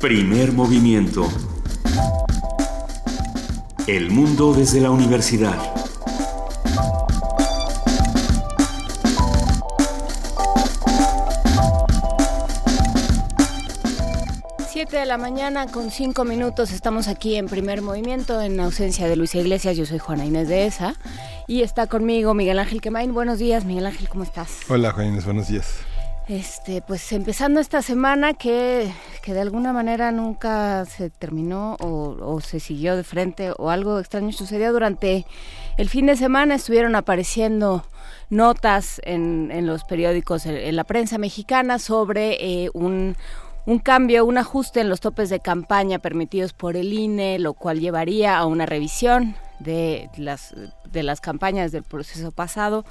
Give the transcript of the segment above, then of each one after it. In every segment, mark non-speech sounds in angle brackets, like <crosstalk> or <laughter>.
Primer movimiento. El mundo desde la universidad. Siete de la mañana con cinco minutos estamos aquí en primer movimiento en ausencia de Luisa Iglesias. Yo soy Juana Inés de ESA y está conmigo Miguel Ángel Quemain. Buenos días, Miguel Ángel, ¿cómo estás? Hola, Juana Inés, buenos días. Este, pues empezando esta semana que, que de alguna manera nunca se terminó o, se siguió de frente o algo extraño sucedió durante el fin de semana. Estuvieron apareciendo notas en, en los periódicos, en, la prensa mexicana sobre eh, un, un cambio, un ajuste en los topes de campaña permitidos por el INE, lo cual llevaría a una revisión de las, de las campañas del proceso pasado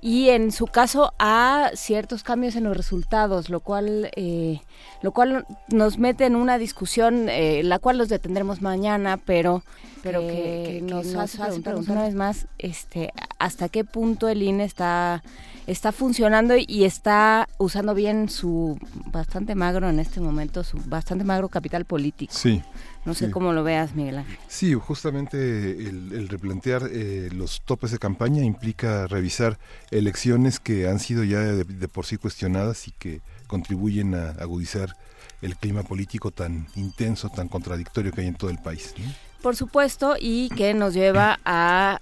y en su caso a ciertos cambios en los resultados, lo cual, eh, lo cual nos mete en una discusión, eh, la cual los detendremos mañana, pero, pero que, nos, hace preguntar una vez más este, hasta qué punto el INE está, está funcionando y está usando bien su bastante magro en este momento, su bastante magro capital político. Sí. No sé cómo lo veas, Miguel Ángel. Sí, justamente el, replantear eh, los topes de campaña implica revisar elecciones que han sido ya de, por sí cuestionadas y que contribuyen a agudizar el clima político tan intenso, tan contradictorio que hay en todo el país. Por supuesto, y que nos lleva a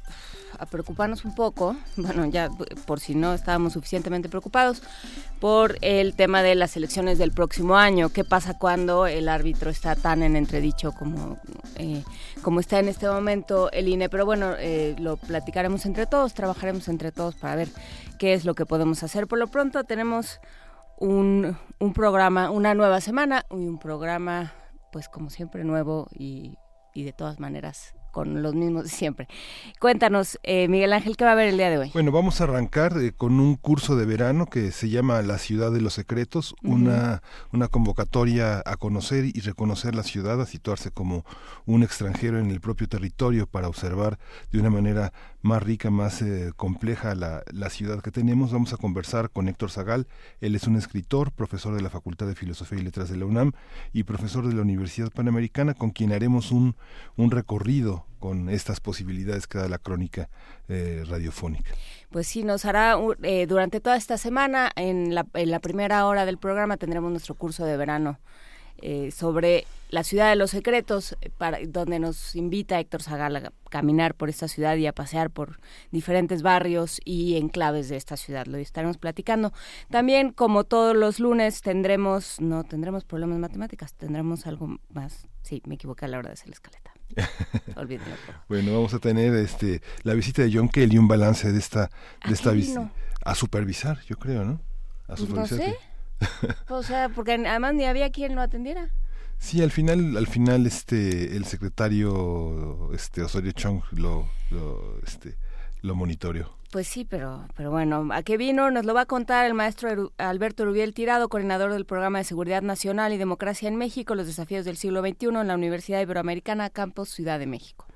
a preocuparnos un poco, bueno, ya por si no estábamos suficientemente preocupados, por el tema de las elecciones del próximo año. ¿Qué pasa cuando el árbitro está tan en entredicho como, eh, como está en este momento el INE? Pero bueno, eh, lo platicaremos entre todos, trabajaremos entre todos para ver qué es lo que podemos hacer. Por lo pronto tenemos un, programa, una nueva semana y un programa, pues como siempre, nuevo y, y de todas maneras con los mismos de siempre. Cuéntanos, eh, Miguel Ángel, ¿qué va a haber el día de hoy? Bueno, vamos a arrancar eh, con un curso de verano que se llama La Ciudad de los Secretos, una, una convocatoria a conocer y reconocer la ciudad, a situarse como un extranjero en el propio territorio para observar de una manera más rica, más eh, compleja la, la, ciudad que tenemos. Vamos a conversar con Héctor Zagal. Él es un escritor, profesor de la Facultad de Filosofía y Letras de la UNAM y profesor de la Universidad Panamericana, con quien haremos un, un recorrido con estas posibilidades que da la crónica eh, radiofónica. Pues sí, nos hará eh, durante toda esta semana, en la, en la primera hora del programa tendremos nuestro curso de verano eh, sobre la ciudad de los secretos, eh, para, donde nos invita Héctor Zagal a caminar por esta ciudad y a pasear por diferentes barrios y enclaves de esta ciudad. Lo estaremos platicando. También, como todos los lunes, tendremos, no tendremos problemas matemáticas, tendremos algo más. Sí, me equivoqué a la hora de hacer la escaleta. <laughs> Olvídenlo. bueno, vamos a tener este la visita de John Kelly, un balance de esta de esta visita a supervisar, yo creo, ¿no? A pues supervisar <laughs> o sea, porque además ni había quien lo atendiera. Sí, al final, al final, este, el secretario, este, Osorio Chong lo, lo, este, lo monitoreó. Pues sí, pero, pero bueno, ¿a qué vino? Nos lo va a contar el maestro Alberto Rubiel Tirado, coordinador del Programa de Seguridad Nacional y Democracia en México, los desafíos del siglo XXI en la Universidad Iberoamericana, Campus Ciudad de México.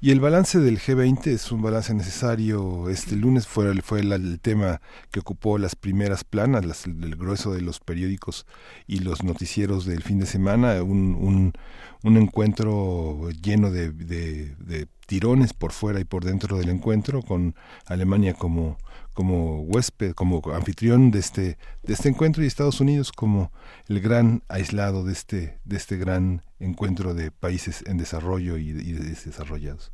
Y el balance del G20 es un balance necesario. Este lunes fue, fue el, tema que ocupó las primeras planas, el grueso de los periódicos y los noticieros del fin de semana. Un, un, un encuentro lleno de, de tirones por fuera y por dentro del encuentro, con Alemania como como huésped, como anfitrión de este, de este encuentro y Estados Unidos como el gran aislado de este, de este gran encuentro de países en desarrollo y, desarrollados.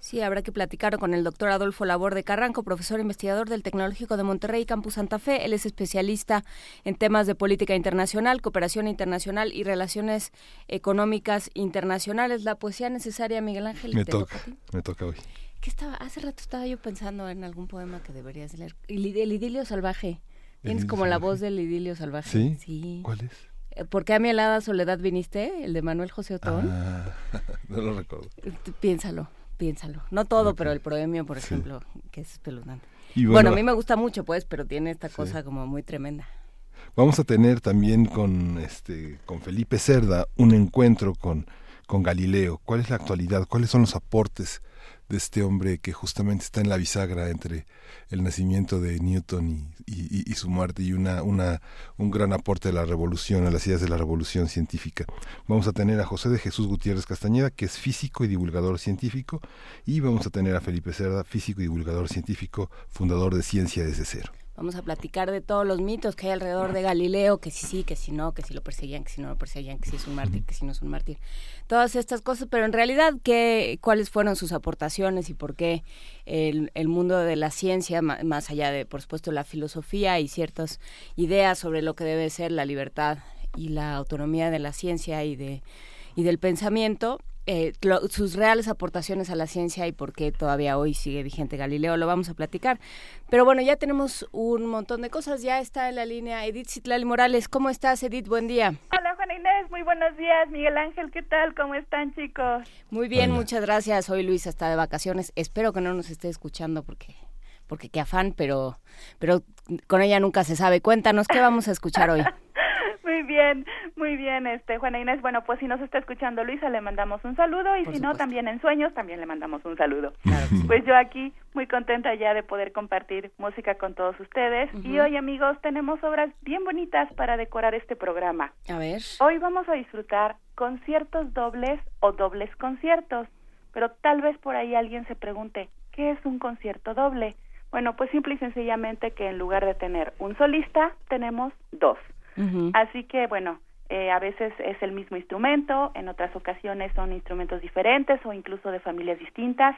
Sí, habrá que platicar con el doctor Adolfo Labor de Carranco, profesor investigador del Tecnológico de Monterrey, Campus Santa Fe. Él es especialista en temas de política internacional, cooperación internacional y relaciones económicas internacionales. La poesía necesaria, Miguel Ángel. Me toca, me toca hoy estaba? Hace rato estaba yo pensando en algún poema que deberías leer. El, idilio salvaje. Tienes como la voz del idilio salvaje. ¿Sí? ¿Cuál es? Eh, ¿Por qué a mi helada soledad viniste? El de Manuel José Otón. Ah, <laughs> no lo recuerdo. Piénsalo, piénsalo. No todo, pero el proemio, por ejemplo, que es espeluznante. Bueno, a mí me gusta mucho, pues, pero tiene esta cosa como muy tremenda. Vamos a tener también con este con Felipe Cerda un encuentro con con Galileo. ¿Cuál es la actualidad? ¿Cuáles son los aportes de este hombre que justamente está en la bisagra entre el nacimiento de Newton y, su muerte y una, un gran aporte de la revolución, a las ideas de la revolución científica. Vamos a tener a José de Jesús Gutiérrez Castañeda, que es físico y divulgador científico, y vamos a tener a Felipe Cerda, físico y divulgador científico, fundador de Ciencia desde cero. Vamos a platicar de todos los mitos que hay alrededor de Galileo, que si sí, que si no, que si lo perseguían, que si no lo perseguían, que si es un mártir, que si no es un mártir. Todas estas cosas, pero en realidad, ¿qué, ¿cuáles fueron sus aportaciones y por qué el, el mundo de la ciencia, más allá de, por supuesto, la filosofía y ciertas ideas sobre lo que debe ser la libertad y la autonomía de la ciencia y de y del pensamiento, eh, sus reales aportaciones a la ciencia y por qué todavía hoy sigue vigente Galileo, lo vamos a platicar. Pero bueno, ya tenemos un montón de cosas, ya está en la línea Edith Citlali Morales. ¿Cómo estás, Edith? Buen día. Hola, Juana Inés, muy buenos días. Miguel Ángel, ¿qué tal? ¿Cómo están, chicos? Muy bien, muchas gracias. Hoy Luis está de vacaciones. Espero que no nos esté escuchando porque porque qué afán, pero pero con ella nunca se sabe. Cuéntanos qué vamos a escuchar hoy. <laughs> Muy bien, muy bien, este Juana Inés. Bueno, pues si nos está escuchando Luisa, le mandamos un saludo y si no, también en sueños, también le mandamos un saludo. Pues yo aquí muy contenta ya de poder compartir música con todos ustedes. Y hoy, amigos, tenemos obras bien bonitas para decorar este programa. A ver. Hoy vamos a disfrutar conciertos dobles o dobles conciertos. Pero tal vez por ahí alguien se pregunte, ¿qué es un concierto doble? Bueno, pues simple y sencillamente que en lugar de tener un solista, tenemos dos. Así que, bueno, eh, a veces es el mismo instrumento, en otras ocasiones son instrumentos diferentes o incluso de familias distintas.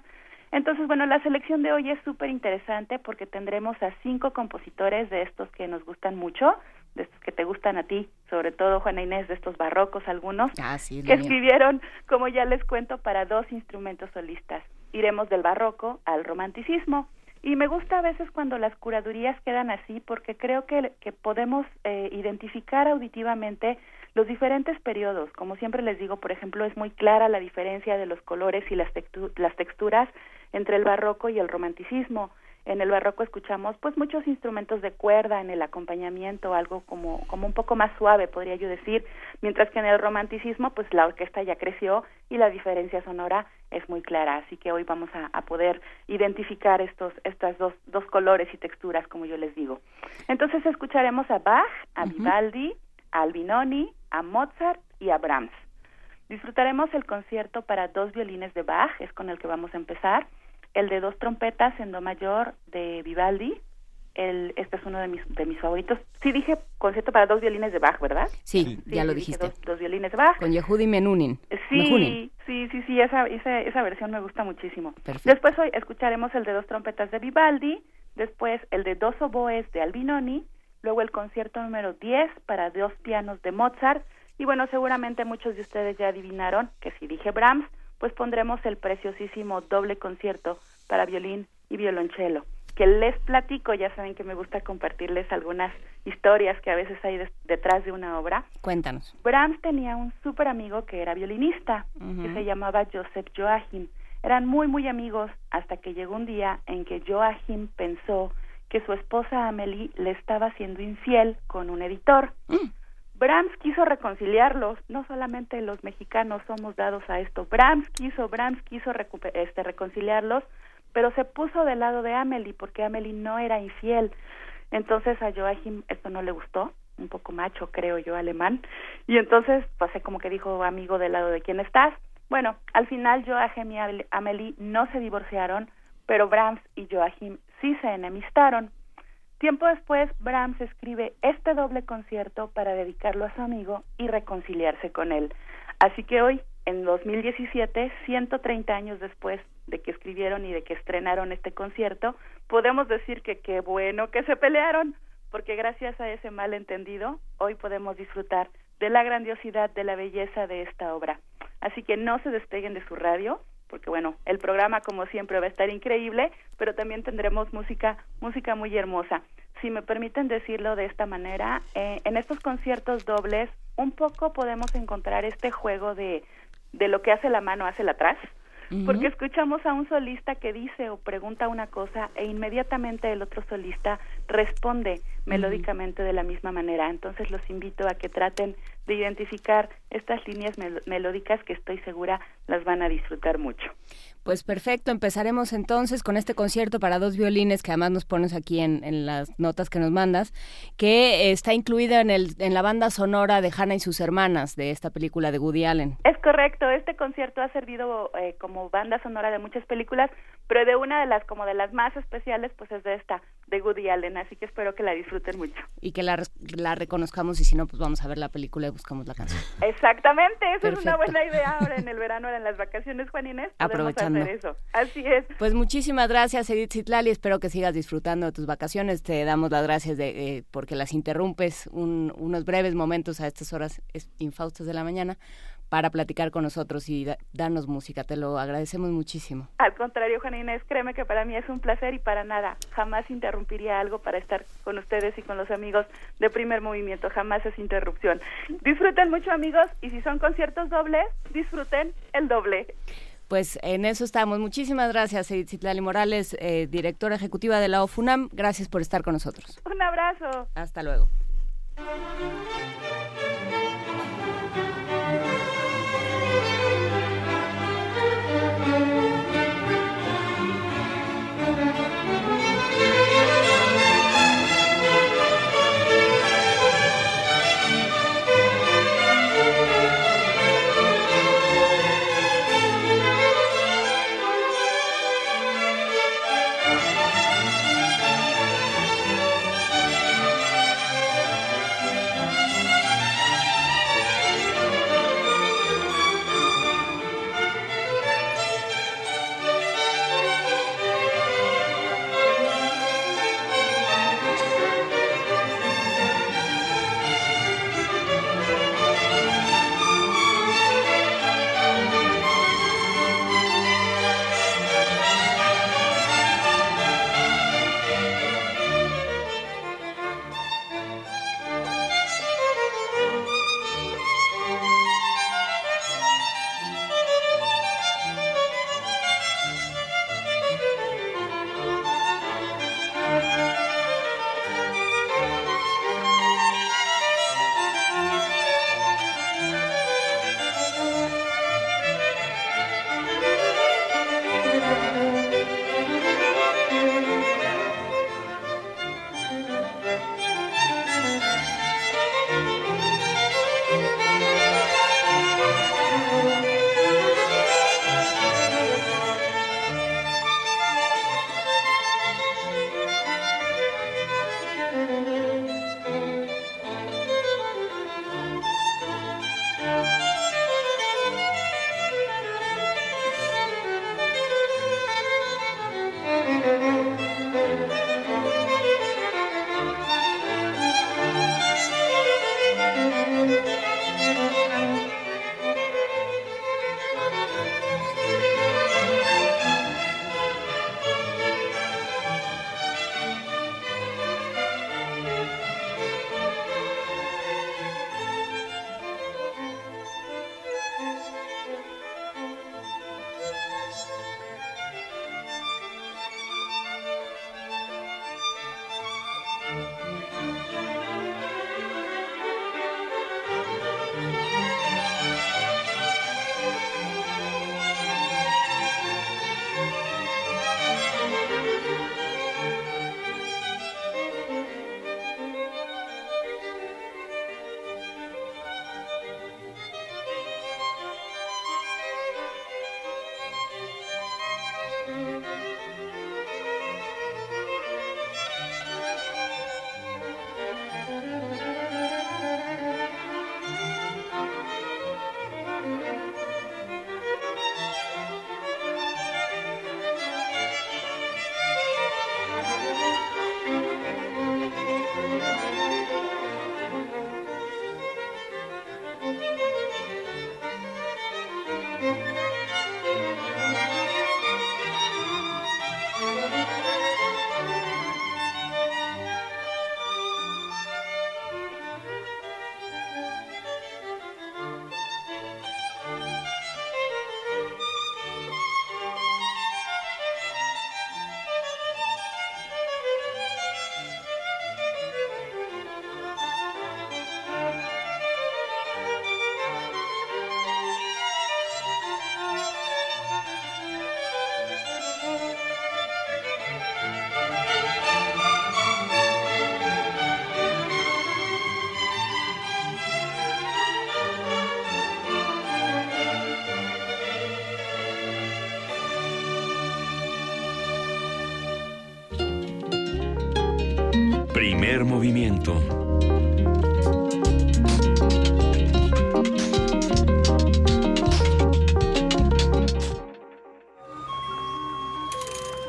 Entonces, bueno, la selección de hoy es súper interesante porque tendremos a cinco compositores de estos que nos gustan mucho, de estos que te gustan a ti, sobre todo Juana Inés, de estos barrocos algunos, ah, que escribieron, como ya les cuento, para dos instrumentos solistas. Iremos del barroco al romanticismo. Y me gusta a veces cuando las curadurías quedan así porque creo que, que podemos eh, identificar auditivamente los diferentes periodos. Como siempre les digo, por ejemplo, es muy clara la diferencia de los colores y las, las texturas entre el barroco y el romanticismo en el barroco escuchamos pues muchos instrumentos de cuerda en el acompañamiento, algo como, como un poco más suave, podría yo decir, mientras que en el romanticismo pues la orquesta ya creció y la diferencia sonora es muy clara, así que hoy vamos a, a poder identificar estos, estas dos, dos colores y texturas, como yo les digo. Entonces escucharemos a Bach, a Vivaldi, a Albinoni, a Mozart y a Brahms. Disfrutaremos el concierto para dos violines de Bach, es con el que vamos a empezar, el de dos trompetas en do mayor de Vivaldi. El, este es uno de mis, de mis favoritos. Sí dije concierto para dos violines de Bach, ¿verdad? Sí, ya lo dijiste. Dos, violines de Bach. Con Yehudi Menuhin. Sí, sí, sí, sí, esa, esa, esa versión me gusta muchísimo. Después hoy escucharemos el de dos trompetas de Vivaldi, después el de dos oboes de Albinoni, luego el concierto número 10 para dos pianos de Mozart, y bueno, seguramente muchos de ustedes ya adivinaron que si dije Brahms, pues pondremos el preciosísimo doble concierto para violín y violonchelo, que les platico, ya saben que me gusta compartirles algunas historias que a veces hay detrás de una obra. Cuéntanos. Brahms tenía un súper amigo que era violinista, que se llamaba Joseph Joachim. Eran muy, muy amigos hasta que llegó un día en que Joachim pensó que su esposa Amelie le estaba siendo infiel con un editor. Mm. Brahms quiso reconciliarlos, no solamente los mexicanos somos dados a esto, Brahms quiso, Brahms quiso este, reconciliarlos, pero se puso del lado de Amelie porque Amelie no era infiel. Entonces a Joachim esto no le gustó, un poco macho creo yo alemán, y entonces pasé como que dijo amigo del lado de quién estás. Bueno, al final Joachim y Amelie no se divorciaron, pero Brahms y Joachim sí se enemistaron. Tiempo después, Brahms escribe este doble concierto para dedicarlo a su amigo y reconciliarse con él. Así que hoy, en 2017, 130 años después de que escribieron y de que estrenaron este concierto, podemos decir que qué bueno que se pelearon, porque gracias a ese malentendido, hoy podemos disfrutar de la grandiosidad, de la belleza de esta obra. Así que no se despeguen de su radio, porque bueno, el programa como siempre va a estar increíble, pero también tendremos música, música muy hermosa. Si me permiten decirlo de esta manera, eh, en estos conciertos dobles un poco podemos encontrar este juego de, de lo que hace la mano hace la atrás, porque escuchamos a un solista que dice o pregunta una cosa e inmediatamente el otro solista responde, melódicamente de la misma manera. Entonces los invito a que traten de identificar estas líneas melódicas que estoy segura las van a disfrutar mucho. Pues perfecto, empezaremos entonces con este concierto para dos violines que además nos pones aquí en, en las notas que nos mandas, que está incluida en, el, en la banda sonora de Hannah y sus hermanas de esta película de Woody Allen. Es correcto, este concierto ha servido eh, como banda sonora de muchas películas, pero de una de las como de las más especiales pues es de esta, de Woody Allen, así que espero que la disfruten mucho. Y que la, la reconozcamos y si no pues vamos a ver la película y buscamos la canción. <laughs> Exactamente, esa es una buena idea <laughs> ahora en el verano, en las vacaciones, Juan Inés. Aprovechando eso. Así es. Pues muchísimas gracias, Edith Zitlali. Espero que sigas disfrutando de tus vacaciones. Te damos las gracias de, eh, porque las interrumpes unos breves momentos a estas horas infaustas de la mañana para platicar con nosotros y darnos música. Te lo agradecemos muchísimo. Al contrario, Juan Inés, créeme que para mí es un placer y para nada. Jamás interrumpiría algo para estar con ustedes y con los amigos de Primer Movimiento. Jamás es interrupción. Disfruten mucho, amigos, y si son conciertos dobles, disfruten el doble. Pues en eso estamos. Muchísimas gracias, Edith Citlali Morales, eh, directora ejecutiva de la OFUNAM. Gracias por estar con nosotros. Un abrazo. Hasta luego.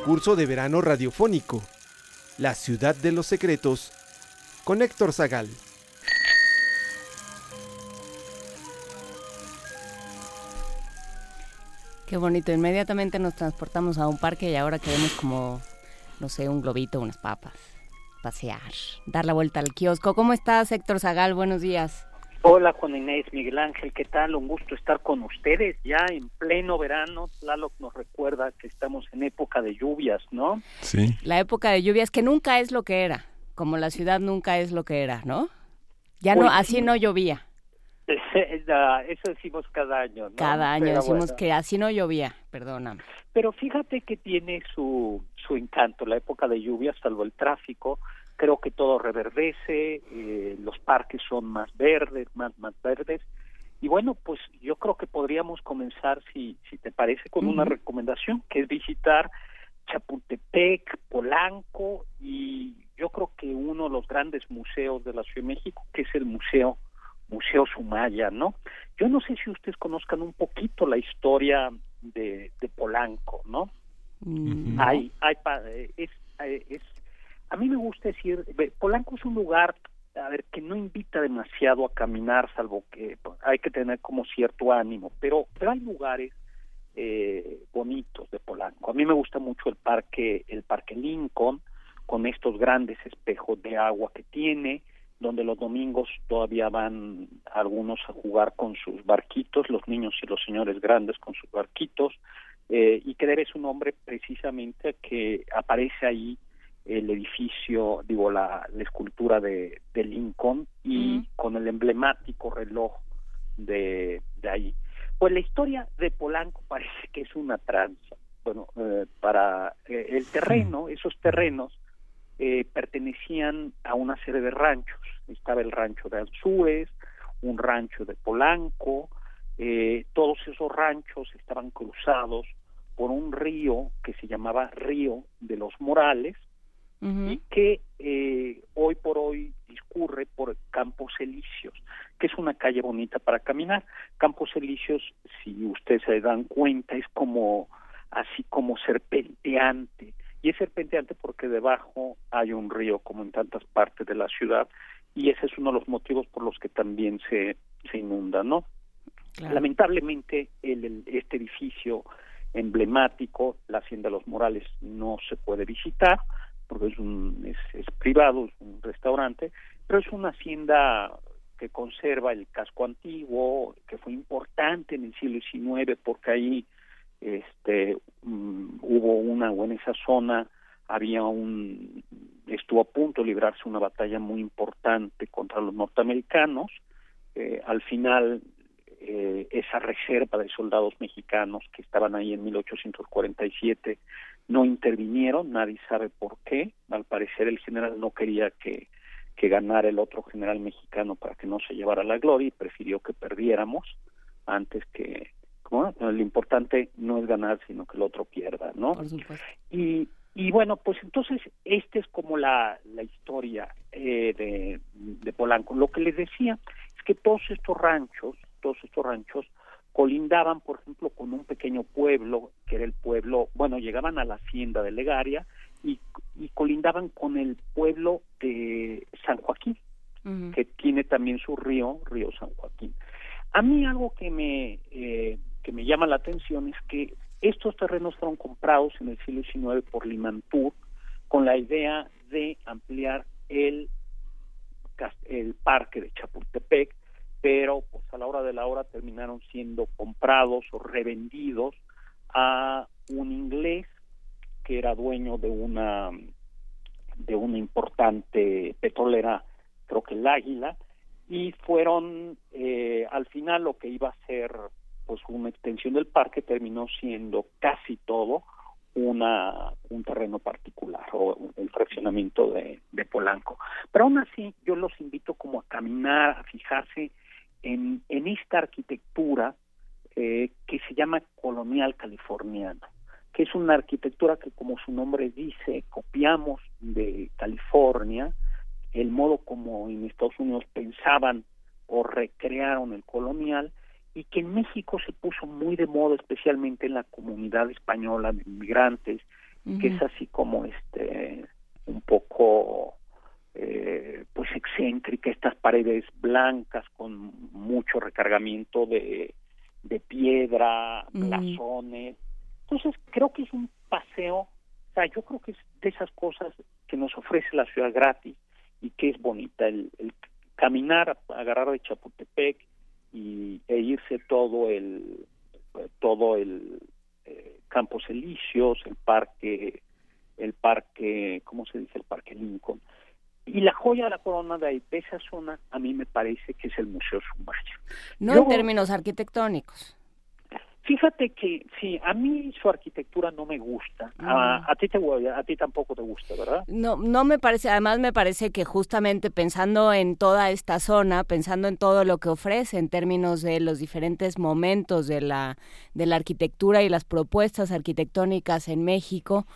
Curso de verano radiofónico. La ciudad de los secretos. Con Héctor Zagal. Qué bonito. Inmediatamente nos transportamos a un parque y ahora queremos como, no sé, un globito, unas papas, pasear, dar la vuelta al kiosco. ¿Cómo estás, Héctor Zagal? Buenos días. Hola, Juan Inés, Miguel Ángel, ¿qué tal? Un gusto estar con ustedes ya en pleno verano. Tlaloc nos recuerda que estamos en época de lluvias, ¿no? Sí. La época de lluvias que nunca es lo que era, como la ciudad nunca es lo que era, ¿no? Ya no, Pues así no llovía. <laughs> Eso decimos cada año, ¿no? Cada año Pero decimos bueno. que así no llovía, perdóname. Pero fíjate que tiene su, su encanto la época de lluvia, salvo el tráfico. Creo que todo reverdece, eh, los parques son más verdes, más, más verdes. Y bueno, pues yo creo que podríamos comenzar, si, si te parece, con una recomendación, que es visitar Chapultepec, Polanco y yo creo que uno de los grandes museos de la Ciudad de México, que es el Museo Museo Sumaya, ¿no? Yo no sé si ustedes conozcan un poquito la historia de, de Polanco, ¿no? Mm, Hay, hay, pa- eh, es, eh, es, a mí me gusta decir, Polanco es un lugar, a ver, que no invita demasiado a caminar, salvo que hay que tener como cierto ánimo, pero, pero hay lugares eh, bonitos de Polanco. A mí me gusta mucho el parque, el parque Lincoln, con estos grandes espejos de agua que tiene, donde los domingos todavía van algunos a jugar con sus barquitos, los niños y los señores grandes con sus barquitos, eh, y que debe su nombre precisamente que aparece ahí el edificio, digo, la, la escultura de, de Lincoln y con el emblemático reloj de, de ahí. Pues la historia de Polanco parece que es una tranza. Bueno, eh, para eh, el terreno, esos terrenos eh, pertenecían a una serie de ranchos. Estaba el rancho de Anzúez, un rancho de Polanco, eh, todos esos ranchos estaban cruzados por un río que se llamaba Río de los Morales y que eh, hoy por hoy discurre por Campos Elíseos, que es una calle bonita para caminar. Campos Elíseos, si ustedes se dan cuenta, es como así como serpenteante. Y es serpenteante porque debajo hay un río, como en tantas partes de la ciudad, y ese es uno de los motivos por los que también se, se inunda, ¿no? Claro. Lamentablemente, el, el- este edificio emblemático, la Hacienda de los Morales, no se puede visitar porque es, un, es, es privado, es un restaurante, pero es una hacienda que conserva el casco antiguo, que fue importante en el siglo XIX porque ahí este mm, hubo una o en esa zona había un estuvo a punto de librarse una batalla muy importante contra los norteamericanos. Eh, al final eh, esa reserva de soldados mexicanos que estaban ahí en 1847 no intervinieron, nadie sabe por qué, al parecer el general no quería que, que ganara el otro general mexicano para que no se llevara la gloria y prefirió que perdiéramos antes que, lo importante no es ganar sino que el otro pierda, ¿no? Por supuesto. Y, y bueno, pues entonces esta es como la, la historia eh, de, de Polanco. Lo que les decía es que todos estos ranchos, todos estos ranchos colindaban, por ejemplo, con un pequeño pueblo, que era el pueblo, bueno, llegaban a la hacienda de Legaria y, y colindaban con el pueblo de San Joaquín, que tiene también su río, Río San Joaquín. A mí algo que me, eh, que me llama la atención es que estos terrenos fueron comprados en el siglo XIX por Limantur con la idea de ampliar el, el parque de Chapultepec, pero pues a la hora de la hora terminaron siendo comprados o revendidos a un inglés que era dueño de una de una importante petrolera, creo que el Águila, y fueron eh, al final lo que iba a ser pues una extensión del parque terminó siendo casi todo una un terreno particular o el fraccionamiento de, Polanco. Pero aún así yo los invito como a caminar, a fijarse en, en esta arquitectura eh, que se llama colonial californiana, que es una arquitectura que como su nombre dice, copiamos de California, el modo como en Estados Unidos pensaban o recrearon el colonial y que en México se puso muy de moda especialmente en la comunidad española de inmigrantes que es así como este un poco eh, pues excéntrica estas paredes blancas con mucho recargamiento de, de piedra blasones. Entonces creo que es un paseo o sea yo creo que es de esas cosas que nos ofrece la ciudad gratis y que es bonita el, el caminar agarrar de Chapultepec y e irse todo el todo el eh, Campos Elíseos, el parque el parque, ¿cómo se dice? El parque Lincoln. Y la joya de la corona de, ahí, de esa zona a mí me parece que es el Museo Sumaya. No en términos arquitectónicos. Fíjate que sí, a mí su arquitectura no me gusta. A, a, ti te a ti tampoco te gusta, ¿verdad? No, no me parece. Además me parece que justamente pensando en toda esta zona, pensando en todo lo que ofrece en términos de los diferentes momentos de la de la arquitectura y las propuestas arquitectónicas en México,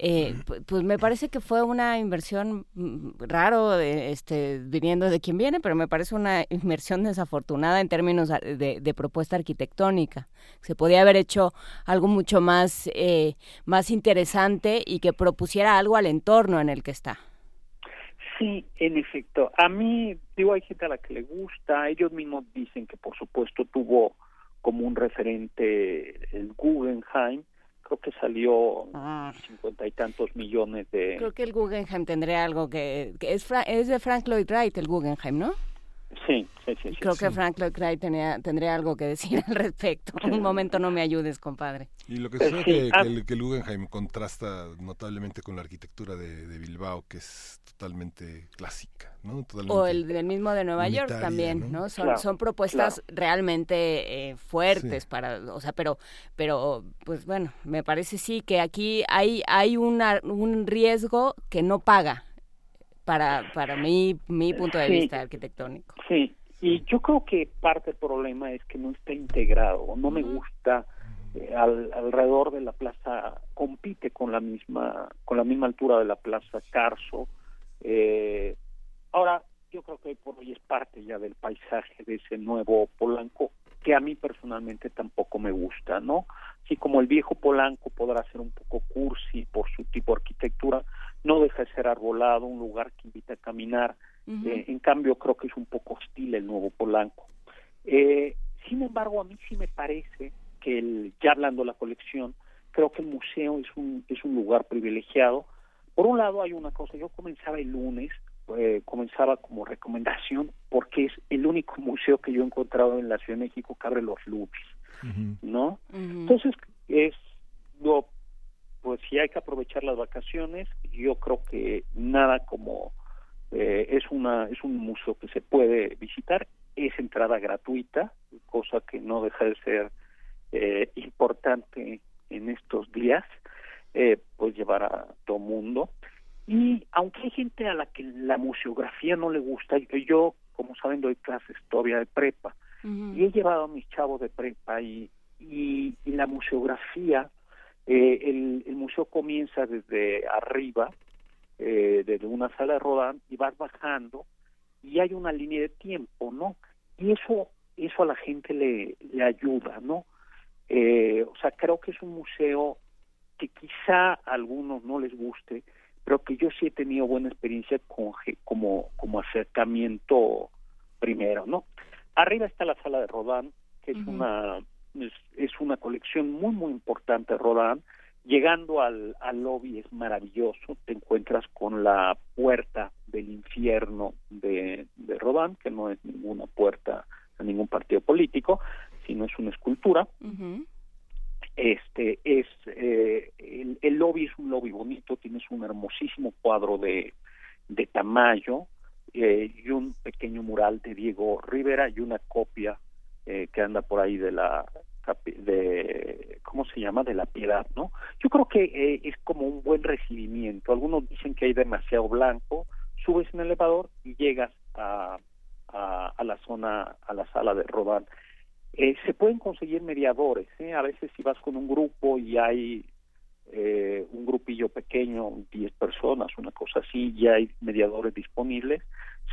eh, pues me parece que fue una inversión mm, raro, este, viniendo de quien viene, pero me parece una inversión desafortunada en términos de, propuesta arquitectónica. Se podía haber hecho algo mucho más, eh, más interesante y que propusiera algo al entorno en el que está. Sí, en efecto. A mí, digo, hay gente a la que le gusta. Ellos mismos dicen que, por supuesto, tuvo como un referente el Guggenheim, creo que salió ah. cincuenta y tantos millones de... Creo que el Guggenheim tendría algo que... es, es de Frank Lloyd Wright el Guggenheim, ¿no? Sí, sí, sí. Creo que Frank Lloyd Wright tenía, tendría algo que decir al respecto. Un momento no me ayudes, compadre. Y lo que sucede es que, ah. el, que, el, Guggenheim contrasta notablemente con la arquitectura de, de Bilbao, que es totalmente clásica, ¿no? o el del mismo de Nueva York también, ¿no? Son, son propuestas realmente eh, fuertes para, o sea, pero, pero, pues bueno, me parece sí que aquí hay, hay una, un riesgo que no paga para, para mi, mi punto de vista arquitectónico. Sí, y yo creo que parte del problema es que no está integrado, no me gusta eh, alrededor de la plaza compite con la misma con la misma altura de la plaza Carso eh, ahora, yo creo que por hoy es parte ya del paisaje de ese nuevo Polanco, que a mí personalmente tampoco me gusta, ¿no? Así como el viejo Polanco podrá ser un poco cursi por su tipo de arquitectura, no deja de ser arbolado, un lugar que invita a caminar. Eh, en cambio, creo que es un poco hostil el nuevo Polanco. Eh, sin embargo, a mí sí me parece que el, ya hablando de la colección, creo que el museo es un, es un lugar privilegiado por un lado hay una cosa, yo comenzaba el lunes, eh, comenzaba como recomendación porque es el único museo que yo he encontrado en la Ciudad de México que abre los lupis, ¿no? Entonces es lo pues si hay que aprovechar las vacaciones, yo creo que nada como eh, es una es un museo que se puede visitar, es entrada gratuita, cosa que no deja de ser eh, importante en estos días eh, pues llevar a todo mundo. Y aunque hay gente a la que la museografía no le gusta, yo, como saben, doy clases todavía de prepa, y he llevado a mis chavos de prepa y, y, la museografía, eh, el, el, museo comienza desde arriba, eh, desde una sala de Rodán, y vas bajando, y hay una línea de tiempo, ¿no? Y eso, eso a la gente le, le ayuda, ¿no? Eh, o sea, creo que es un museo que quizá a algunos no les guste, pero que yo sí he tenido buena experiencia con como como acercamiento primero, ¿no? Arriba está la sala de Rodán, que es una es, una colección muy muy importante de Rodán. Llegando al, al lobby es maravilloso, te encuentras con la puerta del infierno de, de Rodán, que no es ninguna puerta a ningún partido político, sino es una escultura. Este es eh, el, lobby es un lobby bonito tienes un hermosísimo cuadro de de Tamayo eh, y un pequeño mural de Diego Rivera y una copia eh, que anda por ahí de la de cómo se llama de la piedad no yo creo que es como un buen recibimiento algunos dicen que hay demasiado blanco subes en el elevador y llegas a, a, la zona a la sala de Rodán eh, se pueden conseguir mediadores, ¿eh? a veces si vas con un grupo y hay eh, un grupillo pequeño, 10 personas, una cosa así, ya hay mediadores disponibles,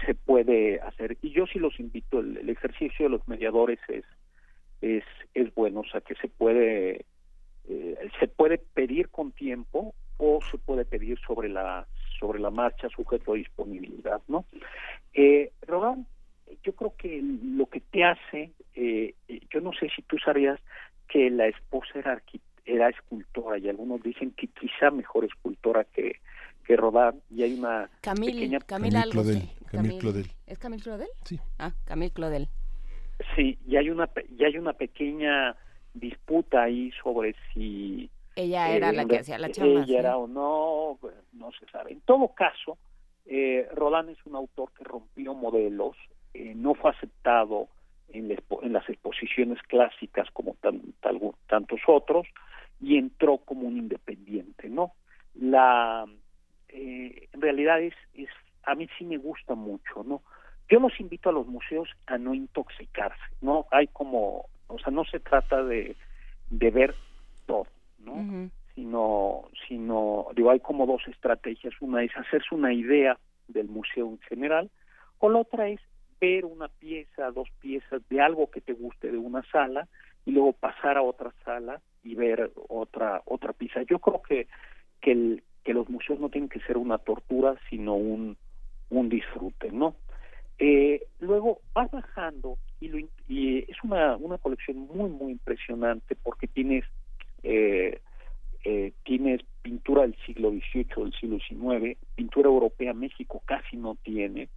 se puede hacer. Y yo sí los invito, el, ejercicio de los mediadores es, es, es bueno, o sea que se puede, eh, se puede pedir con tiempo o se puede pedir sobre la sobre la marcha sujeto a disponibilidad, ¿no? Eh, yo creo que lo que te hace, eh, yo no sé si tú sabías que la esposa era, era escultora y algunos dicen que quizá mejor escultora que, que Rodin y hay una Camille, pequeña... Camille, algo, Claudel, Camille Claudel. ¿Es Camille Claudel? Sí. Ah, Camille Claudel. Sí, y hay una y hay una pequeña disputa ahí sobre si ella era la que hacía la chamba. Ella era o no, no se sabe. En todo caso, eh, Roland es un autor que rompió modelos, eh, no fue aceptado en, en, las exposiciones clásicas como tan, tantos otros y entró como un independiente, ¿no? La eh, en realidad es, es a mí sí me gusta mucho, ¿no? Yo los invito a los museos a no intoxicarse, ¿no? Hay como, o sea, no se trata de, de ver todo ¿no? Sino, sino, digo, hay como dos estrategias. Una es hacerse una idea del museo en general, o la otra es ver una pieza, dos piezas de algo que te guste de una sala y luego pasar a otra sala y ver otra otra pieza. Yo creo que que, el, que los museos no tienen que ser una tortura, sino un un disfrute, ¿no? Eh, luego vas bajando y, lo, y es una, una colección muy muy impresionante porque tienes eh, eh, tienes pintura del siglo XVIII, del siglo XIX, pintura europea México casi no tiene,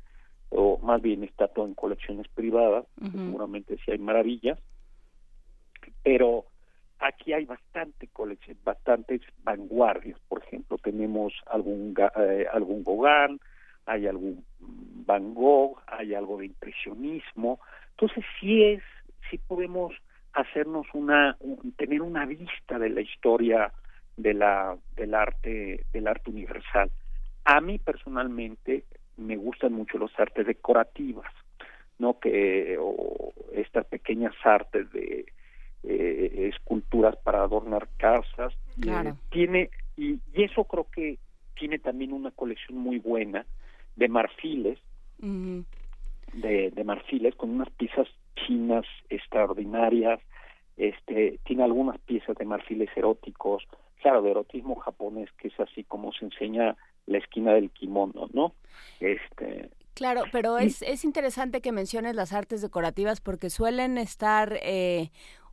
o más bien está todo en colecciones privadas, seguramente sí hay maravillas, pero aquí hay bastante colección, bastantes vanguardias, por ejemplo, tenemos algún eh, algún Gauguin, hay algún Van Gogh, hay algo de impresionismo, entonces sí es, sí podemos hacernos una, tener una vista de la historia de la, del arte, del arte universal. A mí personalmente me gustan mucho las artes decorativas, ¿no? Que, o estas pequeñas artes de eh, esculturas para adornar casas. Claro. tiene, y, y, eso creo que tiene también una colección muy buena de marfiles, de, de marfiles con unas piezas chinas extraordinarias, este, tiene algunas piezas de marfiles eróticos, claro, de erotismo japonés, que es así como se enseña la esquina del kimono, ¿no? Este, Claro, pero es, es interesante que menciones las artes decorativas porque suelen estar eh,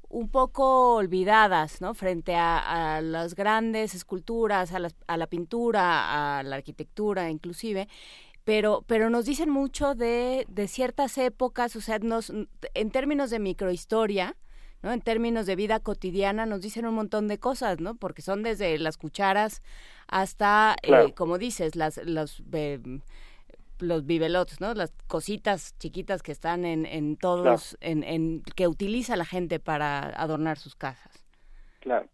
un poco olvidadas, ¿no? Frente a, a las grandes esculturas, a la, a la, pintura, a la arquitectura, inclusive. Pero, pero nos dicen mucho de, de ciertas épocas, o sea, nos, en términos de microhistoria, ¿no? En términos de vida cotidiana nos dicen un montón de cosas, ¿no? Porque son desde las cucharas hasta, eh, como dices, las, los, eh, los bibelots, ¿no? Las cositas chiquitas que están en, en todos, en, en, que utiliza la gente para adornar sus casas. Claro.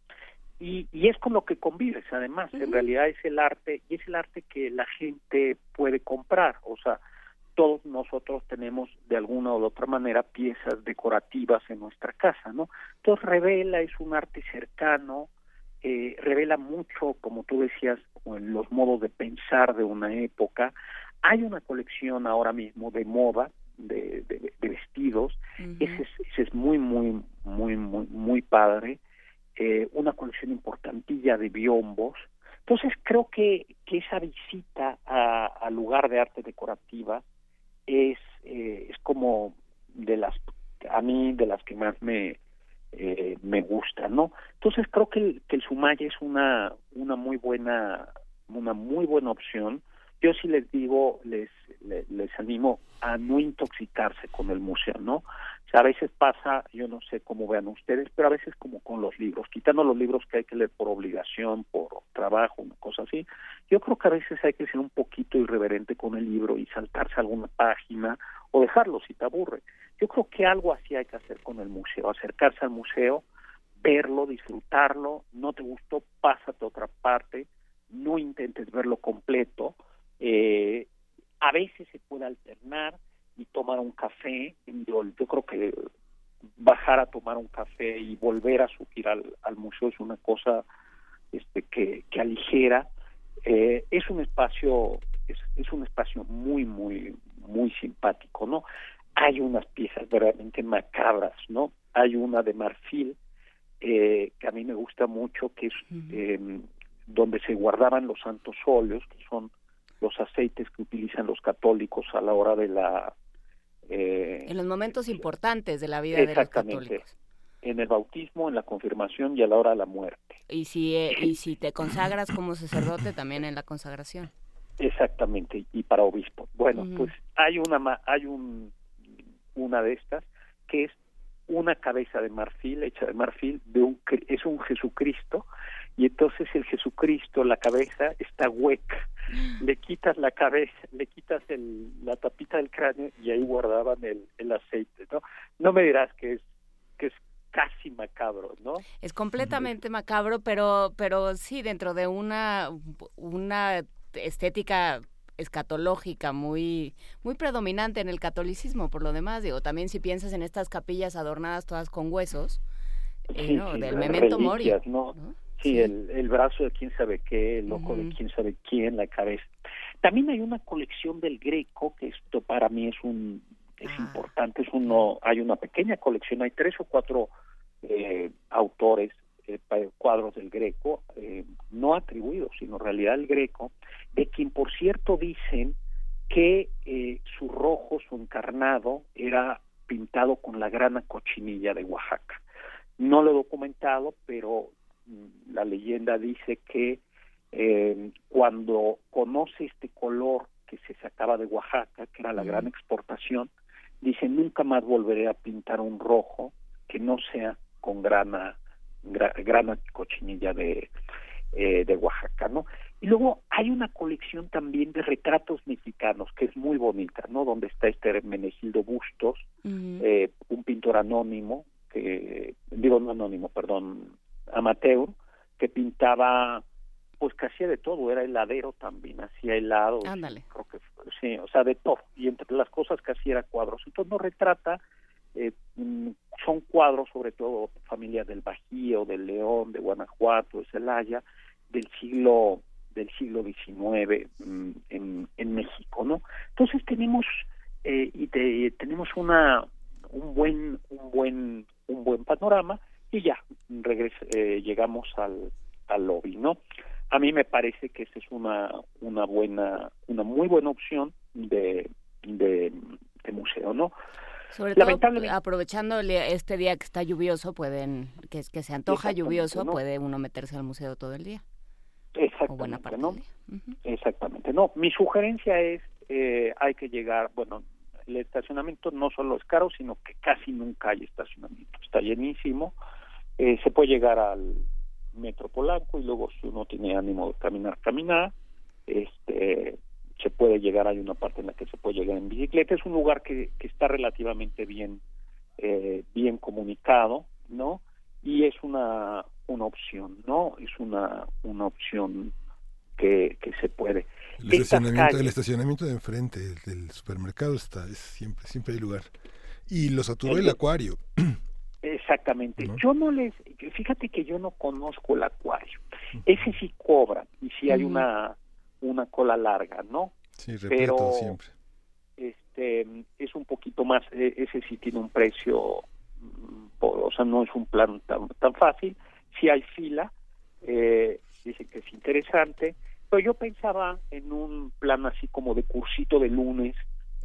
Y, y es con lo que convives, además, en realidad es el arte, y es el arte que la gente puede comprar, o sea, todos nosotros tenemos de alguna o de otra manera piezas decorativas en nuestra casa, ¿no? Entonces revela, es un arte cercano, eh, revela mucho, como tú decías, los modos de pensar de una época. Hay una colección ahora mismo de moda, de, de, vestidos, ese, es, ese, es, muy, muy, muy, muy, muy padre. Eh, una colección importantilla de biombos. Entonces creo que, que esa visita al lugar de arte decorativa es, eh, es como de las, a mí, de las que más me, eh, me gusta, ¿no? Entonces creo que el, que el Sumaya es una, una muy buena, una muy buena opción. Yo sí les digo, les, les, les animo a no intoxicarse con el museo, ¿no? A veces pasa, yo no sé cómo vean ustedes, pero a veces como con los libros, quitando los libros que hay que leer por obligación, por trabajo, una cosa así, yo creo que a veces hay que ser un poquito irreverente con el libro y saltarse alguna página o dejarlo si te aburre. Yo creo que algo así hay que hacer con el museo, acercarse al museo, verlo, disfrutarlo, no te gustó, pásate a otra parte, no intentes verlo completo, eh, a veces se puede alternar, y tomar un café. Yo, yo creo que bajar a tomar un café y volver a subir al, al museo es una cosa es este, que, que aligera. Eh, es un espacio es, es un espacio muy muy muy simpático, ¿no? Hay unas piezas verdaderamente macabras, ¿no? Hay una de marfil eh, que a mí me gusta mucho, que es em, donde se guardaban los santos óleos, que son los aceites que utilizan los católicos a la hora de la... Eh, en los momentos importantes de la vida de los católicos. En el bautismo, en la confirmación y a la hora de la muerte. Y si, eh, y si te consagras como sacerdote, también en la consagración. Exactamente, y para obispo. Bueno, pues hay una hay un una de estas que es una cabeza de marfil hecha de marfil de un es un Jesucristo y entonces el Jesucristo la cabeza está hueca. <gasps> Le quitas la cabeza le quitas el, la tapita del cráneo y ahí guardaban el, el aceite no no me dirás que es que es casi macabro, ¿no? Es completamente macabro, pero pero sí dentro de una una estética escatológica muy muy predominante en el catolicismo por lo demás digo también si piensas en estas capillas adornadas todas con huesos eh, del memento mori ¿no? Sí, El, el, brazo de quién sabe qué el ojo de quién sabe quién la cabeza también hay una colección del Greco que esto para mí es un es ah. importante es uno hay una pequeña colección hay tres o cuatro eh, autores eh, cuadros del Greco, eh, no atribuidos, sino en realidad el Greco, de quien por cierto dicen que eh, su rojo, su encarnado, era pintado con la grana cochinilla de Oaxaca. No lo he documentado, pero la leyenda dice que cuando conoce este color que se sacaba de Oaxaca, que era la gran exportación, dice nunca más volveré a pintar un rojo que no sea con grana gran cochinilla de, eh, de Oaxaca, ¿no? Y luego hay una colección también de retratos mexicanos que es muy bonita, ¿no? Donde está este Menegildo Bustos, eh, un pintor anónimo, que digo no anónimo, perdón, amateur, que pintaba pues que hacía de todo, era heladero también, hacía helados, Ándale. creo que sí, o sea, de todo, y entre las cosas que hacía era cuadros, entonces no retrata eh, mm, son cuadros sobre todo familias del Bajío, del León, de Guanajuato, de Celaya, del siglo del siglo XIX mm, en, en México, ¿no? Entonces tenemos eh, y tenemos una un buen un buen un buen panorama y ya eh, llegamos al al lobby, ¿no? A mí me parece que esa es una una buena una muy buena opción de de, de museo, ¿no? Sobre todo aprovechando este día que está lluvioso, pueden que, que se antoja lluvioso, puede uno meterse al museo todo el día. Exactamente, ¿no? Exactamente. No, mi sugerencia es eh, hay que llegar, bueno, el estacionamiento no solo es caro, sino que casi nunca hay estacionamiento. Está llenísimo. Eh, se puede llegar al Metro Polanco y luego si uno tiene ánimo de caminar, caminar. Este, se puede llegar, hay una parte en la que se puede llegar en bicicleta, es un lugar que, que está relativamente bien, eh, bien comunicado, ¿no? Y es una, una opción, ¿no? Es una, una opción que, que se puede. El estacionamiento, el estacionamiento de enfrente del supermercado está, es siempre, siempre hay lugar. Y los saturó el, acuario. <clears throat> Exactamente. Yo no les, fíjate que yo no conozco el acuario. Ese sí cobra y sí hay una una cola larga, ¿no? Sí, Pero, siempre. Este, es un poquito más, e, ese sí tiene un precio, mm, o sea, no es un plan tan, tan fácil. Si hay fila, eh, dicen que es interesante, pero yo pensaba en un plan así como de cursito de lunes,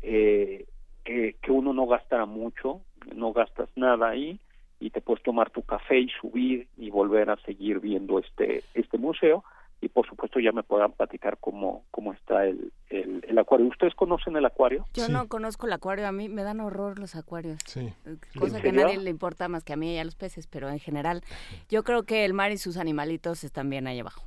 eh, que, que uno no gastara mucho, no gastas nada ahí y te puedes tomar tu café y subir y volver a seguir viendo este este museo y por supuesto ya me puedan platicar cómo, cómo está el, el, acuario. ¿Ustedes conocen el acuario? Yo no conozco el acuario, a mí me dan horror los acuarios. Sí. Cosa que a nadie le importa más que a mí y a los peces, pero en general yo creo que el mar y sus animalitos están bien ahí abajo.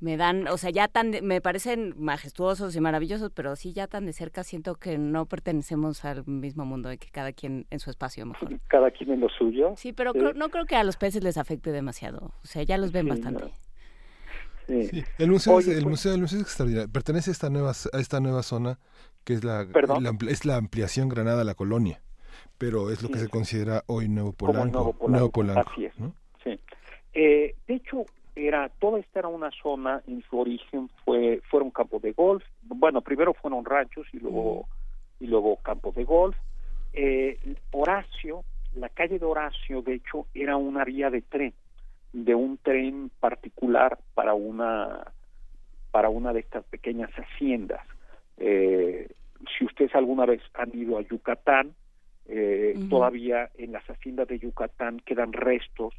Me dan, o sea, ya tan, me parecen majestuosos y maravillosos, pero sí ya tan de cerca siento que no pertenecemos al mismo mundo y que cada quien en su espacio mejor. <laughs> Cada quien en lo suyo. Sí, pero no creo que a los peces les afecte demasiado. O sea, ya los ven bastante. El museo, el pues museo, el museo es extraordinario. Pertenece a esta nueva, a esta nueva zona que es la, es la ampliación Granada a la colonia, pero es lo que se considera hoy Nuevo Polanco. Nuevo Polanco. Así es. sí. Eh, de hecho, era, toda esta era una zona, en su origen fue, fueron campos de golf, bueno, primero fueron ranchos y luego, y luego campos de golf. Eh, Horacio, la calle de Horacio, de hecho, era una vía de tren, de un tren particular para una, para una de estas pequeñas haciendas. Eh, si ustedes alguna vez han ido a Yucatán, eh, todavía en las haciendas de Yucatán quedan restos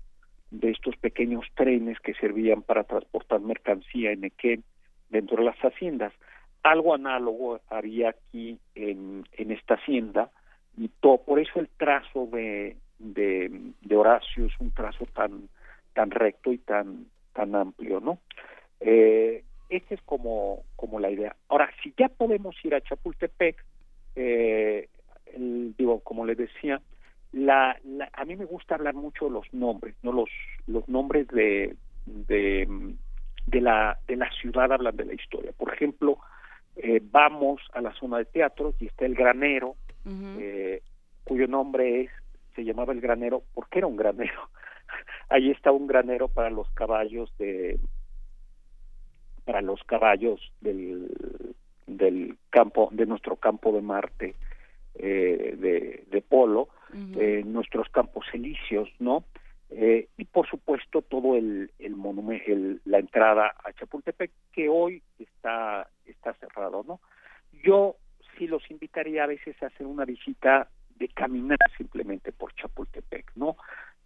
de estos pequeños trenes que servían para transportar mercancía en Equén dentro de las haciendas. Algo análogo había aquí en, en esta hacienda y todo, por eso el trazo de, de, de, Horacio es un trazo tan tan recto y tan tan amplio, ¿no? Eh, esta es como como la idea. Ahora, si ya podemos ir a Chapultepec, eh, digo, como les decía, la, a mí me gusta hablar mucho los nombres, no los los nombres de, de, de la de la ciudad hablan de la historia. Por ejemplo, eh, vamos a la zona de teatro y está el granero, eh, cuyo nombre es se llamaba el granero porque era un granero. <laughs> Ahí está un granero para los caballos de para los caballos del del campo de nuestro campo de Marte eh, de, de polo eh, nuestros campos elíseos, ¿no? Eh, y por supuesto todo el, el monumento, la entrada a Chapultepec que hoy está está cerrado, ¿no? Yo sí los invitaría a veces a hacer una visita de caminar simplemente por Chapultepec, ¿no?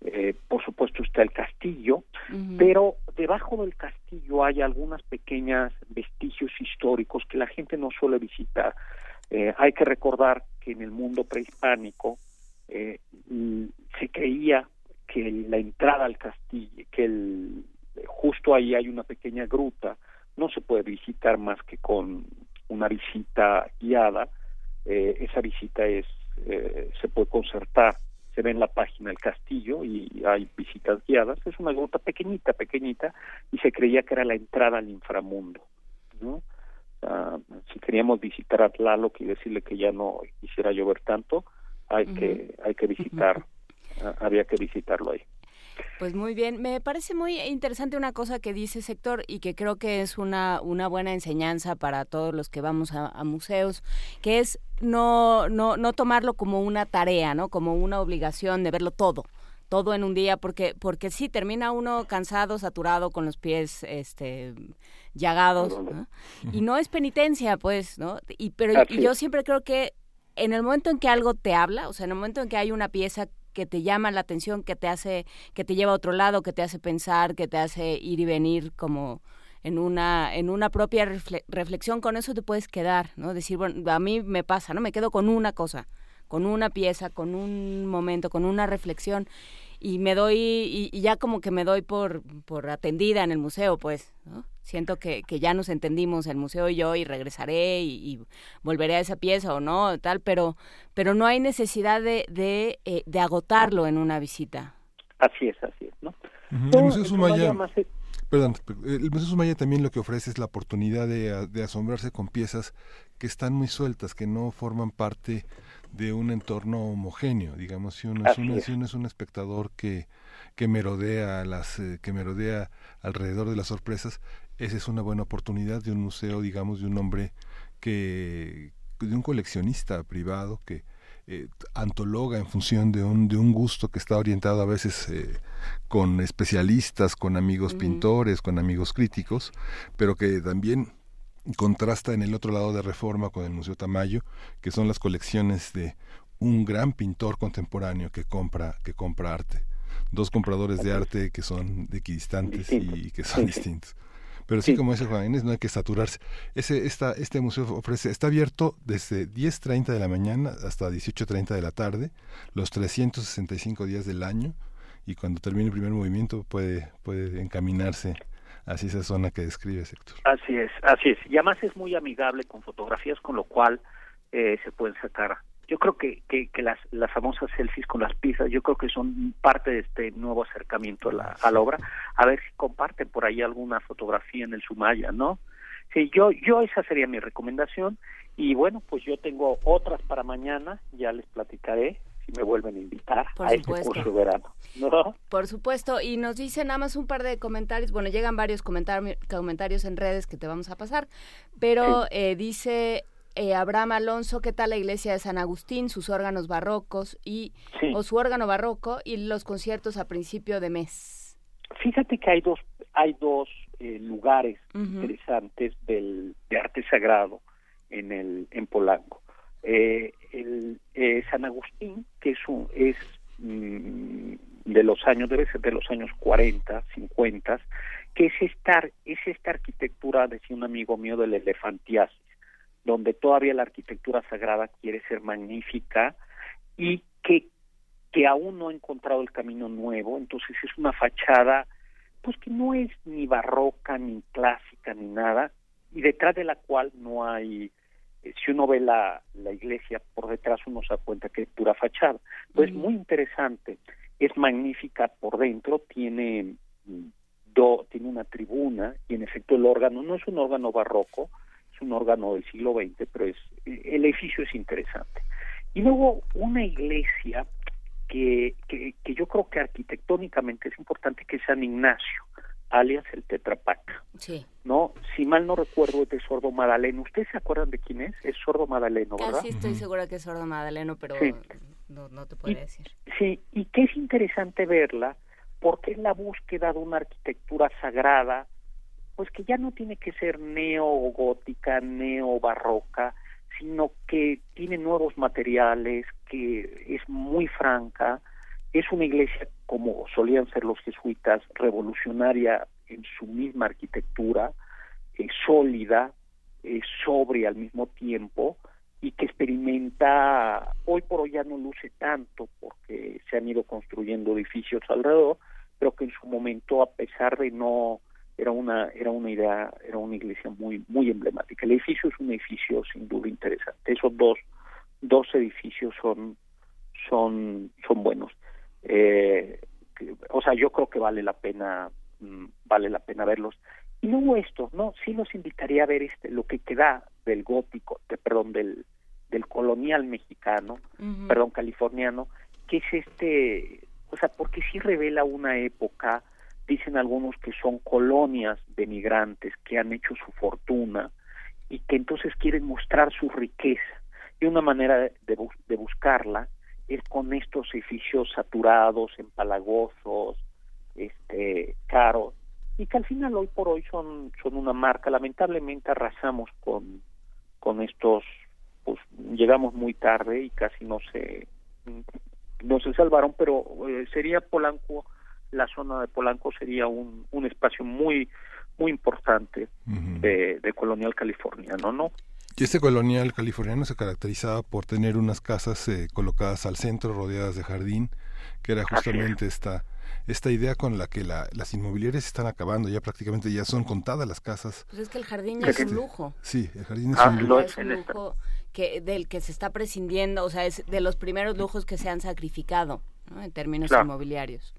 Eh, por supuesto está el castillo, pero debajo del castillo hay algunas pequeñas vestigios históricos que la gente no suele visitar. Eh, hay que recordar que en el mundo prehispánico eh, mm, se creía que la entrada al castillo, que el, justo ahí hay una pequeña gruta, no se puede visitar más que con una visita guiada. Eh, esa visita es eh, se puede concertar, se ve en la página el castillo y hay visitas guiadas. Es una gruta pequeñita, pequeñita y se creía que era la entrada al inframundo, ¿no? si queríamos visitar a Tlaloc y decirle que ya no quisiera llover tanto, hay que hay que visitar había que visitarlo ahí. Pues muy bien, me parece muy interesante una cosa que dice Sector y que creo que es una, una buena enseñanza para todos los que vamos a, museos, que es no, no, no tomarlo como una tarea, ¿no? Como una obligación de verlo todo todo en un día porque porque sí termina uno cansado saturado con los pies este llagados y no es penitencia pues no y pero yo siempre creo que en el momento en que algo te habla, o sea, en el momento en que hay una pieza que te llama la atención, que te hace, que te lleva a otro lado, que te hace pensar, que te hace ir y venir como en una, en una propia reflexión, con eso te puedes quedar, ¿no? Decir, bueno, a mí me pasa, ¿no? Me quedo con una cosa, con una pieza, con un momento, con una reflexión y me doy, y, y ya como que me doy por, por atendida en el museo, pues, ¿no? Siento que, que ya nos entendimos el museo y yo y regresaré y, volveré a esa pieza o no tal pero pero no hay necesidad de de, eh, de agotarlo en una visita. Así es así es no el museo Sumaya perdón el museo Sumaya también lo que ofrece es la oportunidad de, de asombrarse con piezas que están muy sueltas que no forman parte de un entorno homogéneo digamos si uno es, un, si uno es un espectador que que merodea las eh, que merodea alrededor de las sorpresas esa es una buena oportunidad de un museo, digamos, de un hombre que, de un coleccionista privado que eh, antologa en función de un, de un gusto que está orientado a veces eh, con especialistas, con amigos pintores, con amigos críticos, pero que también contrasta en el otro lado de Reforma con el Museo Tamayo, que son las colecciones de un gran pintor contemporáneo que compra, que compra arte. Dos compradores de arte que son equidistantes y que son distintos. Pero sí, como dice Juan Inés, no hay que saturarse. Ese, esta, este museo ofrece, está abierto desde 10.30 de la mañana hasta 18.30 de la tarde, los 365 días del año, y cuando termine el primer movimiento puede, puede encaminarse hacia esa zona que describe sector. Así es, así es. Y además es muy amigable con fotografías, con lo cual eh, se pueden sacar yo creo que, que, que, las, las famosas selfies con las pizzas, yo creo que son parte de este nuevo acercamiento a la, a la obra. A ver si comparten por ahí alguna fotografía en el Sumaya, ¿no? Sí, yo, yo esa sería mi recomendación. Y bueno, pues yo tengo otras para mañana, ya les platicaré, si me vuelven a invitar a este curso verano. ¿no? Por supuesto, y nos dicen nada más un par de comentarios, bueno, llegan varios comentarios en redes que te vamos a pasar, pero eh, dice eh, Abraham Alonso, ¿qué tal la iglesia de San Agustín, sus órganos barrocos y o su órgano barroco y los conciertos a principio de mes? Fíjate que hay dos hay dos eh, lugares interesantes del de arte sagrado en el en Polanco. Eh, el San Agustín, que es un, es mm, de los años debe ser de los años 40, 50, que es estar es esta arquitectura decía un amigo mío del elefantiasis donde todavía la arquitectura sagrada quiere ser magnífica y que, que aún no ha encontrado el camino nuevo, entonces es una fachada pues que no es ni barroca, ni clásica, ni nada, y detrás de la cual no hay, eh, si uno ve la, la iglesia por detrás uno se da cuenta que es pura fachada. Entonces, es muy interesante, es magnífica por dentro, tiene, mm, do, tiene una tribuna y en efecto el órgano no es un órgano barroco, es un órgano del siglo XX, pero es el edificio es interesante. Y luego una iglesia que, que, yo creo que arquitectónicamente es importante, que es San Ignacio, alias el Tetrapac. Sí. ¿No? Si mal no recuerdo es de Sordo Madaleno. ¿Ustedes se acuerdan de quién es? Es Sordo Madaleno, ¿verdad? Casi estoy segura que es Sordo Madaleno, pero no, no te puedo decir. Sí, y que es interesante verla porque es la búsqueda de una arquitectura sagrada pues que ya no tiene que ser neogótica, neobarroca, sino que tiene nuevos materiales, que es muy franca, es una iglesia como solían ser los jesuitas, revolucionaria en su misma arquitectura, eh, sólida, eh, sobria al mismo tiempo y que experimenta, hoy por hoy ya no luce tanto porque se han ido construyendo edificios alrededor, pero que en su momento, a pesar de no era una era una idea era una iglesia muy muy emblemática. El edificio es un edificio sin duda interesante. Esos dos dos edificios son son son buenos. Eh, o sea yo creo que vale la pena mm, vale la pena verlos. Y luego estos no sí los invitaría a ver este lo que queda del gótico de, perdón del del colonial mexicano perdón californiano que es este o sea porque sí revela una época dicen algunos que son colonias de migrantes que han hecho su fortuna y que entonces quieren mostrar su riqueza. Y una manera de, de buscarla es con estos edificios saturados, empalagosos, este, caros, y que al final hoy por hoy son, una marca. Lamentablemente arrasamos con, con estos, pues llegamos muy tarde y casi no se, no se salvaron, pero eh, sería Polanco la zona de Polanco sería un, un espacio muy muy importante de, colonial californiano, ¿no? Y este colonial californiano se caracterizaba por tener unas casas eh, colocadas al centro, rodeadas de jardín, que era justamente esta esta idea con la que la, las inmobiliarias están acabando, ya prácticamente ya son contadas las casas. Pues es que el jardín ya es un lujo. Sí, el jardín es ah, un lujo. Es un lujo que, del que se está prescindiendo, o sea, es de los primeros lujos que se han sacrificado en términos inmobiliarios.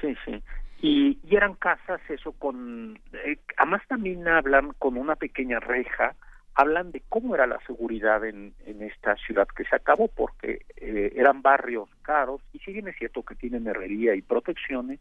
Sí, sí. Y, y, eran casas, eso, con... Eh, además también hablan con una pequeña reja, hablan de cómo era la seguridad en, en esta ciudad que se acabó, porque eh, eran barrios caros, y si bien es cierto que tienen herrería y protecciones,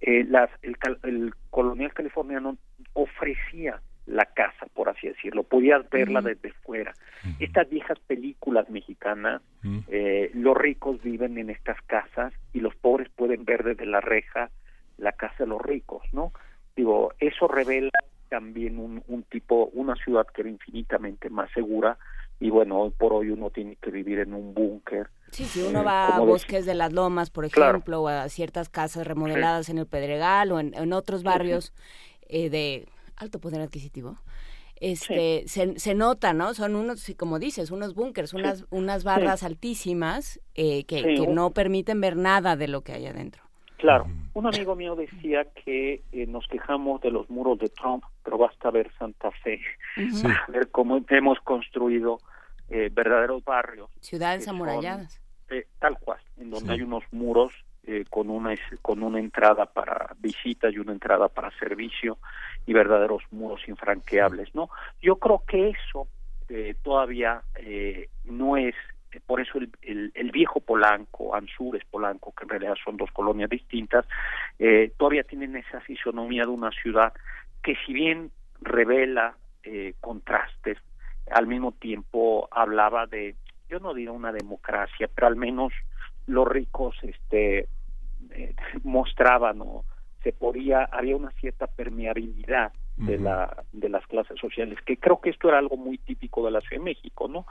eh, las, el, el colonial californiano ofrecía la casa, por así decirlo, podías verla desde fuera. Estas viejas películas mexicanas, eh, los ricos viven en estas casas y los pobres pueden ver desde la reja la casa de los ricos, ¿no? Digo, eso revela también un, un tipo, una ciudad que era infinitamente más segura y bueno, hoy por hoy uno tiene que vivir en un búnker. Sí, si uno eh, va a bosques de las lomas, por ejemplo, o a ciertas casas remodeladas en el Pedregal o en, otros barrios eh, de alto poder adquisitivo, este, se, se, nota, ¿no? Son unos, como dices, unos búnkers, unas, unas barras altísimas eh, que, no permiten ver nada de lo que hay adentro. Claro, un amigo mío decía que eh, nos quejamos de los muros de Trump, pero basta ver Santa Fe, ver cómo hemos construido eh, verdaderos barrios. Ciudades amuralladas. tal cual, en donde hay unos muros eh, con una con una entrada para visita y una entrada para servicio y verdaderos muros infranqueables no yo creo que eso eh, todavía eh, no es por eso el, el, viejo Polanco, Ansures Polanco, que en realidad son dos colonias distintas, eh, todavía tienen esa fisonomía de una ciudad que si bien revela eh, contrastes, al mismo tiempo hablaba de, yo no diría una democracia, pero al menos los ricos este eh, mostraban o se podía había una cierta permeabilidad de la de las clases sociales que creo que esto era algo muy típico de la Ciudad de México no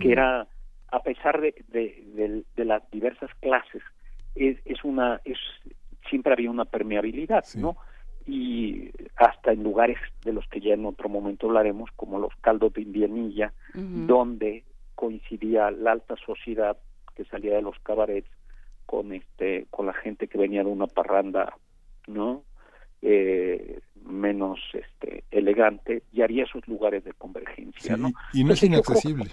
que era a pesar de, de, de, las diversas clases es, es una es siempre había una permeabilidad no y hasta en lugares de los que ya en otro momento hablaremos como los caldos de Indianilla donde coincidía la alta sociedad que salía de los cabarets con este con la gente que venía de una parranda no eh, menos este elegante y haría esos lugares de convergencia ¿no? y no es inaccesible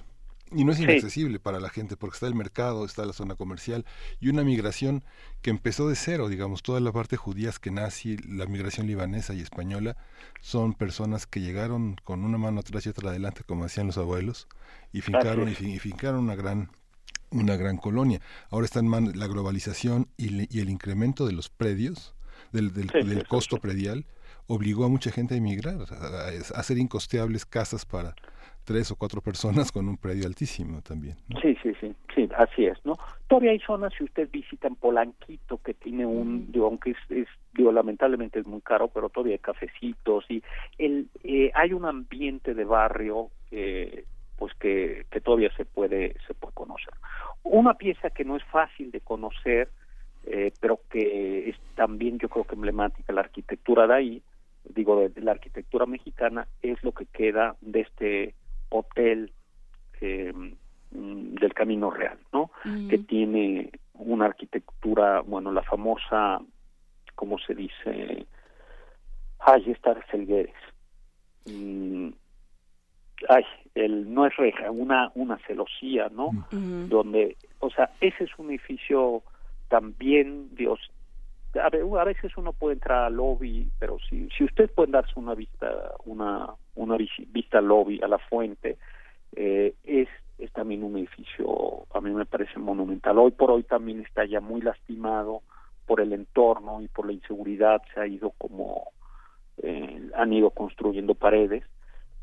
y no es inaccesible para la gente porque está el mercado, está la zona comercial y una migración que empezó de cero, digamos, toda la parte judía que nazi, la migración libanesa y española, son personas que llegaron con una mano atrás y otra adelante, como decían los abuelos, y fincaron, y, fincaron una gran una gran colonia. Ahora está en la globalización y, el incremento de los predios, del, del, costo predial, obligó a mucha gente a emigrar, a, a hacer incosteables casas para tres o cuatro personas con un predio altísimo también. Sí, sí, sí, sí, así es, ¿no? Todavía hay zonas, si usted visita en Polanquito, que tiene un, digo, aunque es, digo, lamentablemente es muy caro, pero todavía hay cafecitos y el, eh, hay un ambiente de barrio, eh, pues que, que todavía se puede, se puede conocer. Una pieza que no es fácil de conocer, eh, pero que es también yo creo que emblemática la arquitectura de ahí, digo, de la arquitectura mexicana, es lo que queda de este hotel eh, del Camino Real, ¿no? Mm. Que tiene una arquitectura, bueno, la famosa, ¿cómo se dice? Ay, está Felgueres. Mm, ay, el, no es reja, una, una celosía, ¿no? Donde, o sea, ese es un edificio también, Dios, a, veces uno puede entrar al lobby, pero si, si usted puede darse una vista, una, una vista al lobby, a la fuente, eh, es, es también un edificio, a mí me parece monumental. Hoy por hoy también está ya muy lastimado por el entorno y por la inseguridad, se ha ido como, eh, han ido construyendo paredes,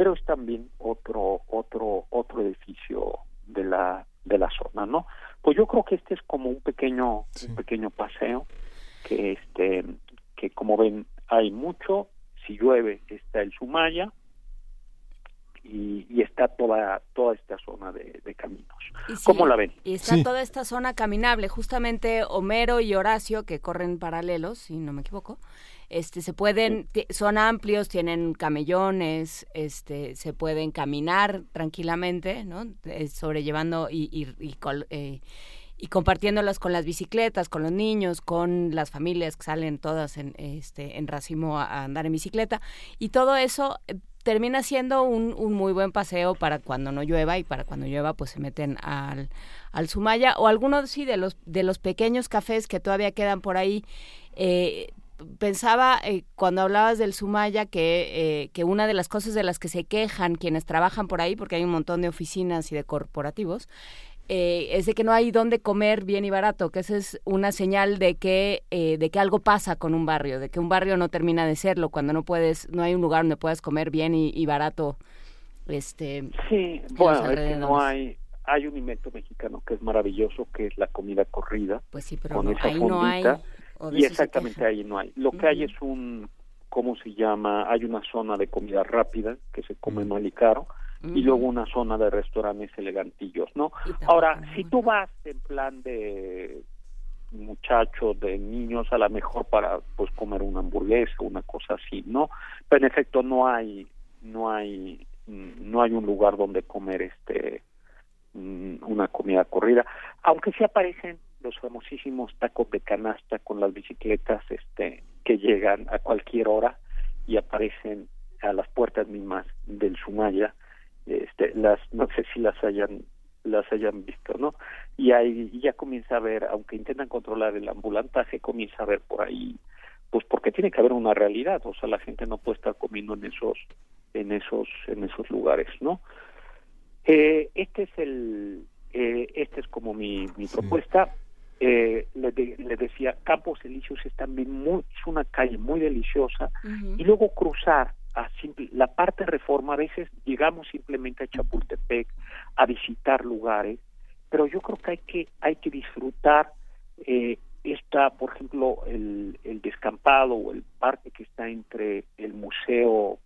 pero es también otro, otro, otro edificio de la, de la zona, ¿no? Pues yo creo que este es como un pequeño, un pequeño paseo que este que como ven hay mucho si llueve está el Sumaya y, y, está toda toda esta zona de, caminos. ¿Cómo la ven? Y está toda esta zona caminable. Justamente Homero y Horacio, que corren paralelos, si no me equivoco, este se pueden son amplios, tienen camellones, este se pueden caminar tranquilamente, ¿no? Eh, sobrellevando y, y, y eh, y compartiéndolas con las bicicletas, con los niños, con las familias que salen todas en, este, en racimo a, andar en bicicleta. Y todo eso eh, termina siendo un, un, muy buen paseo para cuando no llueva y para cuando llueva pues se meten al, al Sumaya o algunos sí de los, de los pequeños cafés que todavía quedan por ahí. Eh, pensaba eh, cuando hablabas del Sumaya que, que una de las cosas de las que se quejan quienes trabajan por ahí, porque hay un montón de oficinas y de corporativos, eh, es de que no hay dónde comer bien y barato, que esa es una señal de que eh, de que algo pasa con un barrio, de que un barrio no termina de serlo cuando no puedes, no hay un lugar donde puedas comer bien y, barato. Este, sí, bueno, es que no hay hay un invento mexicano que es maravilloso, que es la comida corrida. Pues sí, pero ahí no hay. Y exactamente ahí no hay. Lo que hay es un, ¿cómo se llama? Hay una zona de comida rápida que se come mal y caro y luego una zona de restaurantes elegantillos, ¿no? Ahora, si tú vas en plan de muchachos, de niños, a lo mejor para pues comer una hamburguesa, una cosa así, ¿no? Pero en efecto no hay, no hay, no hay un lugar donde comer este mm, una comida corrida, aunque sí aparecen los famosísimos tacos de canasta con las bicicletas este que llegan a cualquier hora y aparecen a las puertas mismas del Sumaya este, las no sé si las hayan las hayan visto, ¿no? Y ahí ya comienza a ver, aunque intentan controlar el ambulantaje, comienza a ver por ahí, pues porque tiene que haber una realidad, o sea, la gente no puede estar comiendo en esos, en esos, en esos lugares, ¿no? Eh, este es el, Eh, esta es como mi, mi propuesta. Eh, le, le, decía, Campos Elíseos es también muy, es una calle muy deliciosa. Y luego cruzar a simple, la parte reforma, a veces llegamos simplemente a Chapultepec a visitar lugares, pero yo creo que hay que, hay que disfrutar eh, esta, por ejemplo, el, el descampado o el parque que está entre el museo,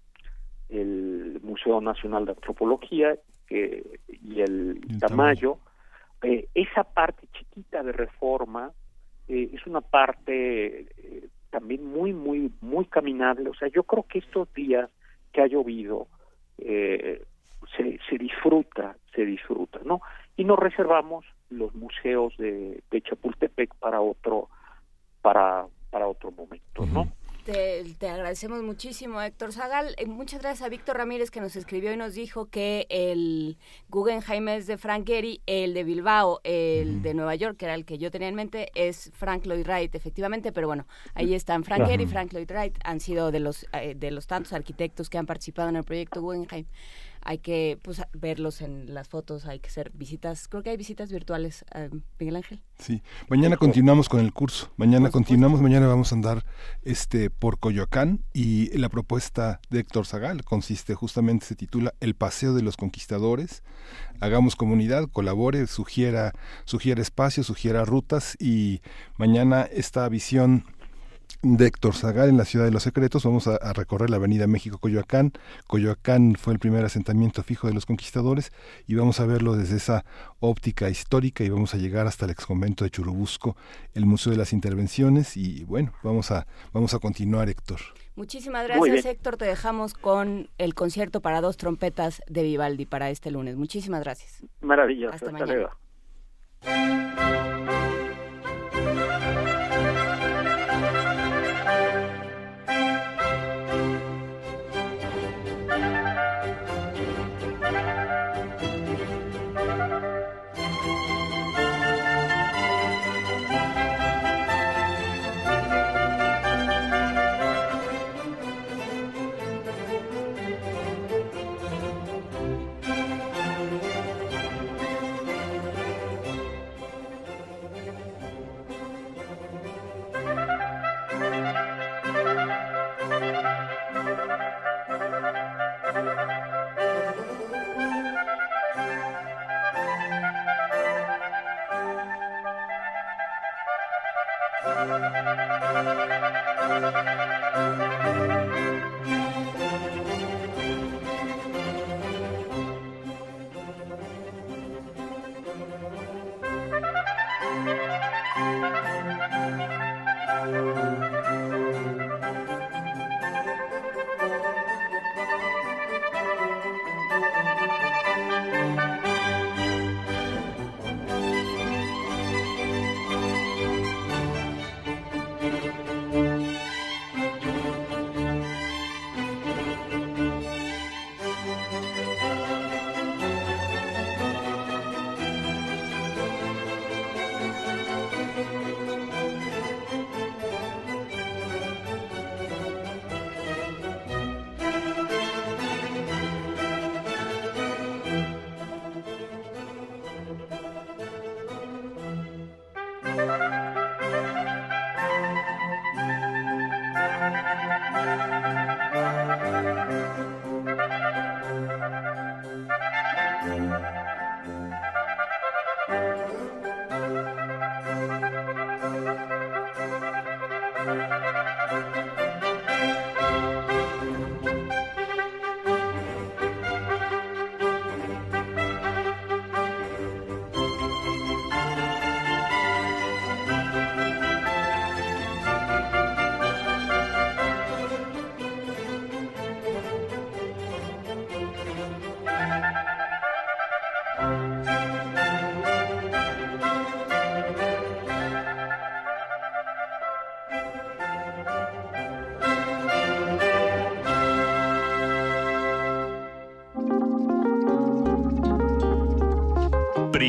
el Museo Nacional de Antropología que, y el, Tamayo, eh, esa parte chiquita de reforma eh, es una parte eh, también muy, muy, muy caminable. O sea, yo creo que estos días que ha llovido se, se disfruta, se disfruta, ¿no? Y nos reservamos los museos de, de Chapultepec para otro, para, para otro momento, ¿no? Te, agradecemos muchísimo, Héctor Zagal. Eh, muchas gracias a Víctor Ramírez que nos escribió y nos dijo que el Guggenheim es de Frank Gehry, el de Bilbao, el de Nueva York, que era el que yo tenía en mente, es Frank Lloyd Wright, efectivamente, pero bueno, ahí están Frank Gehry y Frank Lloyd Wright, han sido de los, eh, de los tantos arquitectos que han participado en el proyecto Guggenheim hay que pues, verlos en las fotos, hay que hacer visitas, creo que hay visitas virtuales, eh, Miguel Ángel. Sí, mañana continuamos con el curso, mañana continuamos, mañana vamos a andar este por Coyoacán y la propuesta de Héctor Zagal consiste justamente, se titula El Paseo de los Conquistadores, hagamos comunidad, colabore, sugiera, sugiera espacios, sugiera rutas y mañana esta visión de Héctor Zagal en la Ciudad de los Secretos. Vamos a, recorrer la Avenida México-Coyoacán. Coyoacán fue el primer asentamiento fijo de los conquistadores y vamos a verlo desde esa óptica histórica y vamos a llegar hasta el exconvento de Churubusco, el Museo de las Intervenciones y bueno, vamos a, vamos a continuar, Héctor. Muchísimas gracias, Héctor. Te dejamos con el concierto para dos trompetas de Vivaldi para este lunes. Muchísimas gracias. Maravilloso. Hasta, mañana.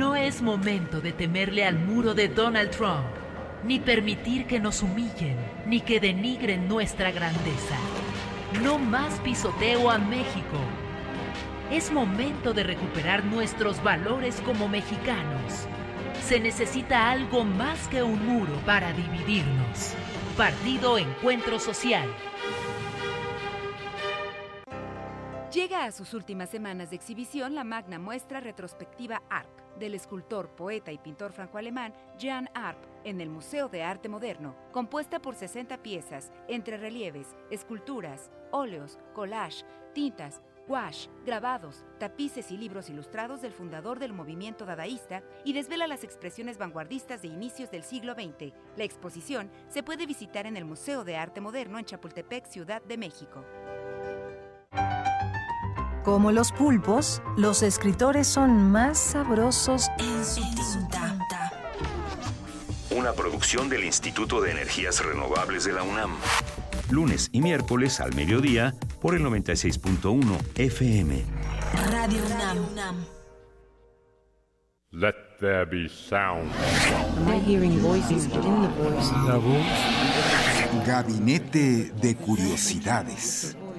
No es momento de temerle al muro de Donald Trump, ni permitir que nos humillen, ni que denigren nuestra grandeza. No más pisoteo a México. Es momento de recuperar nuestros valores como mexicanos. Se necesita algo más que un muro para dividirnos. Partido Encuentro Social. Llega a sus últimas semanas de exhibición la magna muestra retrospectiva ARP del escultor, poeta y pintor franco-alemán Jean Arp en el Museo de Arte Moderno, compuesta por 60 piezas entre relieves, esculturas, óleos, collage, tintas, gouache, grabados, tapices y libros ilustrados del fundador del movimiento dadaísta y desvela las expresiones vanguardistas de inicios del siglo XX. La exposición se puede visitar en el Museo de Arte Moderno en Chapultepec, Ciudad de México. Como los pulpos, los escritores son más sabrosos en su tinta. Una producción del Instituto de Energías Renovables de la UNAM. Lunes y miércoles al mediodía por el 96.1 FM. Radio UNAM. Let there be sound. Hearing voices within the voice? La voz. Gabinete de Curiosidades.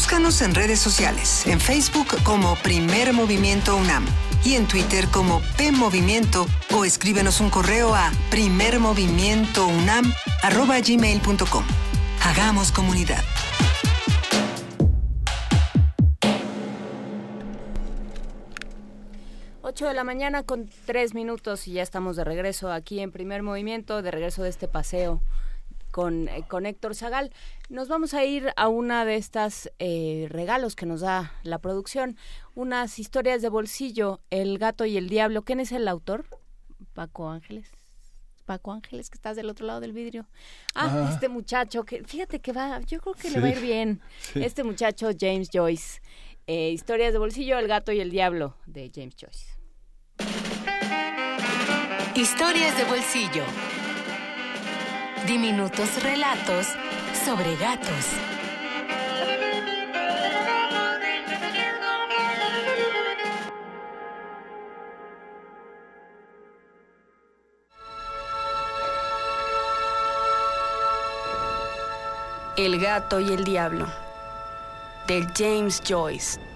Búscanos en redes sociales, en Facebook como Primer Movimiento UNAM y en Twitter como P Movimiento o escríbenos un correo a primermovimientounam@gmail.com. Hagamos comunidad. De la mañana con tres minutos y ya estamos de regreso aquí en primer movimiento, de regreso de este paseo con, eh, con Héctor Zagal. Nos vamos a ir a una de estas eh, regalos que nos da la producción, unas historias de bolsillo, El gato y el diablo. ¿Quién es el autor? Paco Ángeles. Paco Ángeles, que estás del otro lado del vidrio. Ah, Ah. este muchacho, que fíjate que va, yo creo que le va a ir bien. sí. Este muchacho, James Joyce. Eh, historias de bolsillo, El gato y el diablo, de James Joyce. Historias de bolsillo. Diminutos relatos sobre gatos. El gato y el diablo de James Joyce.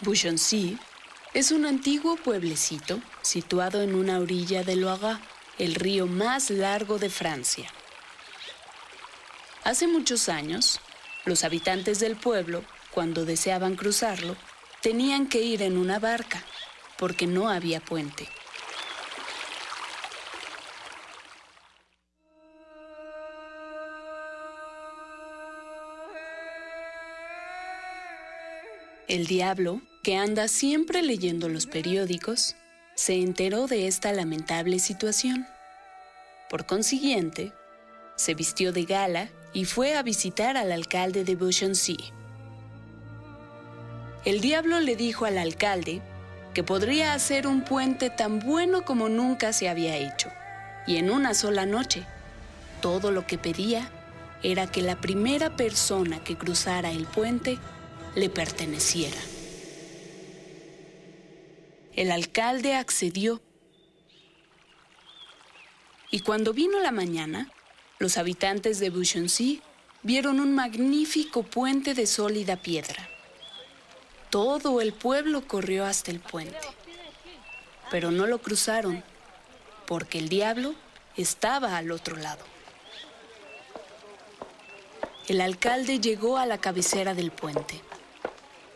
Bouchoncy es un antiguo pueblecito situado en una orilla del Loire, el río más largo de Francia. Hace muchos años, los habitantes del pueblo, cuando deseaban cruzarlo, tenían que ir en una barca, porque no había puente. El diablo que anda siempre leyendo los periódicos, se enteró de esta lamentable situación. Por consiguiente, se vistió de gala y fue a visitar al alcalde de Beauchamp. El diablo le dijo al alcalde que podría hacer un puente tan bueno como nunca se había hecho, y en una sola noche. Todo lo que pedía era que la primera persona que cruzara el puente le perteneciera. El alcalde accedió. Y cuando vino la mañana, los habitantes de Bouchoncy vieron un magnífico puente de sólida piedra. Todo el pueblo corrió hasta el puente, pero no lo cruzaron porque el diablo estaba al otro lado. El alcalde llegó a la cabecera del puente.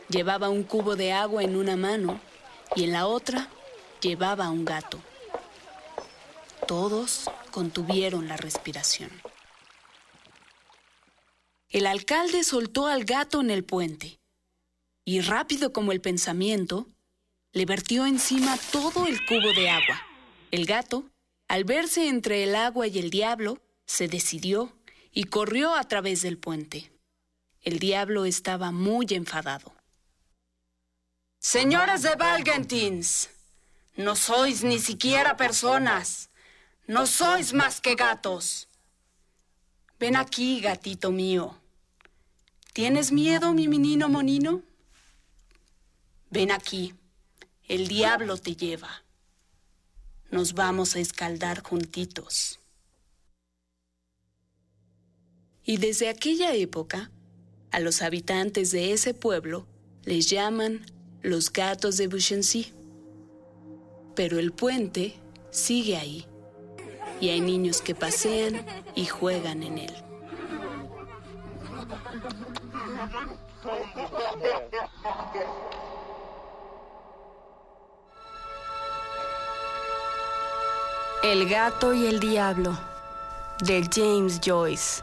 Llevaba un cubo de agua en una mano y en la otra llevaba un gato. Todos contuvieron la respiración. El alcalde soltó al gato en el puente y rápido como el pensamiento, le vertió encima todo el cubo de agua. El gato, al verse entre el agua y el diablo, se decidió y corrió a través del puente. El diablo estaba muy enfadado. Señores de Valgentins, no sois ni siquiera personas, no sois más que gatos. Ven aquí, gatito mío. ¿Tienes miedo, mi menino monino? Ven aquí, el diablo te lleva. Nos vamos a escaldar juntitos. Y desde aquella época, a los habitantes de ese pueblo les llaman los gatos de Bouchancy. Pero el puente sigue ahí y hay niños que pasean y juegan en él. El gato y el diablo de James Joyce.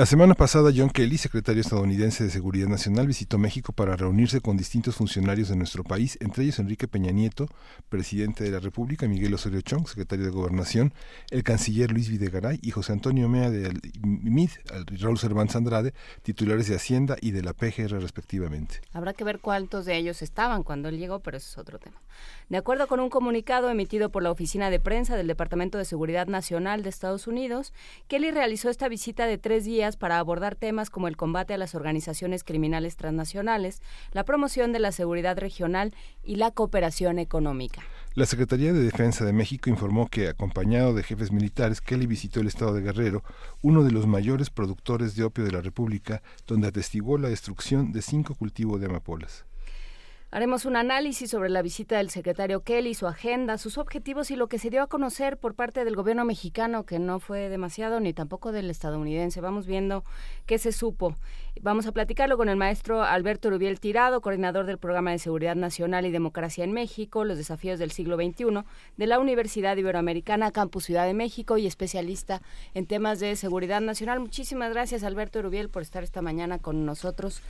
La semana pasada, John Kelly, secretario estadounidense de Seguridad Nacional, visitó México para reunirse con distintos funcionarios de nuestro país, entre ellos Enrique Peña Nieto, presidente de la República, Miguel Osorio Chong, secretario de Gobernación, el canciller Luis Videgaray y José Antonio Mea de MID, Raúl Cervantes Andrade, titulares de Hacienda y de la PGR respectivamente. Habrá que ver cuántos de ellos estaban cuando él llegó, pero eso es otro tema. De acuerdo con un comunicado emitido por la Oficina de Prensa del Departamento de Seguridad Nacional de Estados Unidos, Kelly realizó esta visita de tres días para abordar temas como el combate a las organizaciones criminales transnacionales, la promoción de la seguridad regional y la cooperación económica. La Secretaría de Defensa de México informó que, acompañado de jefes militares, Kelly visitó el estado de Guerrero, uno de los mayores productores de opio de la República, donde atestiguó la destrucción de cinco cultivos de amapolas. Haremos un análisis sobre la visita del secretario Kelly, su agenda, sus objetivos y lo que se dio a conocer por parte del gobierno mexicano, que no fue demasiado, ni tampoco del estadounidense. Vamos viendo qué se supo. Vamos a platicarlo con el maestro Alberto Rubiel Tirado, coordinador del Programa de Seguridad Nacional y Democracia en México, los desafíos del siglo XXI, de la Universidad Iberoamericana, Campus Ciudad de México y especialista en temas de seguridad nacional. Muchísimas gracias, Alberto Rubiel, por estar esta mañana con nosotros.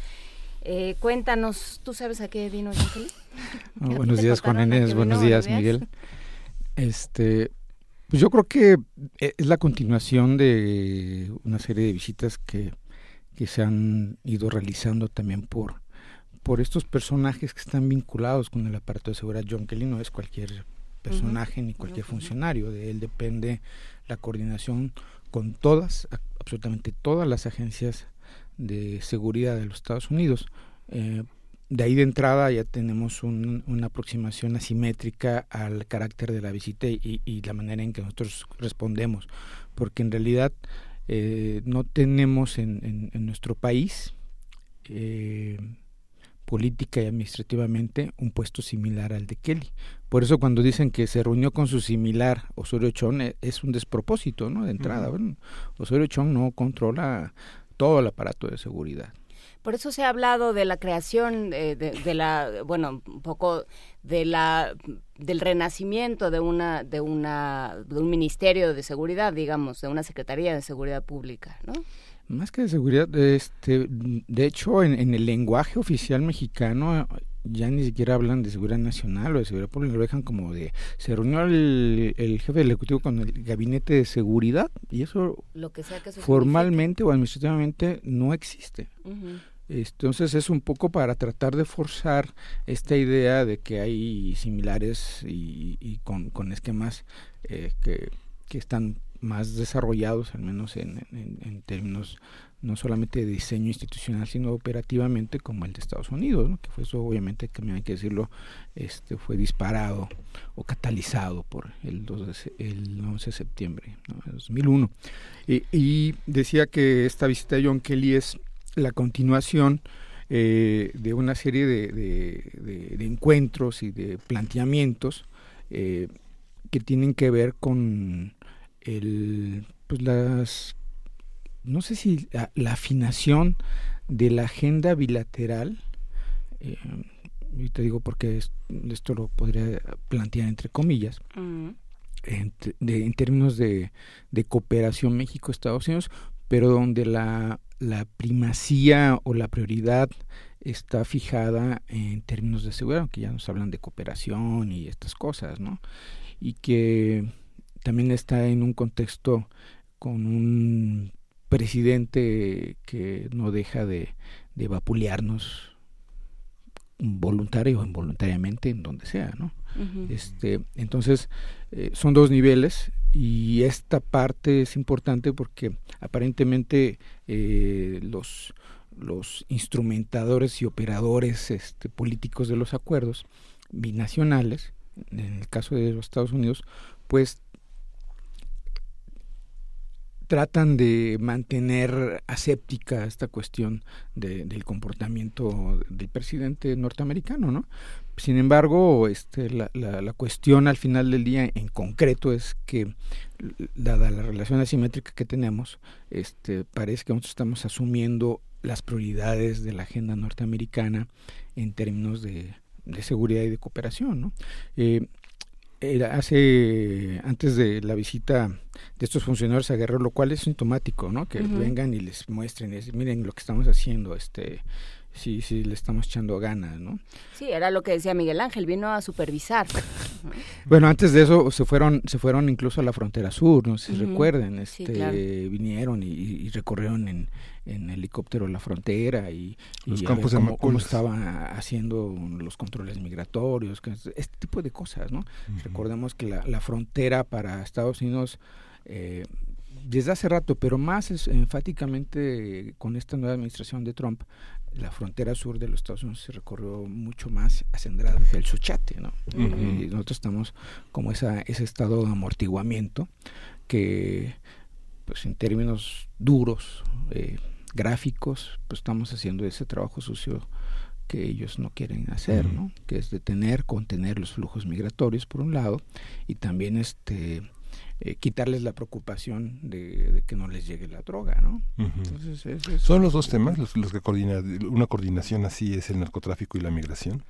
Eh, cuéntanos, ¿tú sabes a qué vino Ángel? Oh, buenos días, Juan Inés. Buenos días, Miguel. Este, pues yo creo que eh, es la continuación de una serie de visitas que, que se han ido realizando también por, por estos personajes que están vinculados con el aparato de seguridad. John Kelly no es cualquier personaje ni cualquier funcionario, de él depende la coordinación con todas, absolutamente todas las agencias de seguridad de los Estados Unidos. Eh, de ahí de entrada ya tenemos una aproximación asimétrica al carácter de la visita y, la manera en que nosotros respondemos, porque en realidad eh, no tenemos en, nuestro país, eh, política y administrativamente un puesto similar al de Kelly. Por eso cuando dicen que se reunió con su similar Osorio Chong es un despropósito, ¿no? De entrada, Osorio Chong no controla todo el aparato de seguridad. Por eso se ha hablado de la creación de, de, la, bueno, un poco de la del renacimiento de una de una de un ministerio de seguridad, digamos, de una secretaría de seguridad pública, ¿no? Más que de seguridad, este, de hecho, en, el lenguaje oficial mexicano ya ni siquiera hablan de seguridad nacional o de seguridad pública, lo dejan como de, se reunió el, jefe del Ejecutivo con el gabinete de seguridad y eso, lo que sea que formalmente o administrativamente no existe. Entonces es un poco para tratar de forzar esta idea de que hay similares y, con, con, esquemas eh, que, que están más desarrollados, al menos en, en, términos no solamente de diseño institucional, sino operativamente como el de Estados Unidos, que fue eso obviamente, que hay que decirlo, este fue disparado o catalizado por el, 2 el 11 de septiembre de 2001. Y, decía que esta visita de John Kelly es la continuación eh, de una serie de, de, de, encuentros y de planteamientos eh, que tienen que ver con el, pues las, no sé si la, afinación de la agenda bilateral, eh, y te digo porque esto lo podría plantear entre comillas, mm. en, en, términos de, de cooperación México-Estados Unidos, pero donde la, la primacía o la prioridad está fijada en términos de seguridad, que ya nos hablan de cooperación y estas cosas, ¿no? Y que también está en un contexto con un presidente que no deja de, de vapulearnos voluntario o involuntariamente en donde sea, ¿no? este, entonces, eh, son dos niveles y esta parte es importante porque aparentemente eh, los, los instrumentadores y operadores este, políticos de los acuerdos binacionales, en el caso de los Estados Unidos, pues tratan de mantener aséptica esta cuestión del comportamiento del presidente norteamericano, ¿no? Sin embargo, este, la, la, cuestión al final del día en concreto es que, dada la relación asimétrica que tenemos, este, parece que nosotros estamos asumiendo las prioridades de la agenda norteamericana en términos de, de seguridad y de cooperación, ¿no? Eh, hace antes de la visita de estos funcionarios a Guerrero, lo cual es sintomático, ¿no? Que vengan y les muestren, y miren lo que estamos haciendo, este, sí, sí, le estamos echando ganas, ¿no? Sí, era lo que decía Miguel Ángel, vino a supervisar. <laughs> bueno, antes de eso se fueron, se fueron incluso a la frontera sur, no sé si recuerden, este, vinieron y, recorrieron en, en, helicóptero la frontera y, los campos cómo, cómo, estaba haciendo los controles migratorios, este tipo de cosas, ¿no? Recordemos que la, la, frontera para Estados Unidos eh, desde hace rato, pero más enfáticamente con esta nueva administración de Trump, la frontera sur de los Estados Unidos se recorrió mucho más acendrada hacia el Suchate, ¿no? y nosotros estamos como esa, ese estado de amortiguamiento que, pues en términos duros, eh, gráficos, pues estamos haciendo ese trabajo sucio que ellos no quieren hacer, ¿no? Que es detener, contener los flujos migratorios por un lado y también este eh, quitarles la preocupación de, que no les llegue la droga, ¿no? ¿Son los dos temas los, que coordina, una coordinación así es el narcotráfico y la migración?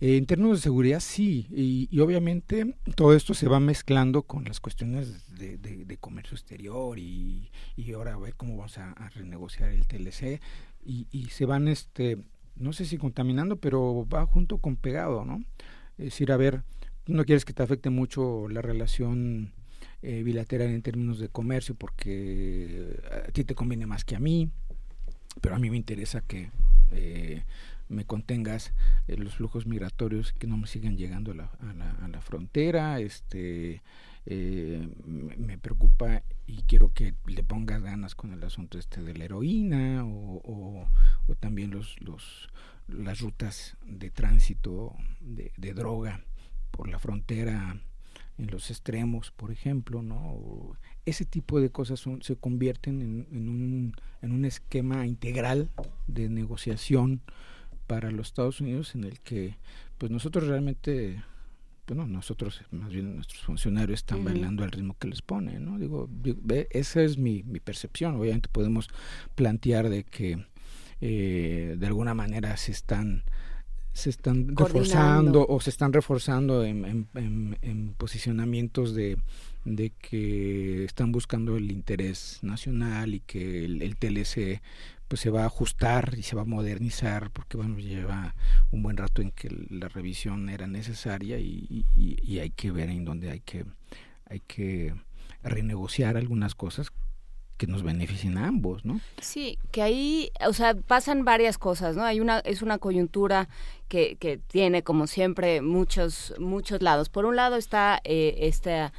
Eh, en términos de seguridad, sí, y, obviamente todo esto se va mezclando con las cuestiones de, comercio exterior y, ahora a ver cómo vamos a, renegociar el TLC y, y, se van, este, no sé si contaminando, pero va junto con pegado, ¿no? Es decir, a ver, no quieres que te afecte mucho la relación eh, bilateral en términos de comercio porque eh, a ti te conviene más que a mí, pero a mí me interesa que eh, me contengas los flujos migratorios que no me sigan llegando a la, a la, frontera, este me preocupa y quiero que le pongas ganas con el asunto este de la heroína o, también los, los las rutas de tránsito de droga por la frontera en los extremos, por ejemplo, ¿no? ese tipo de cosas son, se convierten en, un, en un esquema integral de negociación para los Estados Unidos en el que pues nosotros realmente bueno, nosotros, más bien nuestros funcionarios están bailando al ritmo que les pone, ¿no? Digo, esa es mi, mi percepción. Obviamente podemos plantear de que eh, de alguna manera se están se están reforzando o se están reforzando en, en, posicionamientos de, de, que están buscando el interés nacional y que el, el, TLC pues se va a ajustar y se va a modernizar porque bueno lleva un buen rato en que la revisión era necesaria y, y hay que ver en dónde hay que hay que renegociar algunas cosas que nos beneficien a ambos, ¿no? Sí, que ahí, o sea, pasan varias cosas, ¿no? Hay una, es una coyuntura que, que tiene, como siempre, muchos, muchos lados. Por un lado está eh, esta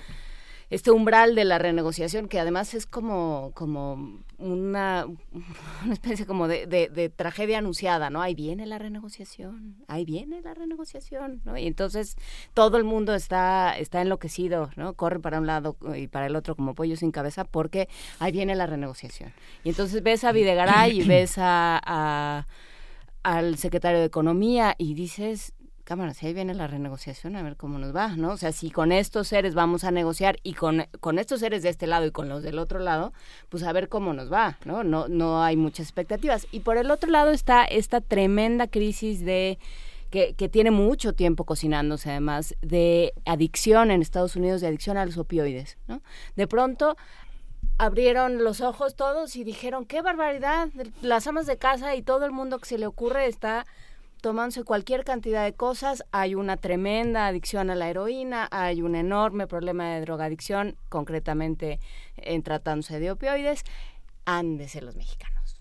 este umbral de la renegociación que además es como como una, <laughs> una especie como de, de, tragedia anunciada, ¿no? Ahí viene la renegociación, ahí viene la renegociación, ¿no? Y entonces todo el mundo está, está enloquecido, ¿no? Corre para un lado y para el otro como pollo sin cabeza porque ahí viene la renegociación. Y entonces ves a Videgaray y ves a, a al secretario de Economía y dices, cámara, si ahí viene la renegociación, a ver cómo nos va, ¿no? O sea, si con estos seres vamos a negociar y con, con estos seres de este lado y con los del otro lado, pues a ver cómo nos va, ¿no? No, no hay muchas expectativas. Y por el otro lado está esta tremenda crisis de... Que, que, tiene mucho tiempo cocinándose además de adicción en Estados Unidos, de adicción a los opioides, ¿no? De pronto abrieron los ojos todos y dijeron, qué barbaridad, las amas de casa y todo el mundo que se le ocurre está tomándose cualquier cantidad de cosas, hay una tremenda adicción a la heroína, hay un enorme problema de drogadicción, concretamente en tratándose de opioides, han de ser los mexicanos.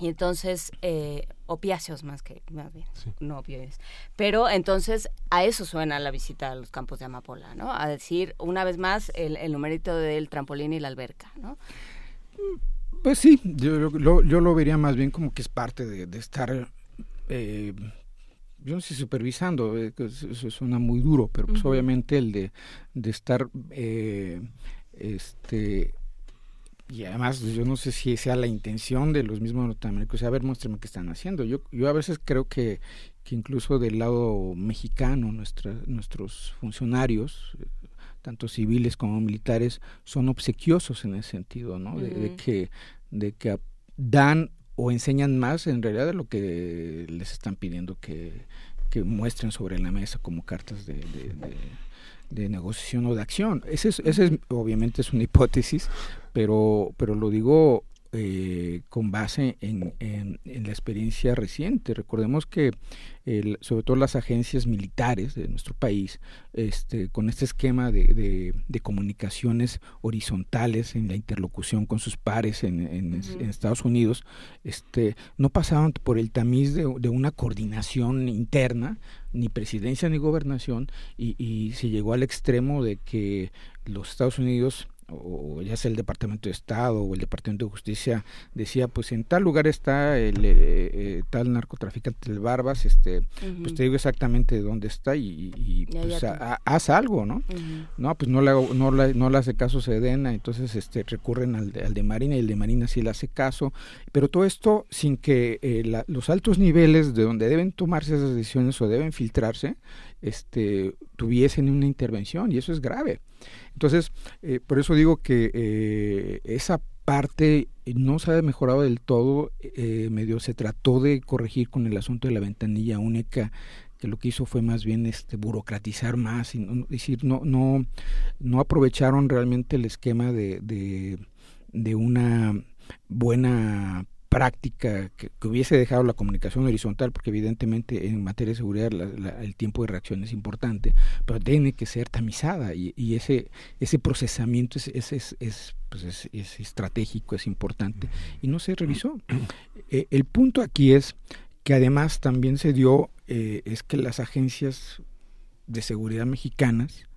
Y entonces, eh, opiáceos más que, más bien, no opioides. Pero entonces a eso suena la visita a los campos de Amapola, ¿no? A decir, una vez más, el, el numerito del trampolín y la alberca, ¿no? Pues sí, yo, yo lo vería más bien como que es parte de, de estar eh, yo no sé, supervisando, eh, eso suena muy duro, pero pues obviamente el de, de estar, eh, este, y además yo no sé si sea la intención de los mismos norteamericanos, a ver, muéstrame qué están haciendo. Yo, yo a veces creo que, que incluso del lado mexicano, nuestra, nuestros funcionarios, tanto civiles como militares, son obsequiosos en ese sentido, ¿no? de, que, de que dan o enseñan más en realidad de lo que les están pidiendo que, que muestren sobre la mesa como cartas de, de, negociación o de acción. Ese es, ese es, obviamente es una hipótesis, pero, pero lo digo eh, con base en, en, la experiencia reciente. Recordemos que sobre todo las agencias militares de nuestro país, este, con este esquema de, de, comunicaciones horizontales en la interlocución con sus pares en, en, Estados Unidos, este, no pasaban por el tamiz de, de, una coordinación interna, ni presidencia ni gobernación, y, y se llegó al extremo de que los Estados Unidos o ya sea el Departamento de Estado o el Departamento de Justicia decía pues en tal lugar está el eh, eh, tal narcotraficante del Barbas este pues te digo exactamente dónde está y, pues haz algo no no pues no le no le, no le hace caso Sedena entonces este recurren al de, al de Marina y el de Marina sí le hace caso pero todo esto sin que eh, los altos niveles de donde deben tomarse esas decisiones o deben filtrarse este tuviesen una intervención y eso es grave. Entonces, eh, por eso digo que eh, esa parte no se ha mejorado del todo, eh, medio se trató de corregir con el asunto de la ventanilla única que lo que hizo fue más bien este burocratizar más y no, decir no no no aprovecharon realmente el esquema de, de, de una buena práctica que, hubiese dejado la comunicación horizontal, porque evidentemente en materia de seguridad el tiempo de reacción es importante, pero tiene que ser tamizada y, y ese, ese procesamiento es, es, es, pues es, estratégico, es importante y no se revisó. Eh, el punto aquí es que además también se dio, eh, es que las agencias de seguridad mexicanas,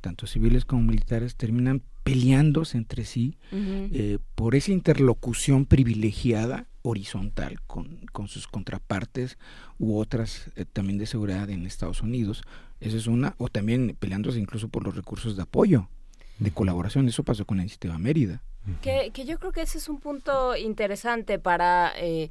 tanto civiles como militares, terminan peleándose entre sí eh, por esa interlocución privilegiada horizontal con, con sus contrapartes u otras eh, también de seguridad en Estados Unidos. Esa es una, o también peleándose incluso por los recursos de apoyo, de colaboración. Eso pasó con el sistema Mérida. Que, que yo creo que ese es un punto interesante para... Eh,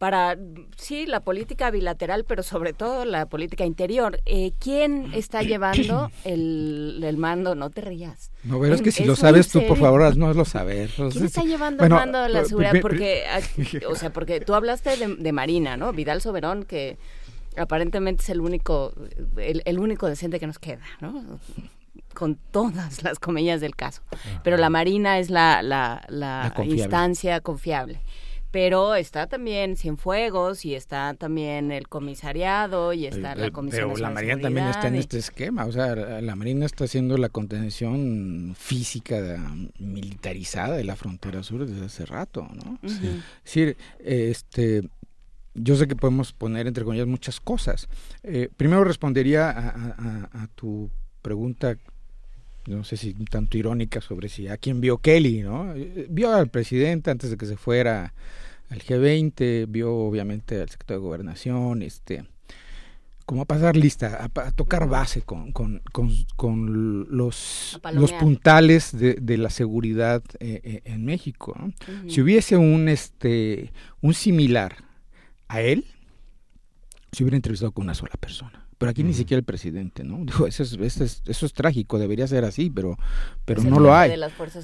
para, sí, la política bilateral, pero sobre todo la política interior. Eh, ¿Quién está llevando <clears throat> el, el, mando? No te rías. No, pero es que si lo sabes tú, por favor, no lo saber. ¿Quién está llevando el mando de la seguridad? Porque, <laughs> o sea, porque tú hablaste de, de Marina, ¿no? Vidal Soberón, que aparentemente es el único, el, el único decente que nos queda, ¿no? con todas las comillas del caso. Pero la Marina es la, la, la, instancia confiable pero está también Cienfuegos y está también el comisariado y está la comisión pero la Marina también está en este esquema o sea la Marina está haciendo la contención física militarizada de la frontera sur desde hace rato no es decir este yo sé que podemos poner entre comillas muchas cosas. Eh, primero respondería a, a tu pregunta no sé si tanto irónica sobre si a quién vio Kelly, ¿no? Vio al presidente antes de que se fuera al G20, vio obviamente al secretario de Gobernación, este, como a pasar lista, a, tocar base con, con, con, los, los puntales de, de la seguridad eh, eh, en México. Si hubiese un, este, un similar a él, se hubiera entrevistado con una sola persona pero aquí ni siquiera el presidente, ¿no? Digo, eso es, eso es, eso es trágico, debería ser así, pero, pero no lo hay.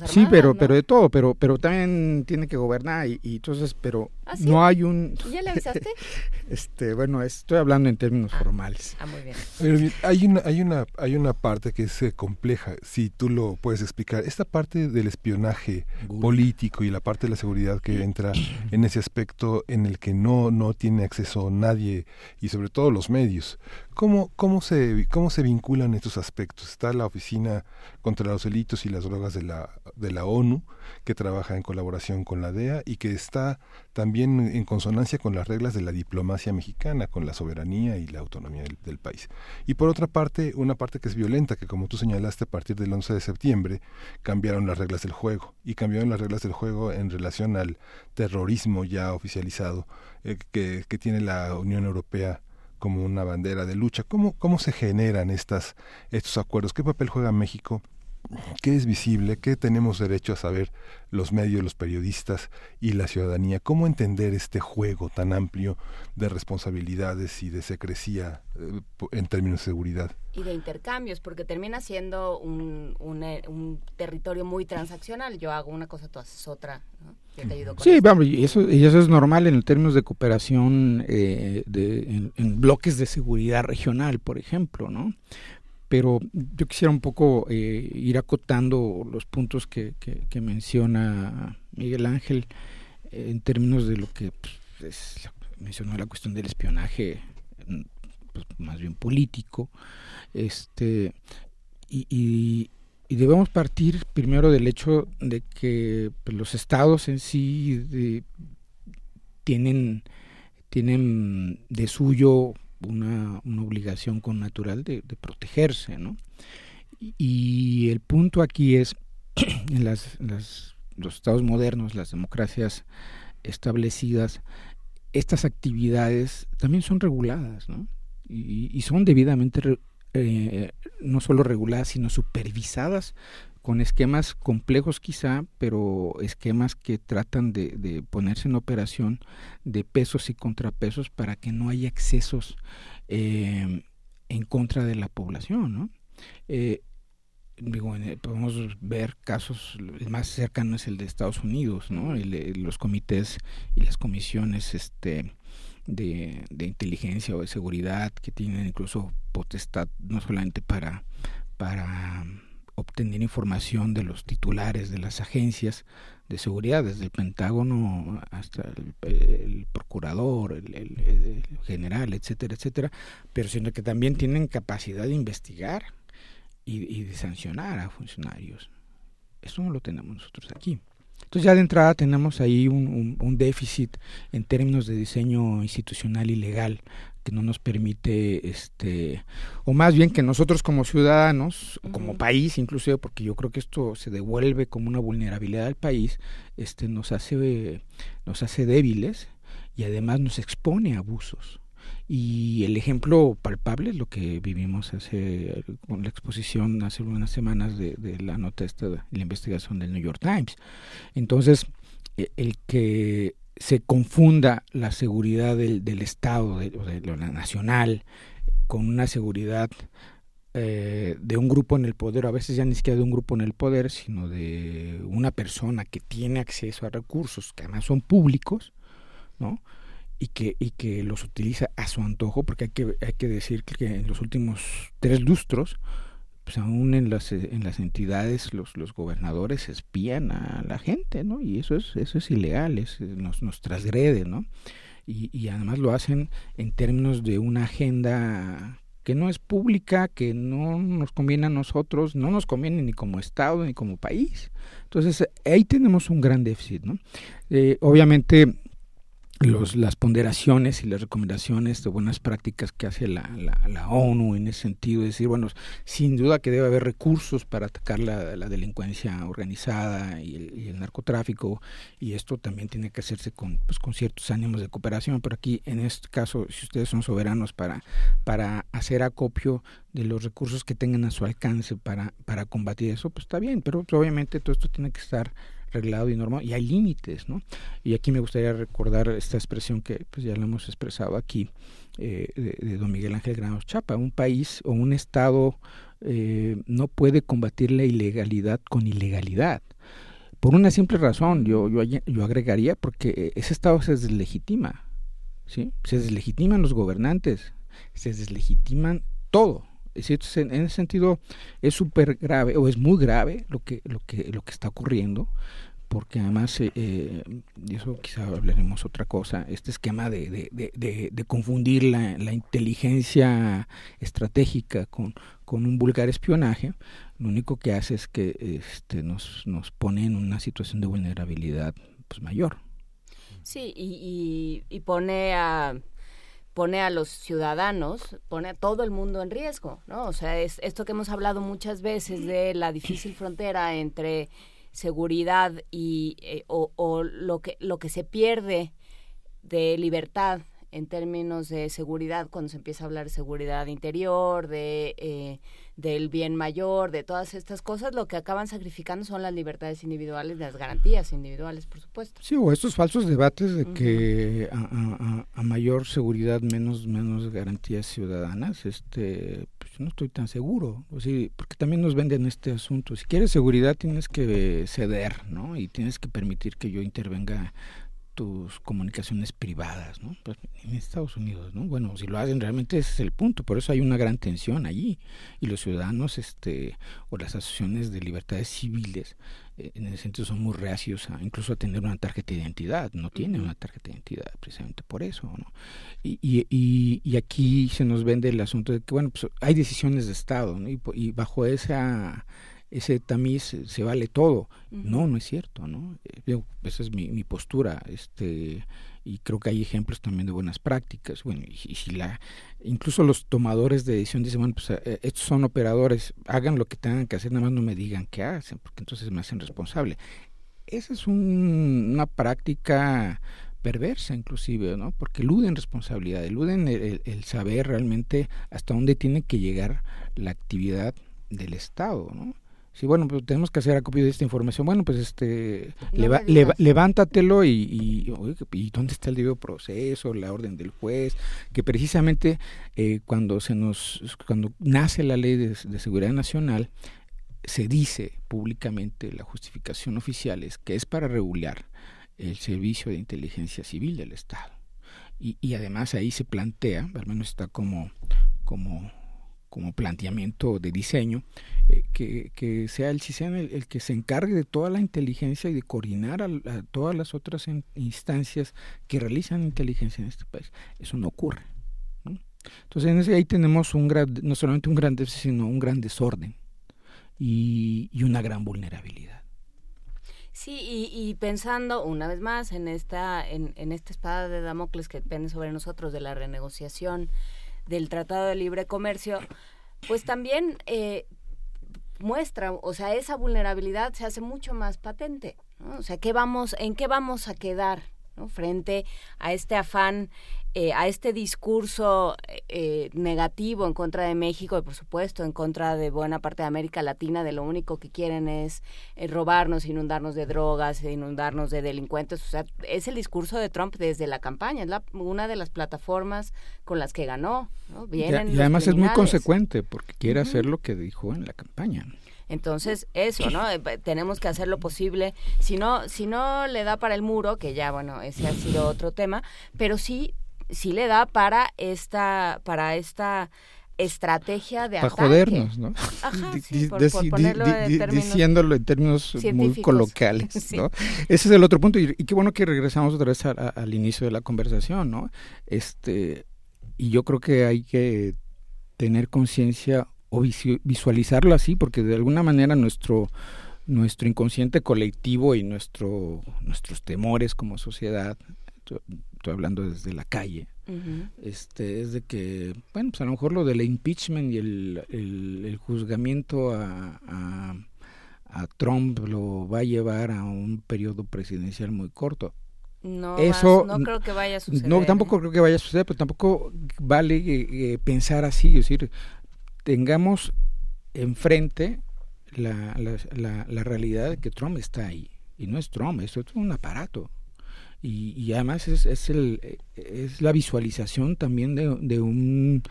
sí, pero, pero de todo, pero, pero también tiene que gobernar y, entonces, pero ¿Ah, no hay un. ¿Ya le avisaste? <laughs> este, bueno, estoy hablando en términos ah, formales. Ah, muy bien. hay una, hay una, hay una parte que es eh, compleja, si tú lo puedes explicar. Esta parte del espionaje político y la parte de la seguridad que entra <clears throat> en ese aspecto en el que no, no tiene acceso nadie y sobre todo los medios. ¿Cómo, cómo, se, ¿Cómo se vinculan estos aspectos? Está la Oficina contra los Delitos y las Drogas de la, de la ONU, que trabaja en colaboración con la DEA y que está también en consonancia con las reglas de la diplomacia mexicana, con la soberanía y la autonomía del, país. Y por otra parte, una parte que es violenta, que como tú señalaste, a partir del 11 de septiembre cambiaron las reglas del juego y cambiaron las reglas del juego en relación al terrorismo ya oficializado eh, que, que tiene la Unión Europea como una bandera de lucha. ¿Cómo, cómo se generan estas, estos acuerdos? ¿Qué papel juega México? ¿Qué es visible? ¿Qué tenemos derecho a saber los medios, los periodistas y la ciudadanía? ¿Cómo entender este juego tan amplio de responsabilidades y de secrecía eh, en términos de seguridad? Y de intercambios, porque termina siendo un, un, eh, un territorio muy transaccional. Yo hago una cosa, tú haces otra. ¿no? sí, vamos, y eso, y eso es normal en términos de cooperación eh, de, en, bloques de seguridad regional, por ejemplo, ¿no? Pero yo quisiera un poco eh, ir acotando los puntos que, menciona Miguel Ángel eh, en términos de lo que pues, mencionó la cuestión del espionaje pues, más bien político este y, y debemos partir primero del hecho de que pues, los estados en sí tienen, tienen de suyo una, una obligación con natural de, protegerse, ¿no? Y el punto aquí es, <clears throat> en las, los estados modernos, las democracias establecidas, estas actividades también son reguladas, ¿no? Y, son debidamente eh, no solo reguladas, sino supervisadas con esquemas complejos quizá, pero esquemas que tratan de, ponerse en operación de pesos y contrapesos para que no haya excesos eh, en contra de la población, ¿no? Eh, digo, podemos ver casos, el más cercano es el de Estados Unidos, ¿no? los comités y las comisiones este, de, inteligencia o de seguridad que tienen incluso potestad no solamente para, para obtener información de los titulares de las agencias de seguridad, desde el Pentágono hasta el, procurador, el, general, etcétera, etcétera, pero sino que también tienen capacidad de investigar y, y de sancionar a funcionarios. Eso no lo tenemos nosotros aquí. Entonces ya de entrada tenemos ahí un, un, déficit en términos de diseño institucional y legal que no nos permite, este, o más bien que nosotros como ciudadanos, como país inclusive, porque yo creo que esto se devuelve como una vulnerabilidad al país, este, nos hace, nos hace débiles y además nos expone a abusos. Y el ejemplo palpable es lo que vivimos hace con la exposición hace unas semanas de, la nota esta de la investigación del New York Times. Entonces, e, el que se confunda la seguridad del, del Estado, de, de, lo nacional, con una seguridad eh, de un grupo en el poder, a veces ya ni siquiera de un grupo en el poder, sino de una persona que tiene acceso a recursos que además son públicos, ¿no? Y que, y que los utiliza a su antojo, porque hay que, hay que decir que en los últimos tres lustros, pues aún en las, en las entidades los, los gobernadores espían a la gente, ¿no? Y eso es, eso es ilegal, es, nos, nos transgrede, ¿no? Y, y además lo hacen en términos de una agenda que no es pública, que no nos conviene a nosotros, no nos conviene ni como Estado ni como país. Entonces, ahí tenemos un gran déficit. ¿no? Eh, obviamente, los, las ponderaciones y las recomendaciones de buenas prácticas que hace la, la, la, ONU en ese sentido, es decir, bueno, sin duda que debe haber recursos para atacar la, la delincuencia organizada y el, narcotráfico, y esto también tiene que hacerse con, pues, con ciertos ánimos de cooperación, pero aquí en este caso, si ustedes son soberanos para, para hacer acopio de los recursos que tengan a su alcance para, para combatir eso, pues está bien, pero obviamente todo esto tiene que estar reglado y normal y hay límites, ¿no? Y aquí me gustaría recordar esta expresión que pues ya la hemos expresado aquí eh, de, don Miguel Ángel Granos Chapa, un país o un estado eh, no puede combatir la ilegalidad con ilegalidad. Por una simple razón, yo, yo, yo agregaría porque ese estado se deslegitima, ¿sí? Se deslegitiman los gobernantes, se deslegitiman todo, en ese sentido es súper grave o es muy grave lo que lo que lo que está ocurriendo porque además eh, eh, y eso quizá hablaremos otra cosa este esquema de, de, de, confundir la, la, inteligencia estratégica con, con un vulgar espionaje lo único que hace es que este nos nos pone en una situación de vulnerabilidad pues mayor sí y, y, y pone a pone a los ciudadanos, pone a todo el mundo en riesgo, ¿no? O sea, es esto que hemos hablado muchas veces de la difícil frontera entre seguridad y eh, o, o, lo que lo que se pierde de libertad en términos de seguridad cuando se empieza a hablar de seguridad interior, de eh, del bien mayor, de todas estas cosas, lo que acaban sacrificando son las libertades individuales, las garantías individuales, por supuesto. Sí, o estos falsos debates de que a, a, a, mayor seguridad menos menos garantías ciudadanas, este, pues no estoy tan seguro, o sí, porque también nos venden este asunto. Si quieres seguridad tienes que ceder, ¿no? Y tienes que permitir que yo intervenga tus comunicaciones privadas, ¿no? Pues en Estados Unidos, ¿no? Bueno, si lo hacen realmente ese es el punto, por eso hay una gran tensión allí y los ciudadanos, este, o las asociaciones de libertades civiles, eh, en ese sentido son muy reacios a, incluso a tener una tarjeta de identidad, no tienen una tarjeta de identidad precisamente por eso, ¿no? Y, y, y, y aquí se nos vende el asunto de que, bueno, pues hay decisiones de Estado, ¿no? Y, y bajo esa ese tamiz se vale todo. Uh -huh. No, no es cierto, ¿no? Eh, esa es mi, mi, postura, este, y creo que hay ejemplos también de buenas prácticas. Bueno, y, si la, incluso los tomadores de decisión dicen, bueno, pues eh, estos son operadores, hagan lo que tengan que hacer, nada más no me digan qué hacen, porque entonces me hacen responsable. Esa es un, una práctica perversa inclusive, ¿no? Porque eluden responsabilidad, eluden el, el, el saber realmente hasta dónde tiene que llegar la actividad del Estado, ¿no? Sí, bueno, pues tenemos que hacer acopio de esta información. Bueno, pues este, no leva, leva, levántatelo y, y, y, dónde está el debido proceso, la orden del juez, que precisamente eh, cuando se nos, cuando nace la ley de, de, seguridad nacional, se dice públicamente la justificación oficial es que es para regular el servicio de inteligencia civil del Estado. Y, y además ahí se plantea, al menos está como, como como planteamiento de diseño, eh, que, que, sea el CISEN el, el, que se encargue de toda la inteligencia y de coordinar a, a todas las otras en, instancias que realizan inteligencia en este país. Eso no ocurre. ¿no? Entonces, en ese, ahí tenemos un gran, no solamente un gran déficit, sino un gran desorden y, y una gran vulnerabilidad. Sí, y, y, pensando una vez más en esta, en, en esta espada de Damocles que pende sobre nosotros de la renegociación del Tratado de Libre Comercio, pues también eh, muestra, o sea, esa vulnerabilidad se hace mucho más patente. O sea, ¿qué vamos, ¿en qué vamos a quedar frente a este afán eh, a este discurso eh, negativo en contra de México y por supuesto en contra de buena parte de América Latina, de lo único que quieren es eh, robarnos, inundarnos de drogas, inundarnos de delincuentes. O sea, es el discurso de Trump desde la campaña, es la, una de las plataformas con las que ganó. y, además es muy consecuente porque quiere hacer lo que dijo en la campaña. Entonces, eso, ¿no? Tenemos que hacer lo posible. Si no, si no le da para el muro, que ya, bueno, ese ha sido otro tema, pero sí sí le da para esta, para esta estrategia de para jodernos, ¿no? diciéndolo en términos muy coloquiales, <laughs> ¿no? Ese es el otro punto y, qué bueno que regresamos otra vez al inicio de la conversación, ¿no? Este y yo creo que hay que tener conciencia o visualizarlo así porque de alguna manera nuestro nuestro inconsciente colectivo y nuestro nuestros temores como sociedad estoy hablando desde la calle, este, es de que, bueno, pues a lo mejor lo del impeachment y el, el, juzgamiento a, a, Trump lo va a llevar a un periodo presidencial muy corto. No, Eso, no creo que vaya a suceder. No, tampoco creo que vaya a suceder, pero tampoco vale eh, eh, pensar así, es decir, tengamos enfrente la, la, la, realidad de que Trump está ahí. Y no es Trump, es un aparato y, además es, es, el, es la visualización también de, de, un,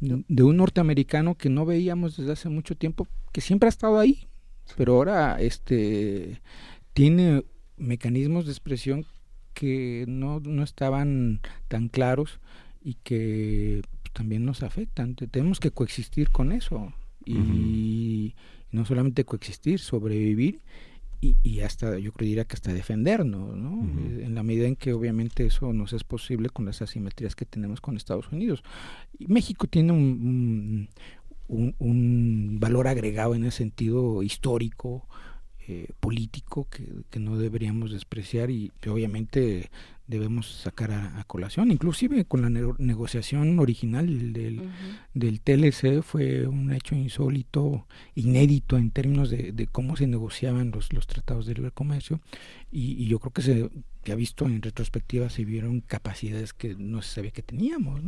de un norteamericano que no veíamos desde hace mucho tiempo, que siempre ha estado ahí, pero ahora este tiene mecanismos de expresión que no, no estaban tan claros y que también nos afectan. Tenemos que coexistir con eso y no solamente coexistir, sobrevivir y, hasta, yo creo que hasta defendernos, ¿no? En la medida en que obviamente eso nos es posible con las asimetrías que tenemos con Estados Unidos. Y México tiene un, un, un, valor agregado en el sentido histórico, eh, político, que, que, no deberíamos despreciar y obviamente debemos sacar a, colación. Inclusive con la negociación original del, del TLC fue un hecho insólito, inédito en términos de, cómo se negociaban los, los tratados de libre comercio y, yo creo que se que ha visto en retrospectiva se vieron capacidades que no se sabía que teníamos.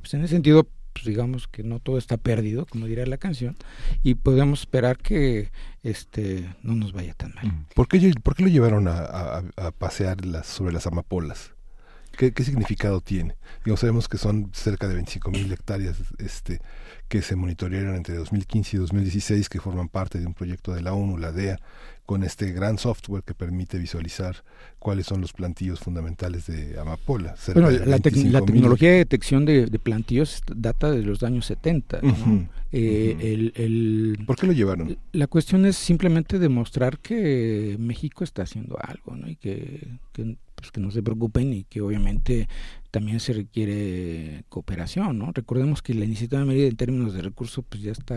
Pues en ese sentido, pues digamos que no todo está perdido, como diría la canción, y podemos esperar que este no nos vaya tan mal. ¿Por qué, por qué lo llevaron a, pasear las, sobre las amapolas? ¿Qué, ¿Qué, significado tiene? Digo, sabemos que son cerca de 25 mil hectáreas este, que se monitorearon entre 2015 y 2016, que forman parte de un proyecto de la ONU, la DEA, con este gran software que permite visualizar cuáles son los plantillos fundamentales de amapola. Bueno, la, tecnología de detección de, plantillos data de los años 70. Eh, el, ¿Por qué lo llevaron? La cuestión es simplemente demostrar que México está haciendo algo ¿no? y que, que, pues, que no se preocupen y que obviamente también se requiere cooperación. ¿no? Recordemos que la iniciativa de Mérida en términos de recursos pues ya está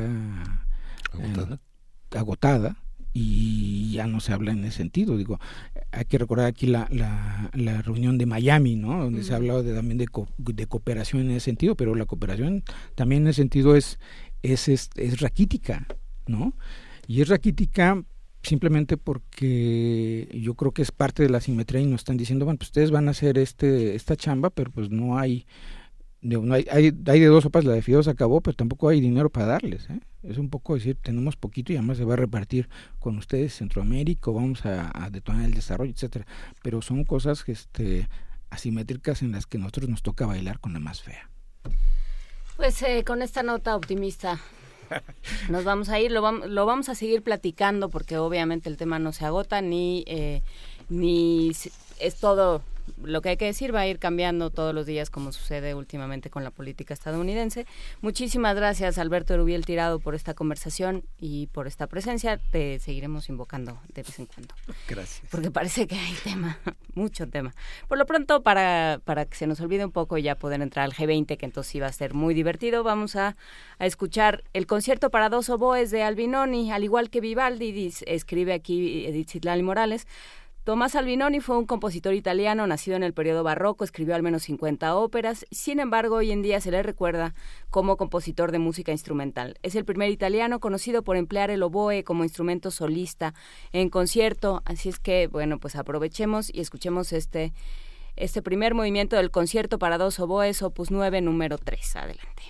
agotada. Eh, agotada y ya no se habla en ese sentido. Digo, hay que recordar aquí la, la, la reunión de Miami, ¿no? Donde se ha hablado de, también de, de, cooperación en ese sentido, pero la cooperación también en ese sentido es, es, es, es raquítica, ¿no? Y es raquítica simplemente porque yo creo que es parte de la simetría y nos están diciendo, bueno, pues ustedes van a hacer este esta chamba, pero pues no hay no hay, hay, hay, de dos sopas, la de fideos acabó, pero tampoco hay dinero para darles. ¿eh? Es un poco decir, tenemos poquito y además se va a repartir con ustedes Centroamérica, vamos a, detonar el desarrollo, etcétera. Pero son cosas este, asimétricas en las que nosotros nos toca bailar con la más fea. Pues eh, con esta nota optimista <laughs> nos vamos a ir, lo, vamos, lo vamos a seguir platicando porque obviamente el tema no se agota ni, eh, ni es todo lo que hay que decir va a ir cambiando todos los días como sucede últimamente con la política estadounidense. Muchísimas gracias Alberto Erubiel Tirado por esta conversación y por esta presencia. Te seguiremos invocando de vez en cuando. Gracias. Porque parece que hay tema, <laughs> mucho tema. Por lo pronto, para, para que se nos olvide un poco y ya poder entrar al G20, que entonces iba a ser muy divertido, vamos a, a escuchar el concierto para dos oboes de Albinoni, al igual que Vivaldi, escribe aquí Edith Citlali Morales. Tomás Albinoni fue un compositor italiano nacido en el periodo barroco, escribió al menos 50 óperas, sin embargo hoy en día se le recuerda como compositor de música instrumental. Es el primer italiano conocido por emplear el oboe como instrumento solista en concierto, así es que bueno, pues aprovechemos y escuchemos este este primer movimiento del concierto para dos oboes, opus 9, número 3. Adelante.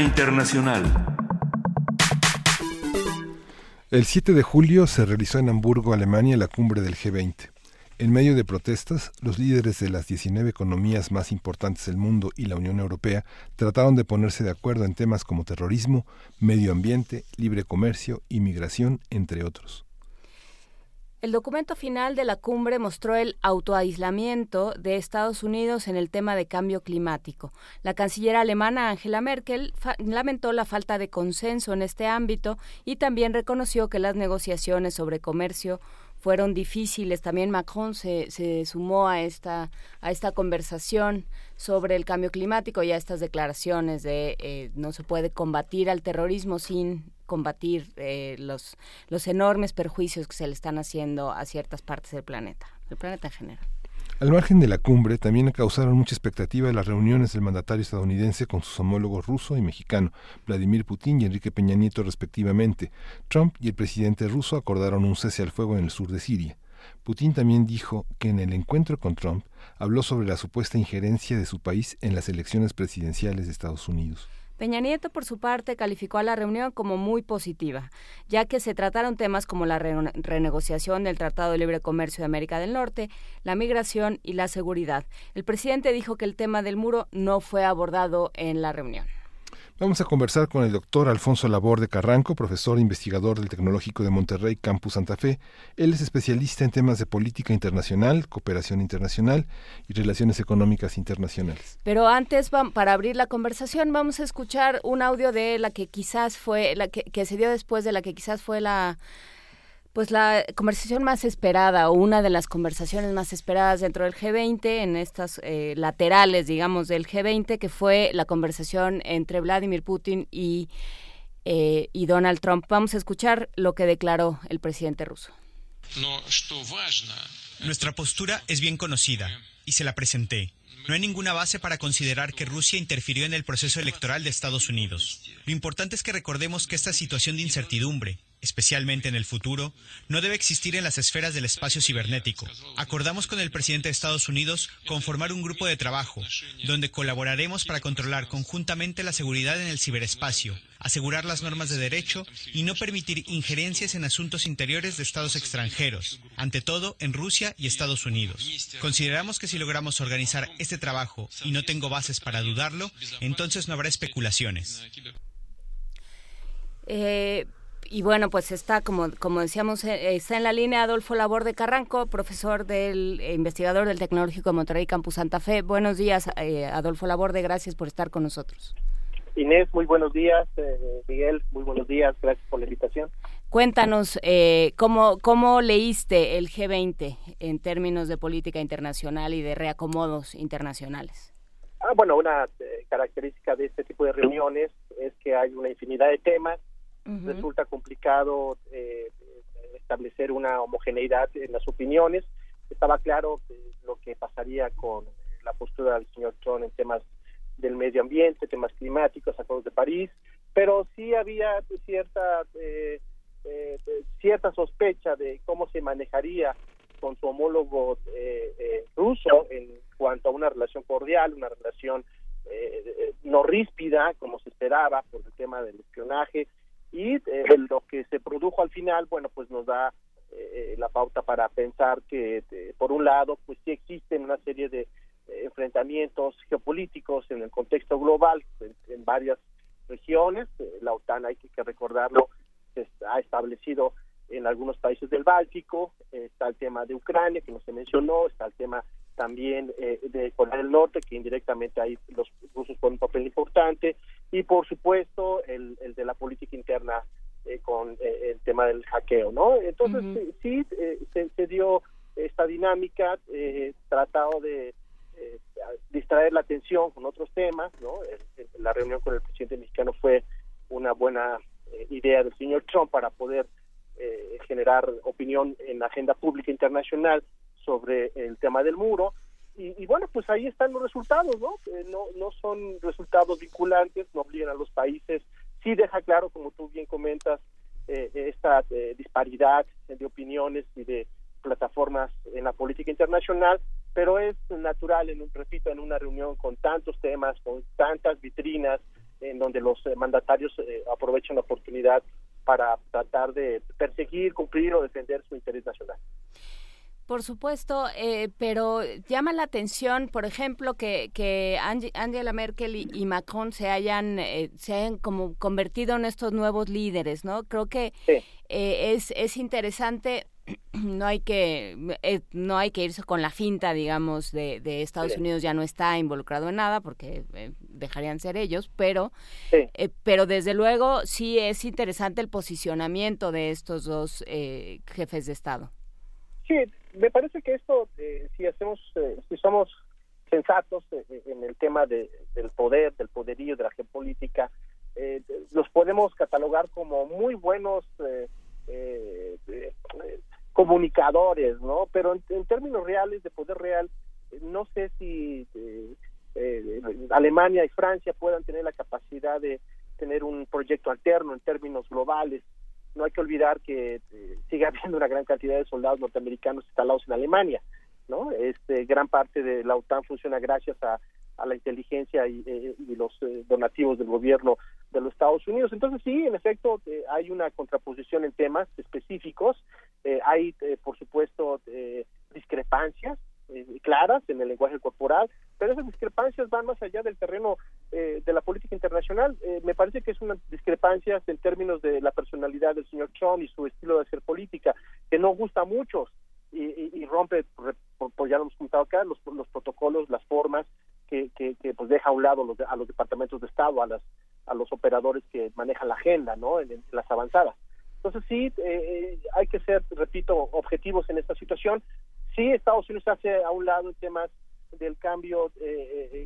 Internacional. El 7 de julio se realizó en Hamburgo, Alemania, la cumbre del G20. En medio de protestas, los líderes de las 19 economías más importantes del mundo y la Unión Europea trataron de ponerse de acuerdo en temas como terrorismo, medio ambiente, libre comercio, inmigración, entre otros. El documento final de la cumbre mostró el autoaislamiento de Estados Unidos en el tema de cambio climático. La canciller alemana Angela Merkel lamentó la falta de consenso en este ámbito y también reconoció que las negociaciones sobre comercio fueron difíciles. También Macron se, se sumó a esta, a esta conversación sobre el cambio climático y a estas declaraciones de eh, no se puede combatir al terrorismo sin combatir eh, los, los enormes perjuicios que se le están haciendo a ciertas partes del planeta, del planeta en general. Al margen de la cumbre, también causaron mucha expectativa las reuniones del mandatario estadounidense con sus homólogos ruso y mexicano, Vladimir Putin y Enrique Peña Nieto respectivamente. Trump y el presidente ruso acordaron un cese al fuego en el sur de Siria. Putin también dijo que en el encuentro con Trump habló sobre la supuesta injerencia de su país en las elecciones presidenciales de Estados Unidos. Peña Nieto, por su parte, calificó a la reunión como muy positiva, ya que se trataron temas como la renegociación del Tratado de Libre Comercio de América del Norte, la migración y la seguridad. El presidente dijo que el tema del muro no fue abordado en la reunión. Vamos a conversar con el doctor Alfonso Labor de Carranco, profesor e investigador del Tecnológico de Monterrey, Campus Santa Fe. Él es especialista en temas de política internacional, cooperación internacional y relaciones económicas internacionales. Pero antes, para abrir la conversación, vamos a escuchar un audio de la que quizás fue, la que se dio después de la que quizás fue la pues la conversación más esperada o una de las conversaciones más esperadas dentro del G20 en estas eh, laterales, digamos, del G20, que fue la conversación entre Vladimir Putin y y Donald Trump. Vamos a escuchar lo que declaró el presidente ruso. Nuestra postura es bien conocida y se la presenté. No hay ninguna base para considerar que Rusia interfirió en el proceso electoral de Estados Unidos. Lo importante es que recordemos que esta situación de incertidumbre, especialmente en el futuro, no debe existir en las esferas del espacio cibernético. Acordamos con el presidente de Estados Unidos conformar un grupo de trabajo, donde colaboraremos para controlar conjuntamente la seguridad en el ciberespacio, asegurar las normas de derecho y no permitir injerencias en asuntos interiores de estados extranjeros, ante todo en Rusia y Estados Unidos. Consideramos que si logramos organizar este trabajo, y no tengo bases para dudarlo, entonces no habrá especulaciones. Eh, y bueno, pues está, como, como decíamos, eh, está en la línea Adolfo Labor de Carranco, profesor del eh, investigador del Tecnológico de Monterrey Campus Santa Fe. Buenos días, eh, Adolfo Laborde, gracias por estar con nosotros. Inés, muy buenos días. Miguel, muy buenos días. Gracias por la invitación. Cuéntanos, ¿cómo, ¿cómo leíste el G20 en términos de política internacional y de reacomodos internacionales? Ah, bueno, una característica de este tipo de reuniones es que hay una infinidad de temas resulta complicado eh, establecer una homogeneidad en las opiniones. Estaba claro lo que pasaría con la postura del señor Trump en temas del medio ambiente, temas climáticos, acuerdos de París, pero sí había cierta eh, eh, cierta sospecha de cómo se manejaría con su homólogo ruso en cuanto a una relación cordial, una relación no ríspida, como se esperaba por el tema del espionaje, y eh, lo que se produjo al final, bueno, pues nos da eh, la pauta para pensar que, por un lado, pues sí existen una serie de eh, enfrentamientos geopolíticos en el contexto global en, varias regiones. la OTAN, hay que, recordarlo, se ha establecido en algunos países del Báltico, está el tema de Ucrania, que no se mencionó, está el tema también de Corea del Norte, que indirectamente ahí los rusos ponen un papel importante, y por supuesto el, el de la política interna eh, con eh, el tema del hackeo, ¿no? Entonces sí, eh, se, dio esta dinámica, tratado de distraer la atención con otros temas, ¿no? la reunión con el presidente mexicano fue una buena idea del señor Trump para poder generar opinión en la agenda pública internacional sobre el tema del muro y, bueno, pues ahí están los resultados, ¿no? ¿no? No son resultados vinculantes, no obligan a los países, sí deja claro, como tú bien comentas, eh, esta eh, disparidad de opiniones y de plataformas en la política internacional, pero es natural, en un, repito, en una reunión con tantos temas, con tantas vitrinas, en donde los eh, mandatarios aprovechan la oportunidad para tratar de perseguir, cumplir o defender su interés nacional. Por supuesto, eh, pero llama la atención, por ejemplo, que, que Angela Merkel y, Macron se hayan, eh, se hayan como convertido en estos nuevos líderes, ¿no? Creo que eh, es, es interesante <clears throat> no hay que no hay que irse con la finta digamos de, de Estados Unidos ya no está involucrado en nada porque dejarían ser ellos pero pero desde luego sí es interesante el posicionamiento de estos dos jefes de estado. Sí me parece que esto, eh, si hacemos, eh, si somos sensatos eh, en el tema de, del poder, del poderío, de la geopolítica, los podemos catalogar como muy buenos comunicadores, ¿no? Pero en, términos reales, de poder real, no sé si Alemania y Francia puedan tener la capacidad de tener un proyecto alterno en términos globales no hay que olvidar que eh, sigue <laughs> habiendo una gran cantidad de soldados norteamericanos instalados en Alemania, ¿no? Este, gran parte de la OTAN funciona gracias a, la inteligencia y, eh, los eh, donativos del gobierno de los Estados Unidos. Entonces sí, en efecto, hay una contraposición en temas específicos, hay, por supuesto, discrepancias claras en el lenguaje corporal, pero esas discrepancias van más allá del terreno eh, de la política internacional. Eh, me parece que es una discrepancia en términos de la personalidad del señor Trump y su estilo de hacer política, que no gusta a muchos y, rompe, por, ya lo hemos comentado acá, los, los protocolos, las formas que, pues deja a un lado a los departamentos de Estado, a, los operadores que manejan la agenda, ¿no? En, las avanzadas. Entonces sí, eh, hay que ser, repito, objetivos en esta situación. Sí, Estados Unidos hace a un lado en temas del cambio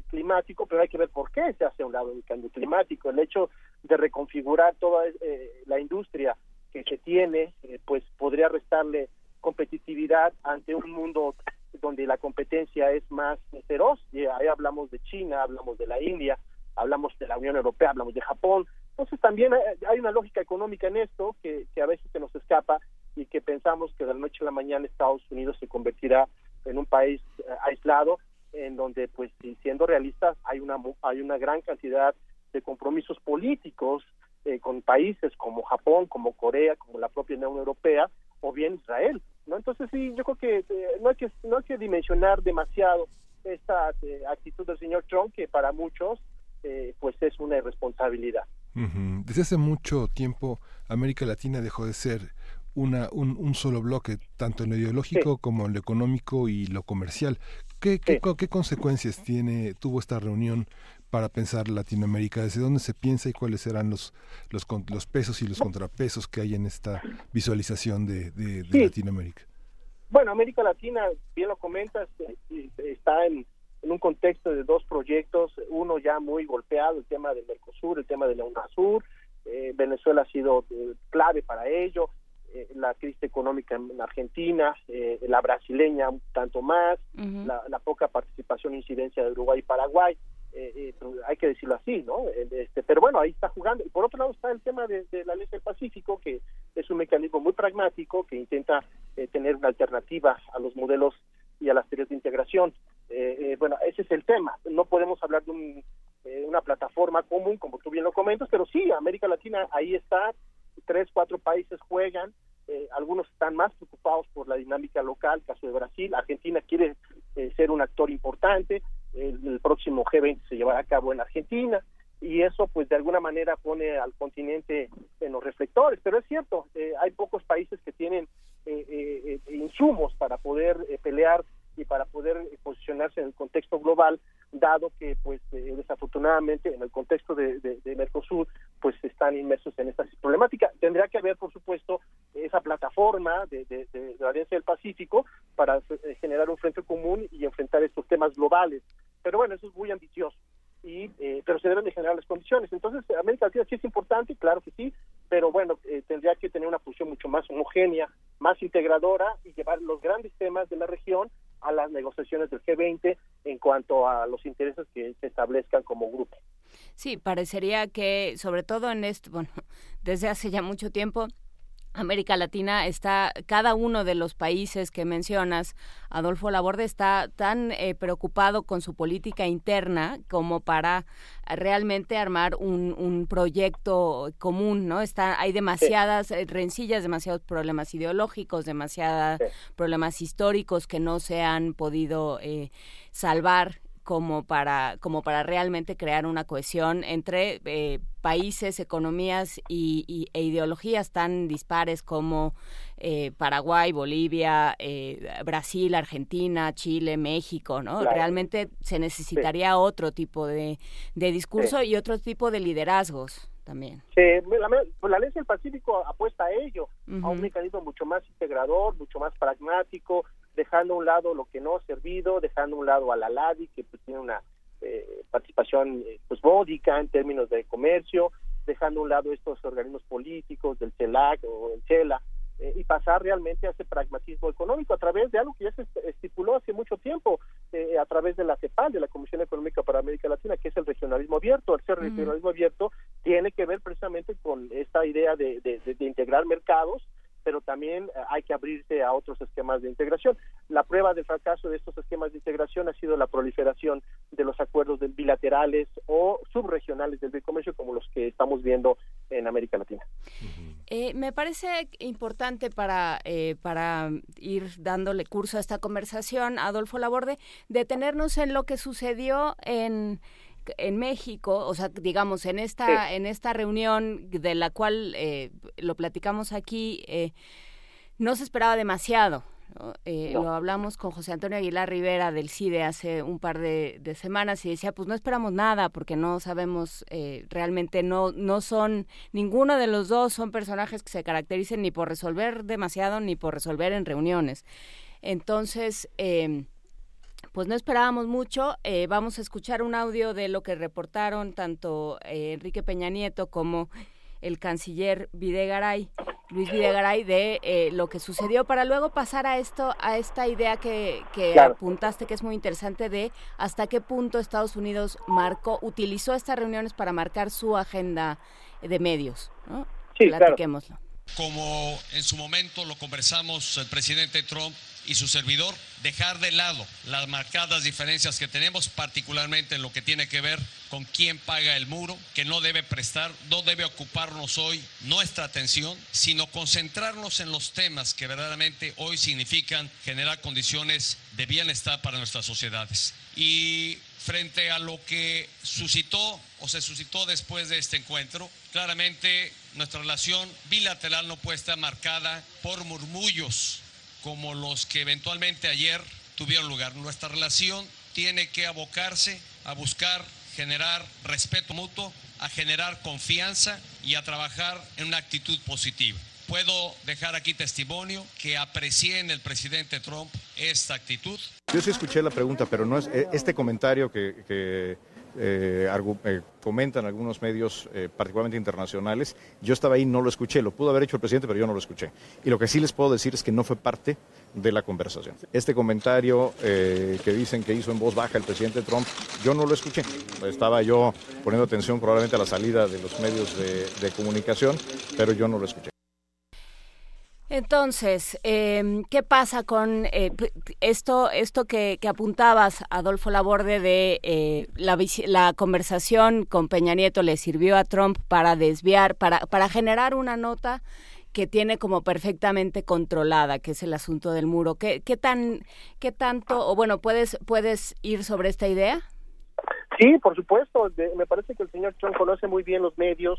climático, pero hay que ver por qué se hace a un lado del cambio climático. El hecho de reconfigurar toda la industria que se tiene, pues podría restarle competitividad ante un mundo donde la competencia es más feroz. Ahí hablamos de China, hablamos de la India, hablamos de la Unión Europea, hablamos de Japón. Entonces también hay una lógica económica en esto que, que a veces se nos escapa y que pensamos que de la noche a la mañana Estados Unidos se convertirá en un país eh, aislado en donde pues siendo realistas hay una hay una gran cantidad de compromisos políticos eh, con países como Japón, como Corea, como la propia Unión Europea o bien Israel, ¿no? Entonces sí, yo creo que eh, no hay que no hay que dimensionar demasiado esta actitud del señor Trump que para muchos pues es una irresponsabilidad. Desde hace mucho tiempo América Latina dejó de ser una, un, un solo bloque, tanto en lo ideológico como en lo económico y lo comercial. ¿Qué, qué, qué consecuencias tiene tuvo esta reunión para pensar Latinoamérica? ¿Desde dónde se piensa y cuáles serán los, los, los pesos y los contrapesos que hay en esta visualización de, de, Latinoamérica? Bueno, América Latina, bien lo comentas, eh, está en, en, un contexto de dos proyectos, uno ya muy golpeado, el tema del Mercosur, el tema de la UNASUR, eh, Venezuela ha sido eh, clave para ello, eh, la crisis económica en Argentina, eh, la brasileña un tanto más, la, poca participación e incidencia de Uruguay y Paraguay, eh, hay que decirlo así, ¿no? Este, pero bueno, ahí está jugando. Y por otro lado está el tema de, la ley del Pacífico, que es un mecanismo muy pragmático que intenta tener una alternativa a los modelos y a las teorías de integración. bueno, ese es el tema. No podemos hablar de una plataforma común, como tú bien lo comentas, pero sí, América Latina ahí está, tres, cuatro países juegan, eh, algunos están más preocupados por la dinámica local, caso de Brasil, Argentina quiere eh, ser un actor importante, el, próximo G20 se llevará a cabo en Argentina y eso pues de alguna manera pone al continente en los reflectores, pero es cierto, eh, hay pocos países que tienen insumos para poder pelear y para poder posicionarse en el contexto global, dado que pues eh, desafortunadamente en el contexto de, Mercosur pues están inmersos en esta problemática. Tendría que haber, por supuesto, esa plataforma de, de la Alianza del Pacífico para eh, generar un frente común y enfrentar estos temas globales. Pero bueno, eso es muy ambicioso. Y, eh, pero se deben de generar las condiciones. Entonces, América Latina sí es importante, claro que sí, pero bueno, tendría que tener una posición mucho más homogénea, más integradora y llevar los grandes temas de la región a las negociaciones del G20 en cuanto a los intereses que se establezcan como grupo. Sí, parecería que sobre todo en esto, bueno, <laughs> desde hace ya mucho tiempo América Latina está, cada uno de los países que mencionas, Adolfo Laborde, está tan eh, preocupado con su política interna como para realmente armar un, un proyecto común, ¿no? Está, hay demasiadas eh, rencillas, demasiados problemas ideológicos, demasiados problemas históricos que no se han podido eh, salvar como para, como para realmente crear una cohesión entre eh, países, economías y, e ideologías tan dispares como eh, Paraguay, Bolivia, eh, Brasil, Argentina, Chile, México, ¿no? Realmente se necesitaría otro tipo de, de discurso y otro tipo de liderazgos también. Sí, la, pues la ley del Pacífico apuesta a ello, a un mecanismo mucho más integrador, mucho más pragmático, dejando a un lado lo que no ha servido, dejando a un lado a la LADI, que pues, tiene una eh, participación eh, pues módica en términos de comercio, dejando a un lado estos organismos políticos del CELAC o el CELA, eh, y pasar realmente a ese pragmatismo económico a través de algo que ya se estipuló hace mucho tiempo, a través de la CEPAL, de la Comisión Económica para América Latina, que es el regionalismo abierto. El ser regionalismo abierto tiene que ver precisamente con esta idea de, de integrar mercados, pero también eh, hay que abrirse a otros esquemas de integración. La prueba del fracaso de estos esquemas de integración ha sido la proliferación de los acuerdos bilaterales o subregionales del comercio como los que estamos viendo en América Latina. Eh, me parece importante para, eh, para ir dándole curso a esta conversación, Adolfo Laborde, detenernos en lo que sucedió en en México, o sea, digamos, en esta, en esta reunión de la cual eh, lo platicamos aquí, eh, no se esperaba demasiado. Eh, lo hablamos con José Antonio Aguilar Rivera del CIDE hace un par de, semanas y decía, pues no esperamos nada porque no sabemos realmente, no, no son, ninguno de los dos son personajes que se caractericen ni por resolver demasiado ni por resolver en reuniones. Entonces, pues no esperábamos mucho. Eh, vamos a escuchar un audio de lo que reportaron tanto eh, Enrique Peña Nieto como el canciller Videgaray, Luis Videgaray, de eh, lo que sucedió para luego pasar a esto, a esta idea que, que apuntaste que es muy interesante de hasta qué punto Estados Unidos marcó, utilizó estas reuniones para marcar su agenda de medios, ¿no? Sí, Platiquémoslo. Como en su momento lo conversamos el presidente Trump y su servidor, dejar de lado las marcadas diferencias que tenemos, particularmente en lo que tiene que ver con quién paga el muro, que no debe prestar, no debe ocuparnos hoy nuestra atención, sino concentrarnos en los temas que verdaderamente hoy significan generar condiciones de bienestar para nuestras sociedades. Y frente a lo que suscitó o se suscitó después de este encuentro, claramente nuestra relación bilateral no puede estar marcada por murmullos como los que eventualmente ayer tuvieron lugar. Nuestra relación tiene que abocarse a buscar generar respeto mutuo, a generar confianza y a trabajar en una actitud positiva. Puedo dejar aquí testimonio que aprecié en el presidente Trump esta actitud. Yo sí escuché la pregunta, pero no es eh, este comentario que eh, eh, comentan algunos medios, eh, particularmente internacionales. Yo estaba ahí, no lo escuché, lo pudo haber hecho el presidente, pero yo no lo escuché. Y lo que sí les puedo decir es que no fue parte de la conversación. Este comentario que dicen que hizo en voz baja el presidente Trump, yo no lo escuché. Estaba yo poniendo atención probablemente a la salida de los medios de comunicación, pero yo no lo escuché. Entonces, em, ¿qué pasa con eh, esto, esto que, apuntabas, Adolfo Laborde, de eh, la, la, conversación con Peña Nieto le sirvió a Trump para desviar, para, para generar una nota que tiene como perfectamente controlada, que es el asunto del muro. ¿Qué, qué tan, qué tanto, o bueno, puedes, puedes ir sobre esta idea? Sí, por supuesto. me parece que el señor Trump conoce muy bien los medios,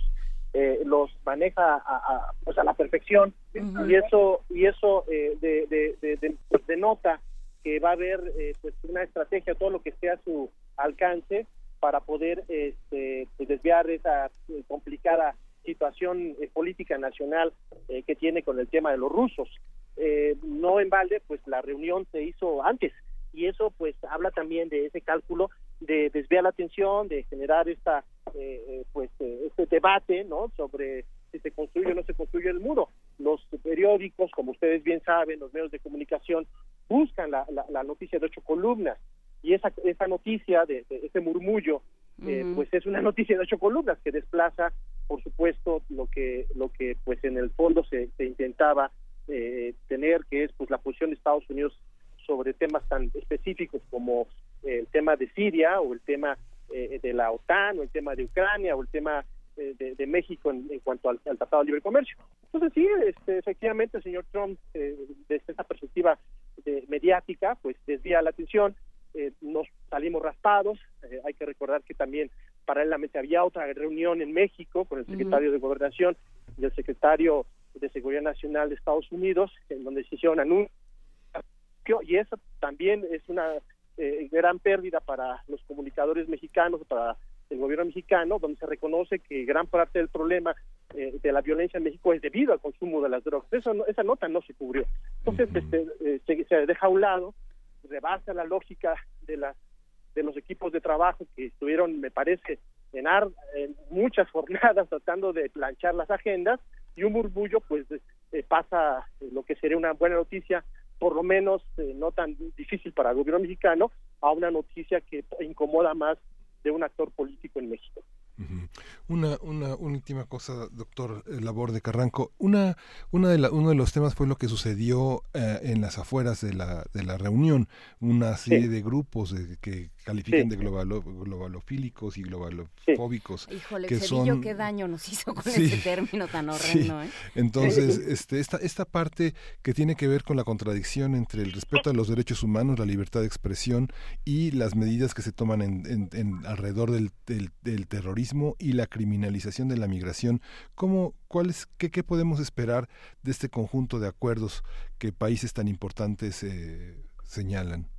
eh, los maneja a, pues a la perfección. Y eso y eso eh, de, de, denota que va a haber eh, pues una estrategia todo lo que esté a su alcance para poder este, pues desviar esa complicada situación política nacional que tiene con el tema de los rusos. No en balde pues la reunión se hizo antes. Y eso pues habla también de ese cálculo de desviar la atención de generar esta eh, eh, pues eh, este debate no sobre si se construye o no se construye el muro. Los periódicos como ustedes bien saben los medios de comunicación buscan la, la, noticia de ocho columnas. Y esa esa noticia de, ese murmullo pues es una noticia de ocho columnas que desplaza por supuesto lo que lo que pues en el fondo se, se intentaba tener que es pues la posición de Estados Unidos sobre temas tan específicos como el tema de Siria o el tema eh, de la OTAN o el tema de Ucrania o el tema eh, de, México en, cuanto al, Tratado de Libre Comercio. Entonces sí, este, efectivamente el señor Trump eh, desde esa perspectiva mediática pues desvía la atención, nos salimos raspados, hay que recordar que también paralelamente había otra reunión en México con el secretario de Gobernación y el secretario de Seguridad Nacional de Estados Unidos, en donde se hicieron anuncios y eso también es una eh, gran pérdida para los comunicadores mexicanos, para el gobierno mexicano, donde se reconoce que gran parte del problema eh, de la violencia en México es debido al consumo de las drogas. Eso esa nota no se cubrió. Entonces, este, eh, se, deja a un lado, rebasa la lógica de las de los equipos de trabajo que estuvieron, me parece, en, en muchas <laughs> jornadas tratando de planchar las agendas y un murmullo pues pasa lo que sería una buena noticia por lo menos eh, no tan difícil para el gobierno mexicano, a una noticia que incomoda más de un actor político en México. Una, una, última cosa, doctor eh, Labor de Carranco. Una, una de uno de los temas fue lo que sucedió eh, en las afueras de la, de la reunión. Una serie de grupos que califican de globalo, globalofílicos y globalofóbicos. Híjole, que son... qué daño nos hizo con <laughs> ese término tan horrendo. ¿eh? Entonces, <laughs> este, esta, esta parte que tiene que ver con la contradicción entre el respeto a los derechos humanos, la libertad de expresión y las medidas que se toman en, en, alrededor del, del, terrorismo y la criminalización de la migración. ¿Cómo, cuál es, qué, qué podemos esperar de este conjunto de acuerdos que países tan importantes eh, señalan?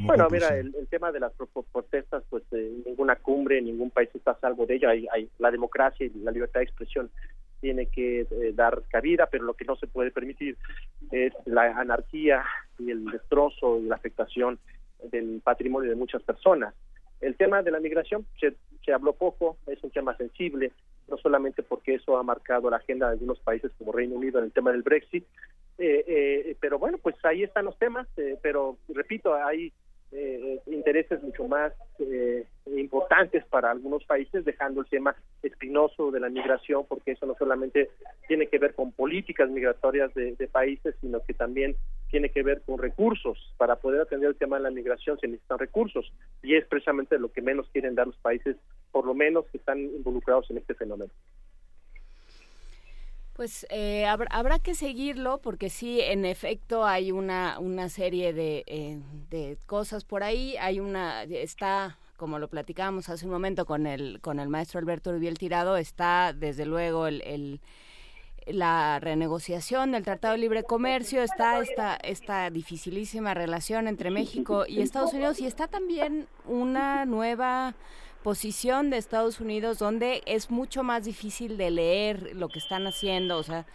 Bueno, mira, el, tema de las protestas, pues eh, ninguna cumbre, ningún país está a salvo de ello. Hay, hay, la democracia y la libertad de expresión tiene que eh, dar cabida, pero lo que no se puede permitir es la anarquía y el destrozo y la afectación del patrimonio de muchas personas. El tema de la migración se, se habló poco, es un tema sensible, no solamente porque eso ha marcado la agenda de algunos países como Reino Unido en el tema del Brexit, eh, eh, pero bueno, pues ahí están los temas, eh, pero repito, hay eh, intereses mucho más eh, importantes para algunos países, dejando el tema espinoso de la migración, porque eso no solamente tiene que ver con políticas migratorias de, de países, sino que también tiene que ver con recursos. Para poder atender el tema de la migración se necesitan recursos y es precisamente lo que menos quieren dar los países, por lo menos que están involucrados en este fenómeno. Pues eh, habrá, habrá, que seguirlo porque sí, en efecto hay una, una serie de, eh, de cosas por ahí. Hay una, está, como lo platicábamos hace un momento con el, con el maestro Alberto Rubiel Tirado, está desde luego el, el la renegociación del Tratado de Libre Comercio, está esta, esta dificilísima relación entre México y Estados Unidos y está también una nueva posición de Estados Unidos donde es mucho más difícil de leer lo que están haciendo, o sea,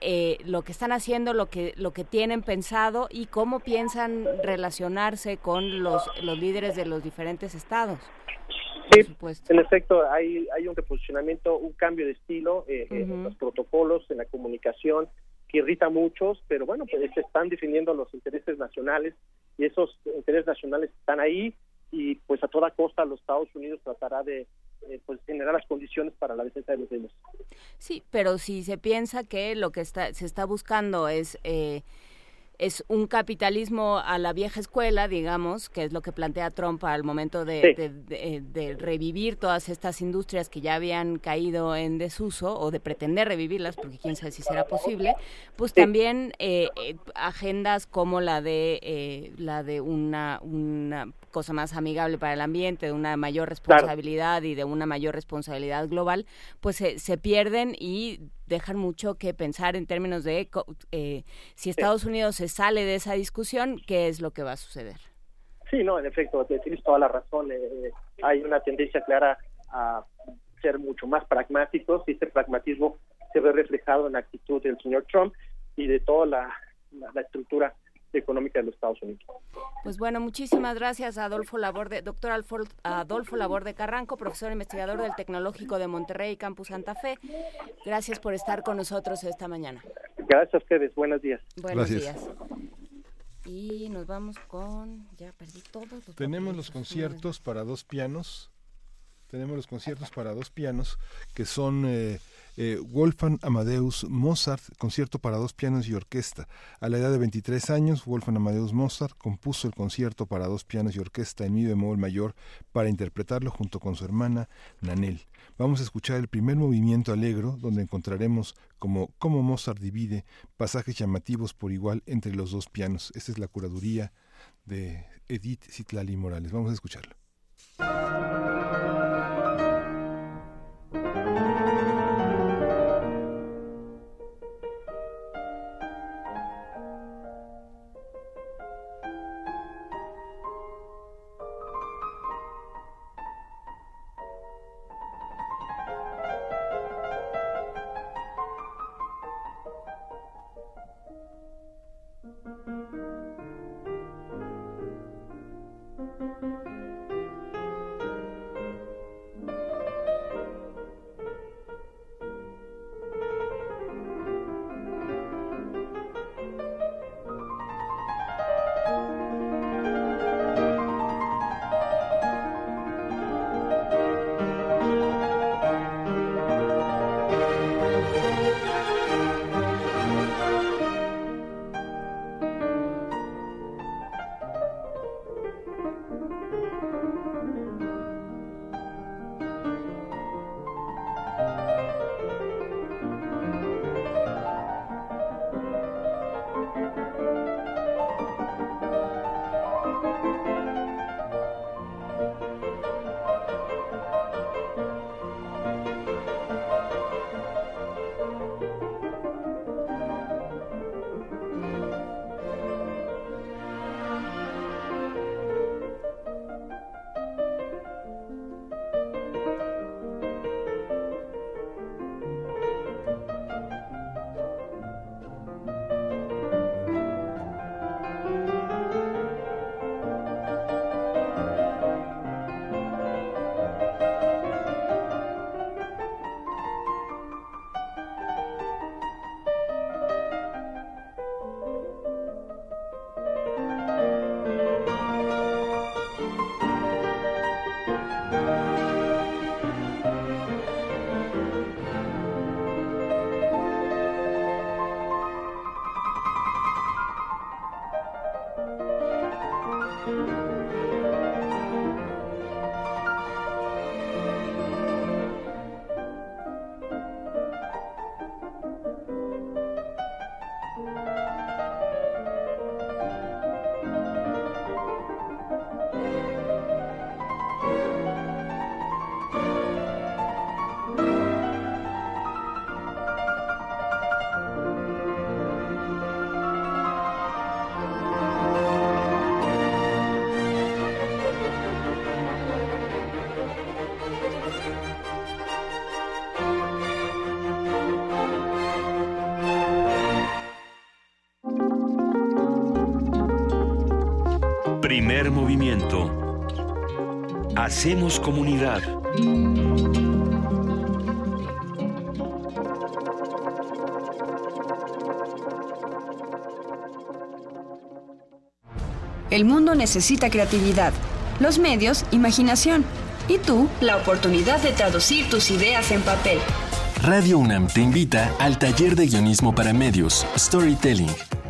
eh, lo que están haciendo, lo que lo que tienen pensado y cómo piensan relacionarse con los, los líderes de los diferentes estados. Sí, en efecto, hay, hay un reposicionamiento, un cambio de estilo eh, uh -huh. en los protocolos, en la comunicación, que irrita a muchos, pero bueno, pues se están definiendo los intereses nacionales y esos intereses nacionales están ahí y pues a toda costa los Estados Unidos tratará de eh, pues generar las condiciones para la defensa de los mismos. Sí, pero si se piensa que lo que está se está buscando es eh, es un capitalismo a la vieja escuela, digamos, que es lo que plantea Trump al momento de, sí. de, de, de, revivir todas estas industrias que ya habían caído en desuso o de pretender revivirlas, porque quién sabe si será posible, pues sí. también eh, eh, agendas como la de eh, la de una, una cosa más amigable para el ambiente, de una mayor responsabilidad claro. y de una mayor responsabilidad global, pues se, se pierden y dejan mucho que pensar en términos de eh, si Estados Unidos se sale de esa discusión, ¿qué es lo que va a suceder? Sí, no, en efecto, tienes toda la razón. Eh, hay una tendencia clara a ser mucho más pragmáticos y este pragmatismo se ve reflejado en la actitud del señor Trump y de toda la, la, la estructura económica de los Estados Unidos. Pues bueno, muchísimas gracias a Adolfo Laborde, doctor Adolfo Laborde Carranco, profesor investigador del Tecnológico de Monterrey, Campus Santa Fe. Gracias por estar con nosotros esta mañana. Gracias a ustedes, buenos días. Buenos gracias. días. Y nos vamos con, ya perdí todos los Tenemos los conciertos para dos pianos. Tenemos los conciertos para dos pianos que son eh, eh, Wolfgang Amadeus Mozart, concierto para dos pianos y orquesta. A la edad de 23 años, Wolfgang Amadeus Mozart compuso el concierto para dos pianos y orquesta en mi bemol mayor para interpretarlo junto con su hermana Nanel. Vamos a escuchar el primer movimiento alegro, donde encontraremos como cómo Mozart divide pasajes llamativos por igual entre los dos pianos. Esta es la curaduría de Edith Citlali Morales. Vamos a escucharlo. Primer movimiento. Hacemos comunidad. El mundo necesita creatividad, los medios, imaginación y tú, la oportunidad de traducir tus ideas en papel. Radio UNAM te invita al taller de guionismo para medios, Storytelling,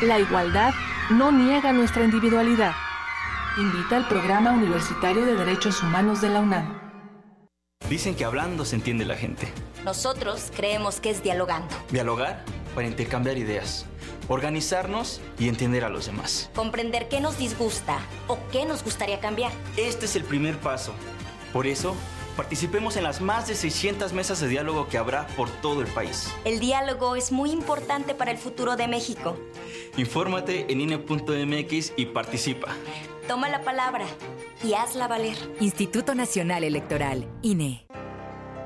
La igualdad no niega nuestra individualidad. Invita al Programa Universitario de Derechos Humanos de la UNAM. Dicen que hablando se entiende la gente. Nosotros creemos que es dialogando. Dialogar para intercambiar ideas, organizarnos y entender a los demás. Comprender qué nos disgusta o qué nos gustaría cambiar. Este es el primer paso. Por eso, participemos en las más de 600 mesas de diálogo que habrá por todo el país. El diálogo es muy importante para el futuro de México. Infórmate en INE.mx y participa. Toma la palabra y hazla valer. Instituto Nacional Electoral, INE.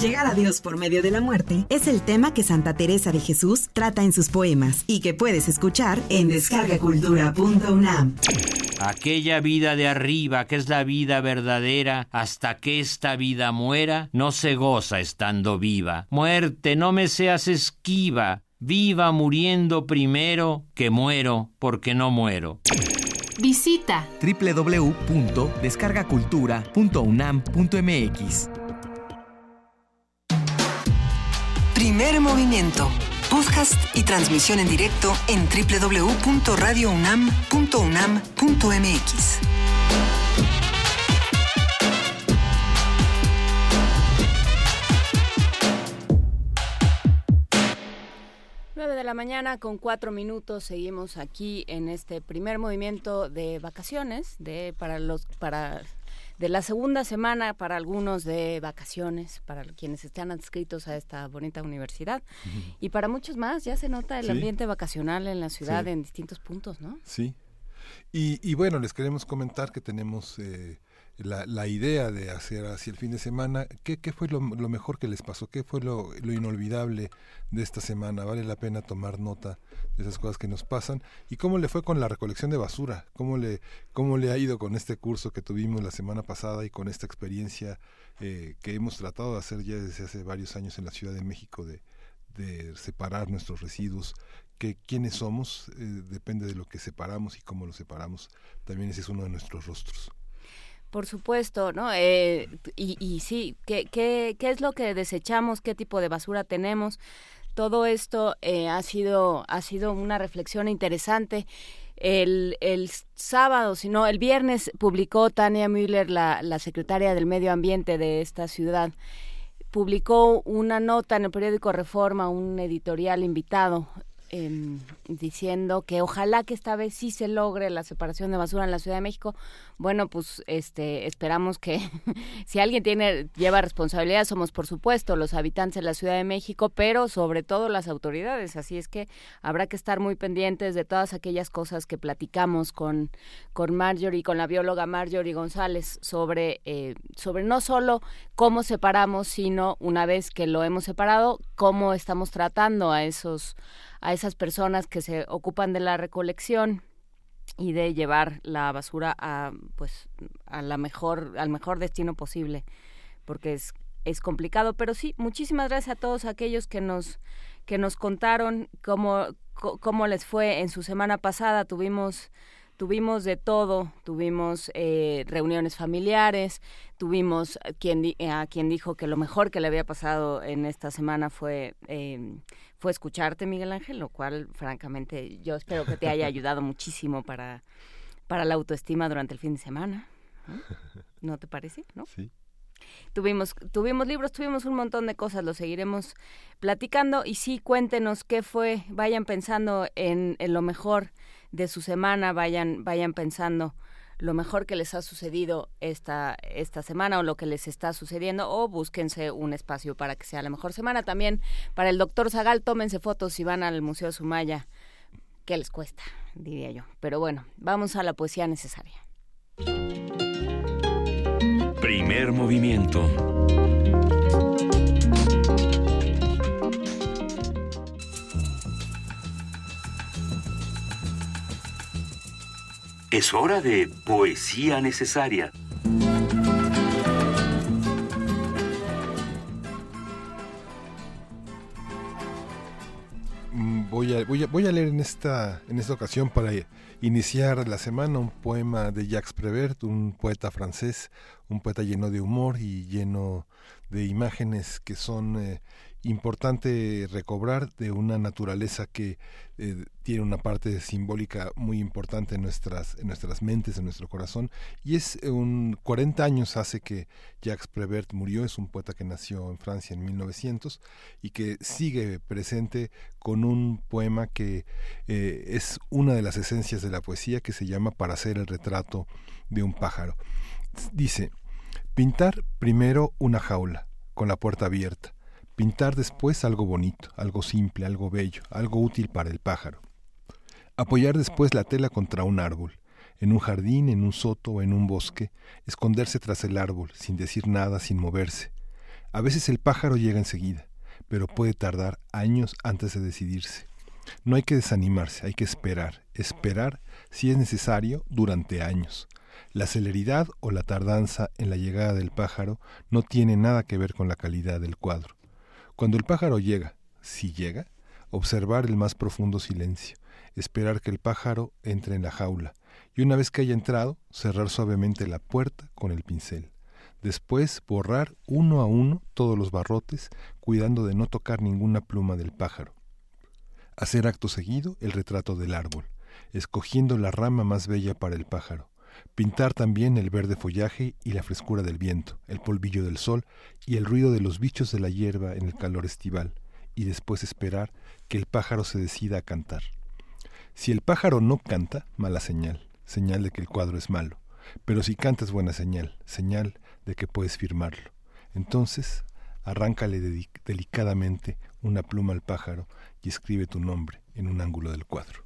Llegar a Dios por medio de la muerte es el tema que Santa Teresa de Jesús trata en sus poemas y que puedes escuchar en descargacultura.unam. Aquella vida de arriba, que es la vida verdadera, hasta que esta vida muera, no se goza estando viva. Muerte, no me seas esquiva, viva muriendo primero que muero porque no muero. Visita www.descargacultura.unam.mx. Primer movimiento. Podcast y transmisión en directo en www.radiounam.unam.mx. De la mañana con cuatro minutos seguimos aquí en este primer movimiento de vacaciones de para los para de la segunda semana para algunos de vacaciones, para quienes están adscritos a esta bonita universidad y para muchos más ya se nota el Sí. ambiente vacacional en la ciudad Sí. en distintos puntos, ¿no? Sí. Y, y bueno, les queremos comentar que tenemos eh, la, la idea de hacer hacia el fin de semana. ¿Qué, qué fue lo, lo mejor que les pasó? ¿Qué fue lo, lo inolvidable de esta semana? Vale la pena tomar nota de esas cosas que nos pasan. ¿Y cómo le fue con la recolección de basura? ¿Cómo le, cómo le ha ido con este curso que tuvimos la semana pasada y con esta experiencia eh, que hemos tratado de hacer ya desde hace varios años en la Ciudad de México de, de separar nuestros residuos, que quiénes somos eh, depende de lo que separamos y cómo lo separamos. También ese es uno de nuestros rostros. Por supuesto, ¿no? Eh, y, y sí, ¿qué, qué, ¿qué es lo que desechamos? ¿Qué tipo de basura tenemos? Todo esto eh, ha sido ha sido una reflexión interesante. El, el sábado, sino el viernes, publicó Tania Müller, la, la secretaria del Medio Ambiente de esta ciudad, publicó una nota en el periódico Reforma, un editorial invitado eh, diciendo que ojalá que esta vez sí se logre la separación de basura en la Ciudad de México. Bueno, pues este esperamos que <laughs> si alguien tiene lleva responsabilidad somos por supuesto los habitantes de la Ciudad de México, pero sobre todo las autoridades, así es que habrá que estar muy pendientes de todas aquellas cosas que platicamos con con Marjorie, con la bióloga Marjorie González sobre eh, sobre no solo cómo separamos, sino una vez que lo hemos separado, cómo estamos tratando a esos a esas personas que se ocupan de la recolección y de llevar la basura a pues a la mejor al mejor destino posible porque es es complicado. Pero sí muchísimas gracias a todos aquellos que nos que nos contaron cómo cómo les fue en su semana pasada. Tuvimos tuvimos de todo, tuvimos eh, reuniones familiares, tuvimos quien, a quien dijo que lo mejor que le había pasado en esta semana fue eh, fue escucharte, Miguel Ángel, lo cual, francamente, yo espero que te haya <laughs> ayudado muchísimo para, para la autoestima durante el fin de semana. ¿No, te parece? ¿No? Sí. Tuvimos, tuvimos libros, tuvimos un montón de cosas, lo seguiremos platicando y sí, cuéntenos qué fue, vayan pensando en, en lo mejor de su semana, vayan, vayan pensando lo mejor que les ha sucedido esta, esta semana o lo que les está sucediendo o búsquense un espacio para que sea la mejor semana. También para el doctor Zagal, tómense fotos si van al Museo Sumaya. ¿Qué les cuesta? Diría yo. Pero bueno, vamos a la poesía necesaria. Primer movimiento. Es hora de poesía necesaria. Mm, voy a, leer en esta, en esta ocasión para iniciar la semana un poema de Jacques Prévert, un poeta francés, un poeta lleno de humor y lleno de imágenes que son eh, importante recobrar de una naturaleza que eh, tiene una parte simbólica muy importante en nuestras, en nuestras mentes, en nuestro corazón. Y es un 40 años hace que Jacques Prévert murió, es un poeta que nació en Francia en 1900 y que sigue presente con un poema que eh, es una de las esencias de la poesía que se llama Para hacer el retrato de un pájaro. Dice, pintar primero una jaula con la puerta abierta Pintar después algo bonito, algo simple, algo bello, algo útil para el pájaro. Apoyar después la tela contra un árbol, en un jardín, en un soto o en un bosque, esconderse tras el árbol, sin decir nada, sin moverse. A veces el pájaro llega enseguida, pero puede tardar años antes de decidirse. No hay que desanimarse, hay que esperar, esperar, si es necesario, durante años. La celeridad o la tardanza en la llegada del pájaro no tiene nada que ver con la calidad del cuadro. Cuando el pájaro llega, si llega, observar el más profundo silencio, esperar que el pájaro entre en la jaula, y una vez que haya entrado, cerrar suavemente la puerta con el pincel. Después borrar uno a uno todos los barrotes, cuidando de no tocar ninguna pluma del pájaro. Hacer acto seguido el retrato del árbol, escogiendo la rama más bella para el pájaro. Pintar también el verde follaje y la frescura del viento, el polvillo del sol y el ruido de los bichos de la hierba en el calor estival, y después esperar que el pájaro se decida a cantar. Si el pájaro no canta, mala señal, señal de que el cuadro es malo. Pero si canta es buena señal, señal de que puedes firmarlo. Entonces, arráncale delicadamente una pluma al pájaro y escribe tu nombre en un ángulo del cuadro.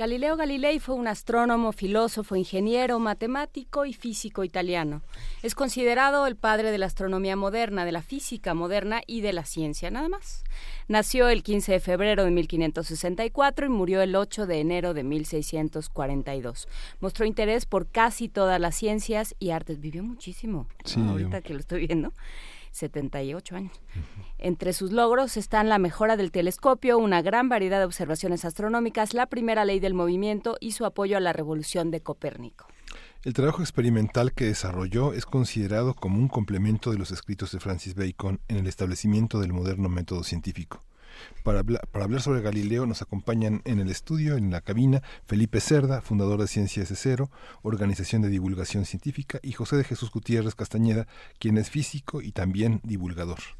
Galileo Galilei fue un astrónomo, filósofo, ingeniero, matemático y físico italiano. Es considerado el padre de la astronomía moderna, de la física moderna y de la ciencia, nada más. Nació el 15 de febrero de 1564 y murió el 8 de enero de 1642. Mostró interés por casi todas las ciencias y artes. Vivió muchísimo, ahorita que lo estoy viendo. 78 años. Entre sus logros están la mejora del telescopio, una gran variedad de observaciones astronómicas, la primera ley del movimiento y su apoyo a la revolución de Copérnico. El trabajo experimental que desarrolló es considerado como un complemento de los escritos de Francis Bacon en el establecimiento del moderno método científico. Para, hablar sobre Galileo nos acompañan en el estudio, en la cabina, Felipe Cerda, fundador de Ciencias de Cero, Organización de Divulgación Científica, y José de Jesús Gutiérrez Castañeda, quien es físico y también divulgador.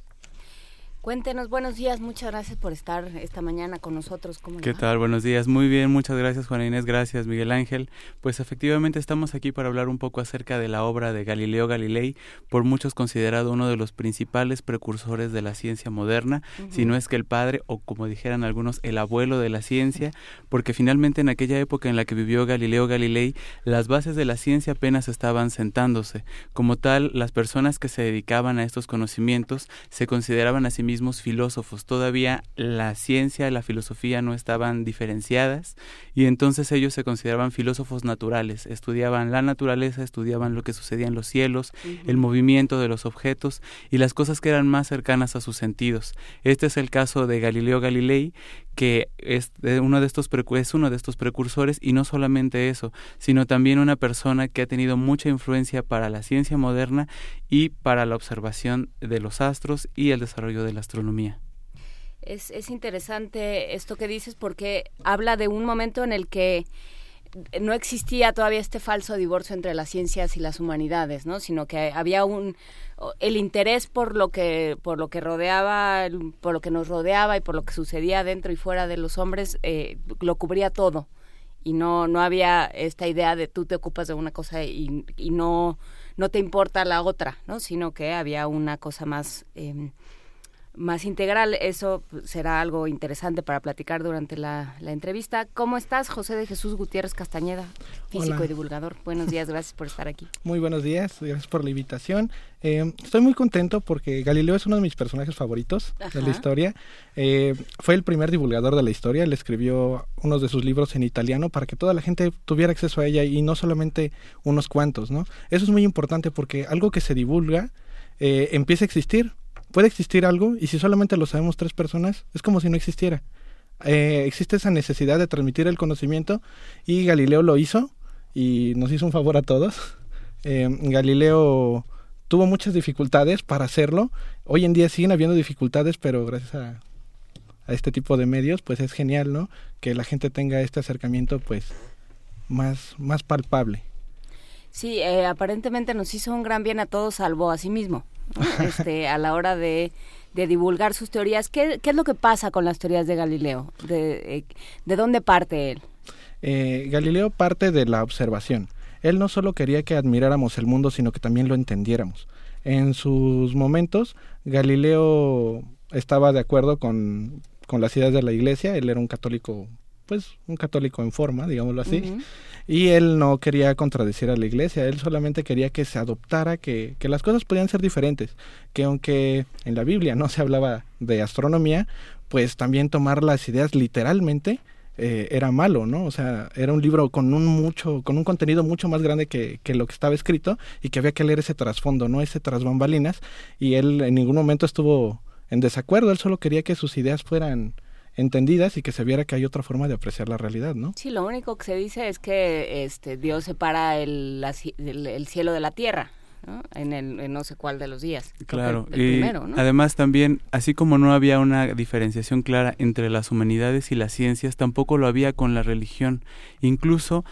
Cuéntenos, buenos días, muchas gracias por estar esta mañana con nosotros. ¿Qué tal? Buenos días, muy bien, muchas gracias Juana Inés, gracias Miguel Ángel. Pues efectivamente estamos aquí para hablar un poco acerca de la obra de Galileo Galilei, por muchos considerado uno de los principales precursores de la ciencia moderna, si no es que el padre o como dijeran algunos, el abuelo de la ciencia, <laughs> porque finalmente en aquella época en la que vivió Galileo Galilei, las bases de la ciencia apenas estaban sentándose. Como tal, las personas que se dedicaban a estos conocimientos se consideraban a sí mismos filósofos. Todavía la ciencia y la filosofía no estaban diferenciadas y entonces ellos se consideraban filósofos naturales. Estudiaban la naturaleza, estudiaban lo que sucedía en los cielos, el movimiento de los objetos y las cosas que eran más cercanas a sus sentidos. Este es el caso de Galileo Galilei, que es uno de estos es uno de estos precursores y no solamente eso, sino también una persona que ha tenido mucha influencia para la ciencia moderna y para la observación de los astros y el desarrollo de la astronomía. Es, es interesante esto que dices porque habla de un momento en el que no existía todavía este falso divorcio entre las ciencias y las humanidades, ¿no? Sino que había un el interés por lo que por lo que rodeaba, por lo que nos rodeaba y por lo que sucedía dentro y fuera de los hombres eh, lo cubría todo y no no había esta idea de tú te ocupas de una cosa y, no no te importa la otra, ¿no? Sino que había una cosa más eh, más integral. Eso será algo interesante para platicar durante la, entrevista. ¿Cómo estás, José de Jesús Gutiérrez Castañeda, físico y divulgador? Buenos días, gracias por estar aquí. Muy buenos días, gracias por la invitación. Eh, estoy muy contento porque Galileo es uno de mis personajes favoritos de la historia. Eh, fue el primer divulgador de la historia. Él escribió uno de sus libros en italiano para que toda la gente tuviera acceso a ella y no solamente unos cuantos, ¿no? Eso es muy importante porque algo que se divulga eh, empieza a existir puede existir algo y si solamente lo sabemos tres personas, es como si no existiera. Eh, existe esa necesidad de transmitir el conocimiento y Galileo lo hizo y nos hizo un favor a todos. <laughs> Eh, Galileo tuvo muchas dificultades para hacerlo. Hoy en día siguen habiendo dificultades, pero gracias a, a este tipo de medios, pues es genial, ¿no? Que la gente tenga este acercamiento, pues, más, más palpable. Sí, eh, aparentemente nos hizo un gran bien a todos, salvo a sí mismo. <laughs> este, a la hora de, divulgar sus teorías. ¿Qué, es lo que pasa con las teorías de Galileo? ¿De, eh, de dónde parte él? Eh, Galileo parte de la observación. Él no solo quería que admiráramos el mundo, sino que también lo entendiéramos. En sus momentos, Galileo estaba de acuerdo con, con las ideas de la iglesia, él era un católico, pues un católico en forma, digámoslo así. Y él no quería contradecir a la iglesia, él solamente quería que se adoptara, que, que las cosas podían ser diferentes, que aunque en la Biblia no se hablaba de astronomía, pues también tomar las ideas literalmente eh, era malo, ¿no? O sea, era un libro con un mucho, con un contenido mucho más grande que, que lo que estaba escrito y que había que leer ese trasfondo, ¿no? Ese tras bambalinas. Y él en ningún momento estuvo en desacuerdo, él solo quería que sus ideas fueran entendidas y que se viera que hay otra forma de apreciar la realidad, ¿no? Sí, lo único que se dice es que este Dios separa el, el, cielo de la tierra. ¿no? En, el, no sé cuál de los días. Claro, y además también, así como no había una diferenciación clara entre las humanidades y las ciencias, tampoco lo había con la religión. Incluso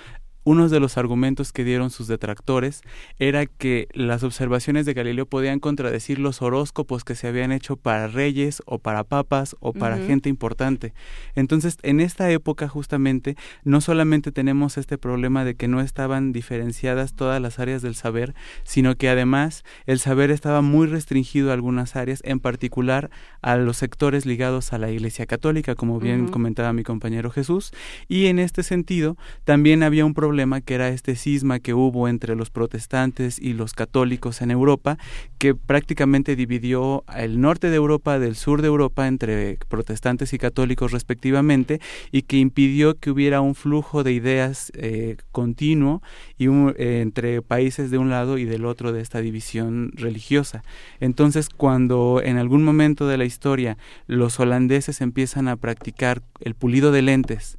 uno de los argumentos que dieron sus detractores era que las observaciones de Galileo podían contradecir los horóscopos que se habían hecho para reyes o para papas o para gente importante. Entonces, en esta época justamente, no solamente tenemos este problema de que no estaban diferenciadas todas las áreas del saber, sino que además el saber estaba muy restringido a algunas áreas, en particular a los sectores ligados a la Iglesia Católica, como bien comentaba mi compañero Jesús, y en este sentido también había un problema problema que era este cisma que hubo entre los protestantes y los católicos en Europa, que prácticamente dividió el norte de Europa del sur de Europa entre protestantes y católicos respectivamente y que impidió que hubiera un flujo de ideas eh, continuo y eh, entre países de un lado y del otro de esta división religiosa. Entonces, cuando en algún momento de la historia los holandeses empiezan a practicar el pulido de lentes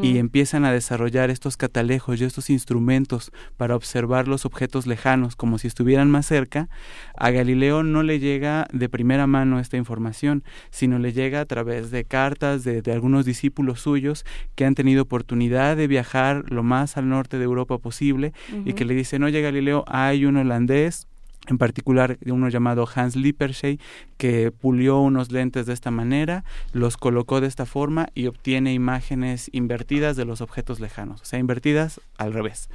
y empiezan a desarrollar estos catalejos y estos instrumentos para observar los objetos lejanos como si estuvieran más cerca, a Galileo no le llega de primera mano esta información, sino le llega a través de cartas de, algunos discípulos suyos que han tenido oportunidad de viajar lo más al norte de Europa posible y que le dicen, oye Galileo, hay un holandés en particular uno llamado Hans Lippershey, que pulió unos lentes de esta manera, los colocó de esta forma y obtiene imágenes invertidas de los objetos lejanos, o sea, invertidas al revés.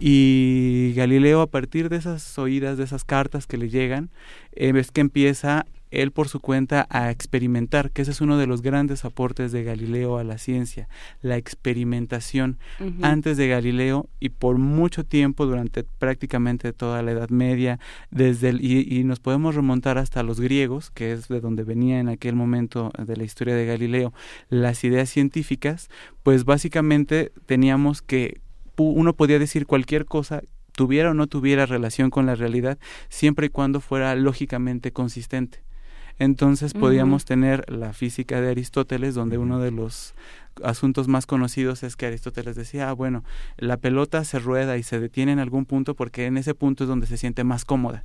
Y Galileo, a partir de esas oídas, de esas cartas que le llegan, eh, es que empieza él por su cuenta a experimentar, que ese es uno de los grandes aportes de Galileo a la ciencia, la experimentación. Antes de Galileo y por mucho tiempo, durante prácticamente toda la Edad Media, desde y, y, nos podemos remontar hasta los griegos, que es de donde venía en aquel momento de la historia de Galileo, las ideas científicas, pues básicamente teníamos que uno podía decir cualquier cosa tuviera o no tuviera relación con la realidad, siempre y cuando fuera lógicamente consistente. Entonces podíamos tener la física de Aristóteles, donde uno de los asuntos más conocidos es que Aristóteles decía, ah, bueno, la pelota se rueda y se detiene en algún punto porque en ese punto es donde se siente más cómoda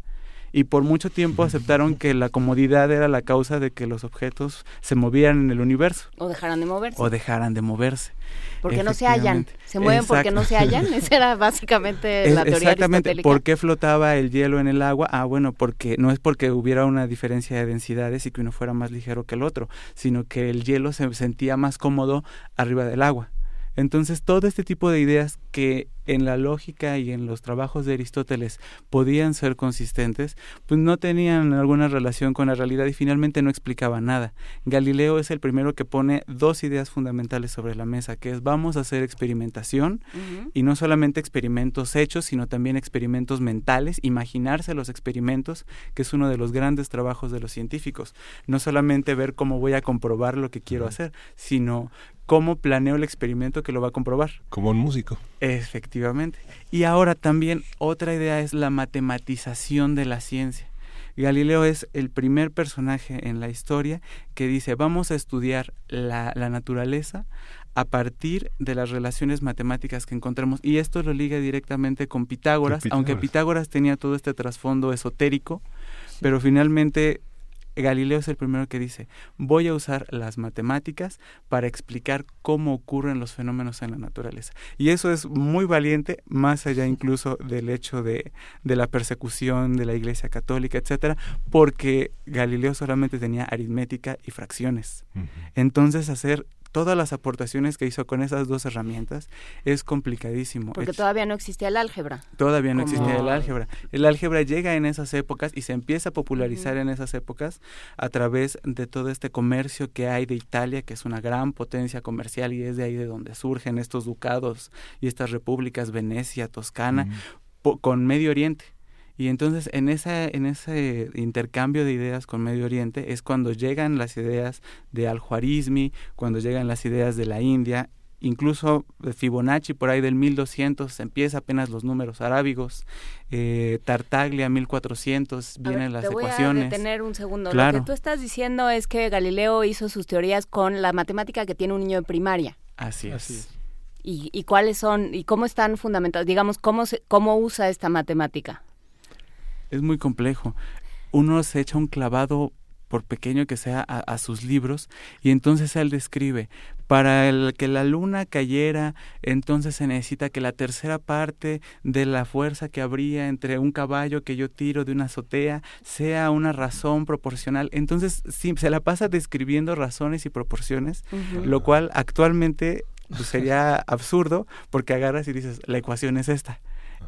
y por mucho tiempo aceptaron que la comodidad era la causa de que los objetos se movieran en el universo. O dejaran de moverse. O dejaran de moverse. Porque no se hallan. Se mueven porque no se hallan. <laughs> <laughs> Esa era básicamente la teoría Exactamente. ¿Por qué flotaba el hielo en el agua? Ah, bueno, porque no es porque hubiera una diferencia de densidades y que uno fuera más ligero que el otro, sino que el hielo se sentía más cómodo arriba del agua. Entonces, todo este tipo de ideas que en la lógica y en los trabajos de Aristóteles podían ser consistentes, pues no tenían alguna relación con la realidad y finalmente no explicaban nada. Galileo es el primero que pone dos ideas fundamentales sobre la mesa, que es vamos a hacer experimentación y no solamente experimentos hechos, sino también experimentos mentales, imaginarse los experimentos, que es uno de los grandes trabajos de los científicos. No solamente ver cómo voy a comprobar lo que quiero hacer, sino cómo planeo el experimento que lo va a comprobar. Como un músico. Efectivamente. Y ahora también otra idea es la matematización de la ciencia. Galileo es el primer personaje en la historia que dice vamos a estudiar la, naturaleza a partir de las relaciones matemáticas que encontramos. Y esto lo liga directamente con Pitágoras, aunque Pitágoras tenía todo este trasfondo esotérico, pero finalmente Galileo es el primero que dice, voy a usar las matemáticas para explicar cómo ocurren los fenómenos en la naturaleza. Y eso es muy valiente, más allá incluso del hecho de, de la persecución de la Iglesia Católica, etcétera, porque Galileo solamente tenía aritmética y fracciones. Entonces hacer todas las aportaciones que hizo con esas dos herramientas es complicadísimo. Porque todavía no existía el álgebra. Todavía no existía el álgebra. El álgebra llega en esas épocas y se empieza a popularizar en esas épocas a través de todo este comercio que hay de Italia, que es una gran potencia comercial y es de ahí de donde surgen estos ducados y estas repúblicas, Venecia, Toscana, con Medio Oriente. Y entonces en, esa, en ese intercambio de ideas con Medio Oriente es cuando llegan las ideas de Al-Khwarizmi, cuando llegan las ideas de la India, incluso Fibonacci por ahí del 1200 empieza apenas los números arábigos, eh, Tartaglia 1400 vienen las te voy ecuaciones. A detener un segundo. Lo que tú estás diciendo es que Galileo hizo sus teorías con la matemática que tiene un niño de primaria. Así es. ¿Y, ¿Y, cuáles son y cómo están fundamentados? Digamos, ¿cómo, se, cómo usa esta matemática? Es muy complejo. Uno se echa un clavado por pequeño que sea a, sus libros y entonces él describe para el que la luna cayera entonces se necesita que la tercera parte de la fuerza que habría entre un caballo que yo tiro de una azotea sea una razón proporcional entonces sí, se la pasa describiendo razones y proporciones lo cual actualmente pues, sería absurdo porque agarras y dices la ecuación es esta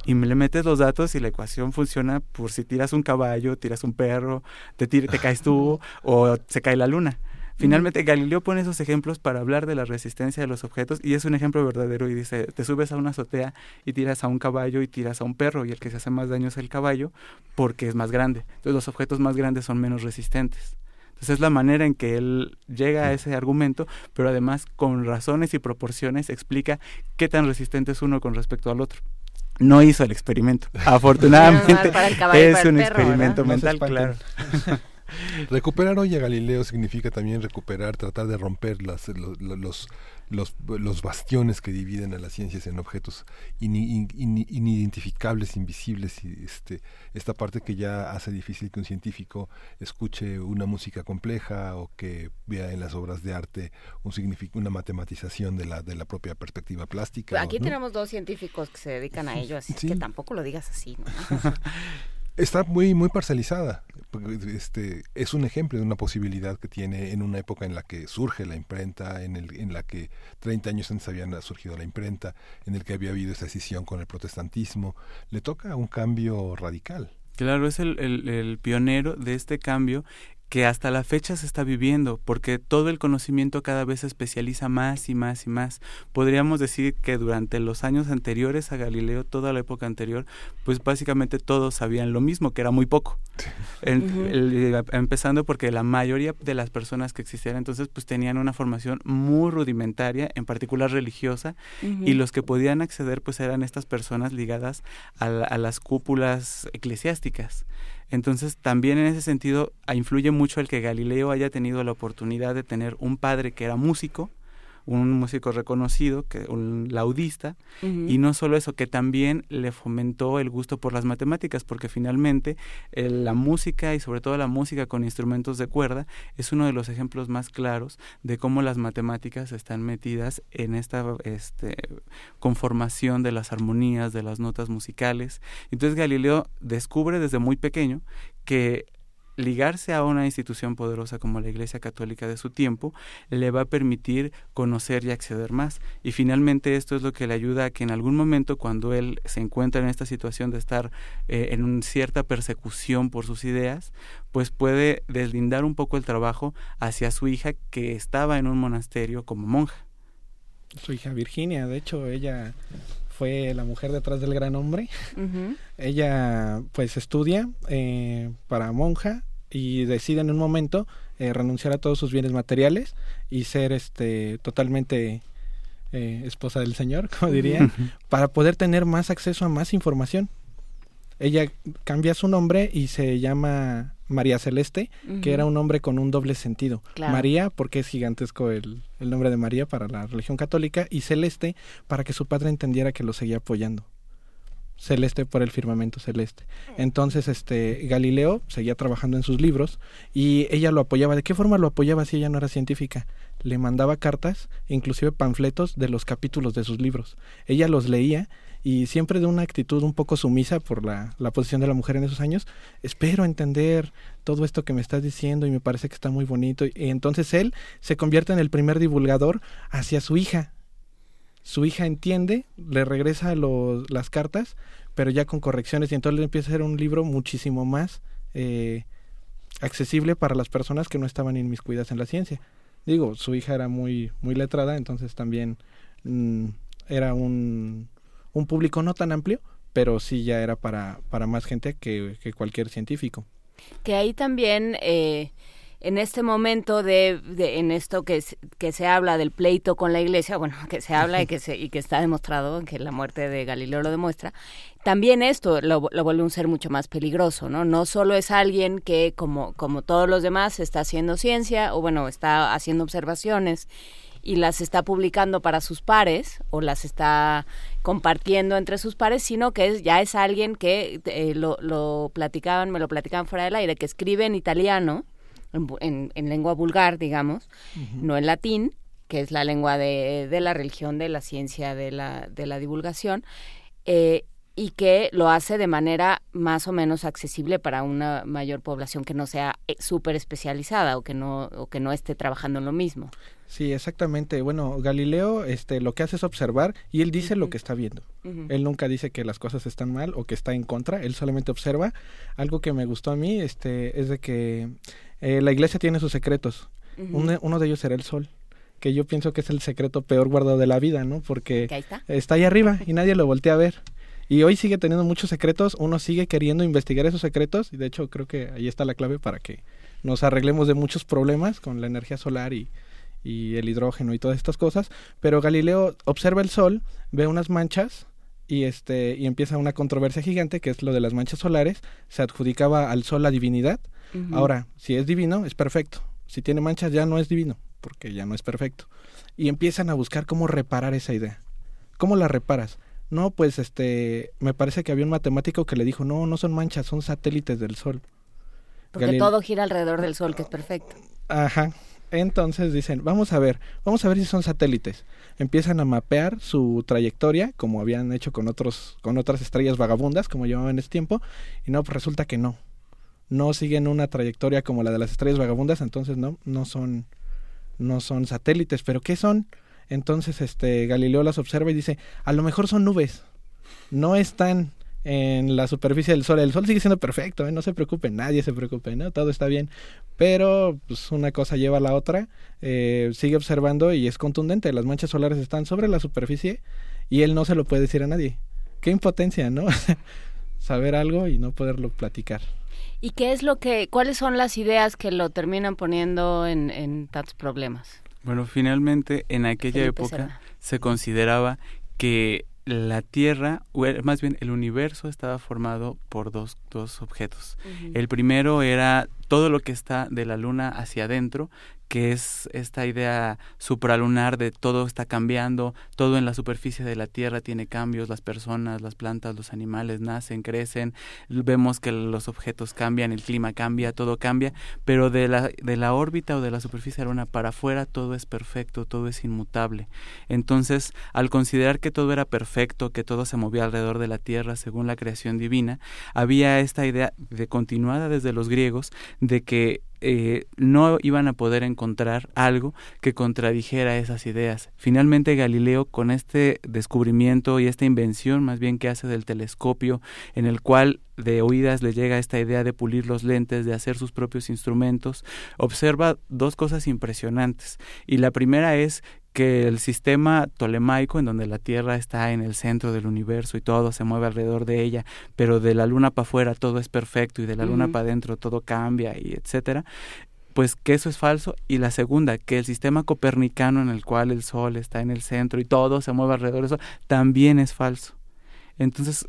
y le metes los datos y la ecuación funciona por si tiras un caballo, tiras un perro, te, te caes tú o se cae la luna. Finalmente, Galileo pone esos ejemplos para hablar de la resistencia de los objetos y es un ejemplo verdadero y dice, te subes a una azotea y tiras a un caballo y tiras a un perro y el que se hace más daño es el caballo porque es más grande. Entonces los objetos más grandes son menos resistentes. Entonces es la manera en que él llega a ese argumento, pero además con razones y proporciones explica qué tan resistente es uno con respecto al otro no hizo el experimento. <laughs> Afortunadamente es un experimento mental, claro. <laughs> Recuperar hoy a Galileo significa también recuperar, tratar de romper las, los, los, los, bastiones que dividen a las ciencias en objetos inidentificables, invisibles, y este, esta parte que ya hace difícil que un científico escuche una música compleja o que vea en las obras de arte un una matematización de la, de la propia perspectiva plástica. Aquí tenemos dos científicos que se dedican a ello, así que tampoco lo digas así. ¿no? <laughs> está muy muy parcializada este es un ejemplo de una posibilidad que tiene en una época en la que surge la imprenta en el en la que 30 años antes había surgido la imprenta en el que había habido esa decisión con el protestantismo. Le toca un cambio radical. Claro, es el, el, pionero de este cambio que hasta la fecha se está viviendo, porque todo el conocimiento cada vez se especializa más y más y más. Podríamos decir que durante los años anteriores a Galileo, toda la época anterior, pues básicamente todos sabían lo mismo, que era muy poco. empezando porque la mayoría de las personas que existían entonces pues tenían una formación muy rudimentaria, en particular religiosa, y los que podían acceder pues eran estas personas ligadas a las cúpulas eclesiásticas. Entonces, también en ese sentido influye mucho el que Galileo haya tenido la oportunidad de tener un padre que era músico, un músico reconocido, que un laudista, y no solo eso, que también le fomentó el gusto por las matemáticas, porque finalmente la música y sobre todo la música con instrumentos de cuerda es uno de los ejemplos más claros de cómo las matemáticas están metidas en esta este, conformación de las armonías, de las notas musicales. Entonces Galileo descubre desde muy pequeño que ligarse a una institución poderosa como la Iglesia Católica de su tiempo le va a permitir conocer y acceder más. Y finalmente esto es lo que le ayuda a que en algún momento cuando él se encuentra en esta situación de estar eh, en una cierta persecución por sus ideas, pues puede deslindar un poco el trabajo hacia su hija que estaba en un monasterio como monja. Su hija Virginia, de hecho, ella fue la mujer detrás del gran hombre. Ella pues estudia eh, para monja y decide en un momento eh, renunciar a todos sus bienes materiales y ser este totalmente eh, esposa del Señor, <laughs> como diría, para poder tener más acceso a más información. Ella cambia su nombre y se llama María Celeste, que era un nombre con un doble sentido. María, porque es gigantesco el, el nombre de María para la religión católica, y Celeste, para que su padre entendiera que lo seguía apoyando celeste por el firmamento celeste. Entonces, este Galileo seguía trabajando en sus libros y ella lo apoyaba. ¿De qué forma lo apoyaba si ella no era científica? Le mandaba cartas, inclusive panfletos de los capítulos de sus libros. Ella los leía y siempre de una actitud un poco sumisa por la, la posición de la mujer en esos años. Espero entender todo esto que me estás diciendo y me parece que está muy bonito. Y entonces él se convierte en el primer divulgador hacia su hija, su hija entiende, le regresa las cartas, pero ya con correcciones y entonces empieza a ser un libro muchísimo más eh, accesible para las personas que no estaban inmiscuidas en la ciencia. Digo, su hija era muy, muy letrada, entonces también mm, era un, un público no tan amplio, pero sí ya era para, para más gente que, que cualquier científico. Que ahí también... Eh en este momento de, en esto que, que se habla del pleito con la iglesia, bueno, <laughs> que se habla y que, se, y que está demostrado, que la muerte de Galileo lo demuestra, también esto lo, lo, vuelve un ser mucho más peligroso, ¿no? No solo es alguien que, como, como todos los demás, está haciendo ciencia o, bueno, está haciendo observaciones y las está publicando para sus pares o las está compartiendo entre sus pares, sino que es, ya es alguien que eh, lo, lo platicaban, me lo platicaban fuera del aire, que escribe en italiano, en, lengua vulgar, digamos, no en latín, que es la lengua de, de, la religión, de la ciencia, de la, de la divulgación, eh, y que lo hace de manera más o menos accesible para una mayor población que no sea eh, súper especializada o que no o que no esté trabajando en lo mismo. Sí, exactamente. Bueno, Galileo este, lo que hace es observar y él dice lo que está viendo. Él nunca dice que las cosas están mal o que está en contra, él solamente observa. Algo que me gustó a mí este, es de que eh, la iglesia tiene sus secretos uno de ellos era el sol que yo pienso que es el secreto peor guardado de la vida, ¿no? Porque ahí está. está ahí arriba y nadie lo voltea a ver. Y hoy sigue teniendo muchos secretos, uno sigue queriendo investigar esos secretos y de hecho creo que ahí está la clave para que nos arreglemos de muchos problemas con la energía solar y, y el hidrógeno y todas estas cosas. Pero Galileo observa el Sol, ve unas manchas y este y empieza una controversia gigante que es lo de las manchas solares. Se adjudicaba al Sol la divinidad. Ahora, si es divino, es perfecto. Si tiene manchas, ya no es divino, porque ya no es perfecto. Y empiezan a buscar cómo reparar esa idea. ¿Cómo la reparas? No, pues este, me parece que había un matemático que le dijo, no, no son manchas, son satélites del Sol. Porque todo gira alrededor del Sol, que es perfecto. Ajá. Entonces dicen, vamos a ver, vamos a ver si son satélites. Empiezan a mapear su trayectoria, como habían hecho con otros, con otras estrellas vagabundas, como llamaban en ese tiempo, y no, pues resulta que no. No siguen una trayectoria como la de las estrellas vagabundas, entonces no, no son, no son satélites. ¿Pero qué son? Entonces, este, Galileo las observa y dice, a lo mejor son nubes. No están en la superficie del Sol. El Sol sigue siendo perfecto, ¿eh? no se preocupe, nadie se preocupe, ¿no? Todo está bien. Pero pues una cosa lleva a la otra, eh, sigue observando y es contundente. Las manchas solares están sobre la superficie y él no se lo puede decir a nadie. Qué impotencia, ¿no? <laughs> Saber algo y no poderlo platicar. ¿Y qué es lo que, cuáles son las ideas que lo terminan poniendo en, en tantos problemas? Bueno, finalmente en aquella época se consideraba que la Tierra, o más bien el universo estaba formado por dos, dos objetos. El primero era todo lo que está de la Luna hacia adentro, que es esta idea supralunar de todo está cambiando, todo en la superficie de la Tierra tiene cambios, las personas, las plantas, los animales nacen, crecen, vemos que los objetos cambian, el clima cambia, todo cambia, pero de la, de la órbita o de la superficie de la Luna para afuera todo es perfecto, todo es inmutable. Entonces, al considerar que todo era perfecto, que todo se movía alrededor de la Tierra según la creación divina, había esta idea de continuada desde los griegos de que eh, no iban a poder encontrar algo que contradijera esas ideas. Finalmente Galileo con este descubrimiento y esta invención más bien que hace del telescopio en el cual de oídas le llega esta idea de pulir los lentes, de hacer sus propios instrumentos, observa dos cosas impresionantes. Y la primera es que el sistema tolemaico, en donde la Tierra está en el centro del universo y todo se mueve alrededor de ella, pero de la Luna para afuera todo es perfecto y de la Luna para adentro todo cambia y etcétera, pues que eso es falso. Y la segunda, que el sistema copernicano en el cual el Sol está en el centro y todo se mueve alrededor de eso, también es falso. Entonces,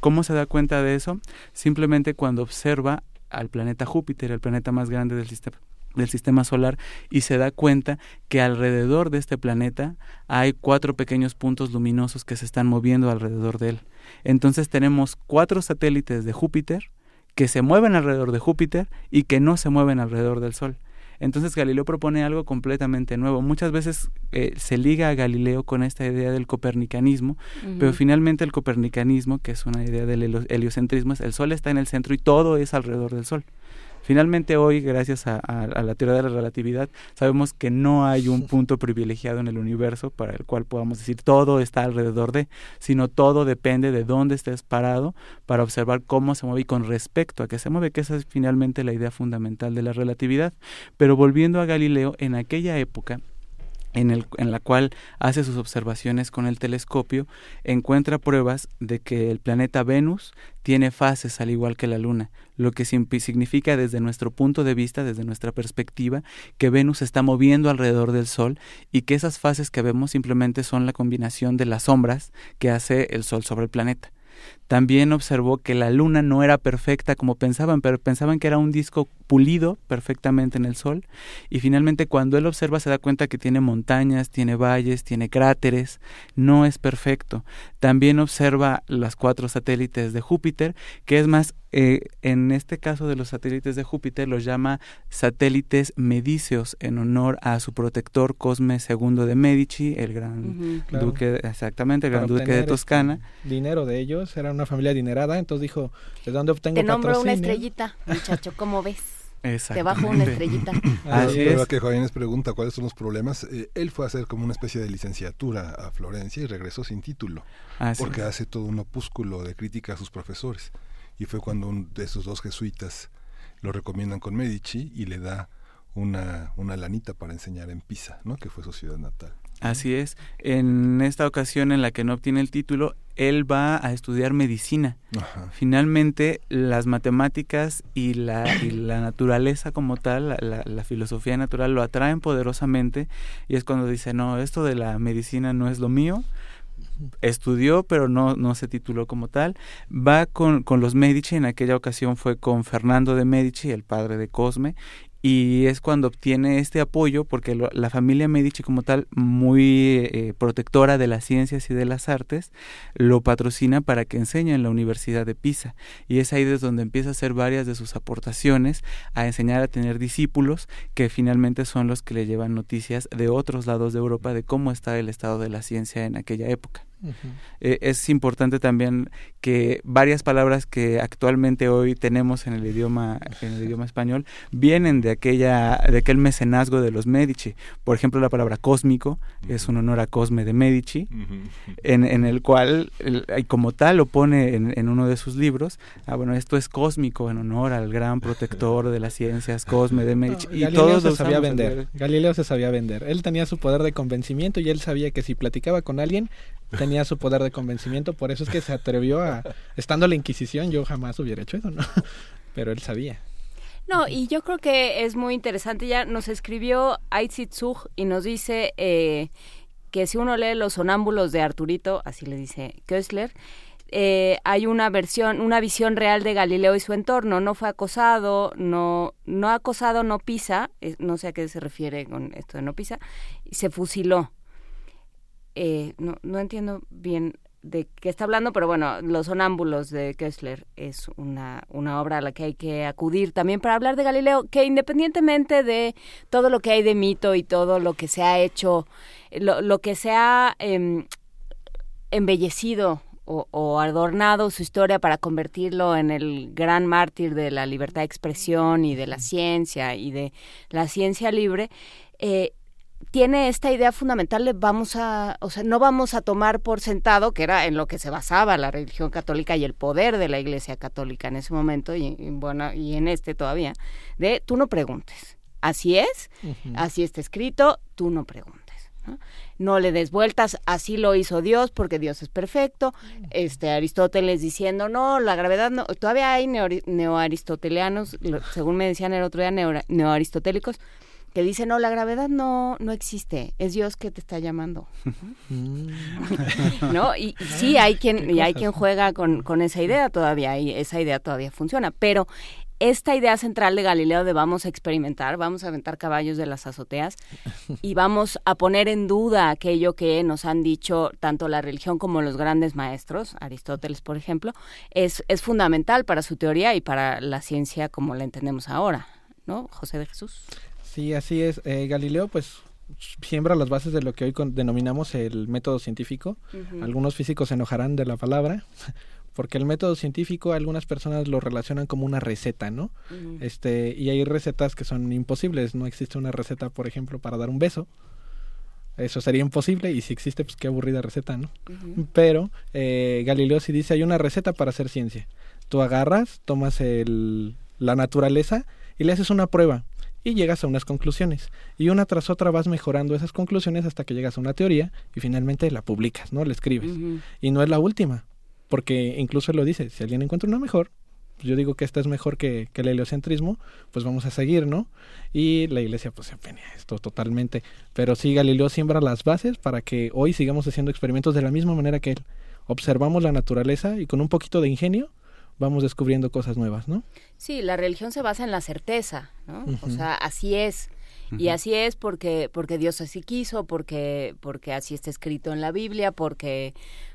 ¿cómo se da cuenta de eso? Simplemente cuando observa al planeta Júpiter, el planeta más grande del sistema del sistema solar y se da cuenta que alrededor de este planeta hay cuatro pequeños puntos luminosos que se están moviendo alrededor de él. Entonces tenemos cuatro satélites de Júpiter que se mueven alrededor de Júpiter y que no se mueven alrededor del Sol. Entonces Galileo propone algo completamente nuevo. Muchas veces eh, se liga a Galileo con esta idea del copernicanismo, pero finalmente el copernicanismo, que es una idea del heliocentrismo, es el Sol está en el centro y todo es alrededor del Sol. Finalmente hoy, gracias a, la teoría de la relatividad, sabemos que no hay un <laughs> punto privilegiado en el universo para el cual podamos decir todo está alrededor de, sino todo depende de dónde estés parado para observar cómo se mueve y con respecto a qué se mueve, que esa es finalmente la idea fundamental de la relatividad. Pero volviendo a Galileo, en aquella época, en, el, en, la cual hace sus observaciones con el telescopio, encuentra pruebas de que el planeta Venus tiene fases al igual que la Luna, lo que significa desde nuestro punto de vista, desde nuestra perspectiva, que Venus está moviendo alrededor del Sol y que esas fases que vemos simplemente son la combinación de las sombras que hace el Sol sobre el planeta. También observó que la luna no era perfecta como pensaban, pero pensaban que era un disco pulido perfectamente en el sol. Y finalmente cuando él observa se da cuenta que tiene montañas, tiene valles, tiene cráteres, no es perfecto. También observa las cuatro satélites de Júpiter, que es más, eh, en este caso de los satélites de Júpiter los llama satélites medicios en honor a su protector Cosme II de Medici, el gran duque, exactamente, el gran duque de este Toscana. Dinero de ellos, era una familia adinerada, entonces dijo, ¿de dónde obtengo Te nombro una estrellita, muchacho, ¿cómo ves? Te bajo una estrellita. <laughs> Así es. que Jóvenes pregunta cuáles son los problemas. Eh, él fue a hacer como una especie de licenciatura a Florencia y regresó sin título. porque hace todo un opúsculo de crítica a sus profesores. Y fue cuando uno de esos dos jesuitas lo recomiendan con Medici y le da una, una lanita para enseñar en Pisa, ¿no? que fue su ciudad natal. Así es. En esta ocasión en la que no obtiene el título, él va a estudiar medicina. Finalmente, las matemáticas y la, la naturaleza como tal, la, la, filosofía natural, lo atraen poderosamente y es cuando dice, no, esto de la medicina no es lo mío. Estudió, pero no, no se tituló como tal. Va con, con los Medici, en aquella ocasión fue con Fernando de Medici, el padre de Cosme, y es cuando obtiene este apoyo porque la familia Medici como tal muy eh, protectora de las ciencias y de las artes lo patrocina para que enseñe en la Universidad de Pisa y es ahí desde donde empieza a hacer varias de sus aportaciones a enseñar a tener discípulos que finalmente son los que le llevan noticias de otros lados de Europa de cómo está el estado de la ciencia en aquella época. Eh, es importante también que varias palabras que actualmente hoy tenemos en el idioma en el idioma español vienen de aquella de aquel mecenazgo de los Medici. Por ejemplo la palabra cósmico es un honor a Cosme de Medici en, en, el cual y como tal lo pone en, en, uno de sus libros ah bueno esto es cósmico en honor al gran protector de las ciencias Cosme de Medici y Galileo se sabía vender Galileo se sabía vender. Él tenía su poder de convencimiento y él sabía que si platicaba con alguien tenía su poder de convencimiento, por eso es que se atrevió a, estando la Inquisición, yo jamás hubiera hecho eso, ¿no? <laughs> Pero él sabía. No, y yo creo que es muy interesante, ya nos escribió Aitzitsug y nos dice eh, que si uno lee Los sonámbulos de Arturito, así le dice Köstler, eh, hay una versión, una visión real de Galileo y su entorno. No fue acosado, no, no acosado, no pisa, eh, no sé a qué se refiere con esto de no pisa, se fusiló. Eh, no, no entiendo bien de qué está hablando, pero bueno, Los Sonámbulos de Kessler es una, una obra a la que hay que acudir también para hablar de Galileo, que independientemente de todo lo que hay de mito y todo lo que se ha hecho, lo, lo que se ha em, embellecido o, o, adornado su historia para convertirlo en el gran mártir de la libertad de expresión y de la ciencia y de la ciencia libre, eh, tiene esta idea fundamental de vamos a, o sea, no vamos a tomar por sentado, que era en lo que se basaba la religión católica y el poder de la Iglesia católica en ese momento y, bueno, y en este todavía, de tú no preguntes. Así es, así está escrito, tú no preguntes. ¿no? le des vueltas, así lo hizo Dios porque Dios es perfecto. Este Aristóteles diciendo, no, la gravedad no, todavía hay neoaristotelianos, según me decían el otro día, neoaristotélicos, que dice, no, la gravedad no, no existe, es Dios que te está llamando. <laughs> ¿No? Y, sí, hay quien, y hay quien juega con, con esa idea todavía, y esa idea todavía funciona, pero esta idea central de Galileo de vamos a experimentar, vamos a aventar caballos de las azoteas <laughs> y vamos a poner en duda aquello que nos han dicho tanto la religión como los grandes maestros, Aristóteles por ejemplo, es, es fundamental para su teoría y para la ciencia como la entendemos ahora, ¿no? José de Jesús. Sí, así es. Eh, Galileo, pues siembra las bases de lo que hoy denominamos el método científico. Algunos físicos se enojarán de la palabra, <laughs> porque el método científico algunas personas lo relacionan como una receta, ¿no? Este y hay recetas que son imposibles. No existe una receta, por ejemplo, para dar un beso. Eso sería imposible y si existe, pues qué aburrida receta, ¿no? Pero eh, Galileo sí dice hay una receta para hacer ciencia. Tú agarras, tomas el, la naturaleza y le haces una prueba y llegas a unas conclusiones. Y una tras otra vas mejorando esas conclusiones hasta que llegas a una teoría y finalmente la publicas, ¿no? La escribes. Y no es la última, porque incluso lo dice, si alguien encuentra una mejor, pues yo digo que esta es mejor que, que, el heliocentrismo, pues vamos a seguir, ¿no? Y la iglesia pues se opina esto totalmente. Pero sí, Galileo siembra las bases para que hoy sigamos haciendo experimentos de la misma manera que él. Observamos la naturaleza y con un poquito de ingenio vamos descubriendo cosas nuevas, ¿no? Sí, la religión se basa en la certeza, ¿no? O sea, así es. Y así es porque, porque Dios así quiso, porque, porque así está escrito en la Biblia, porque,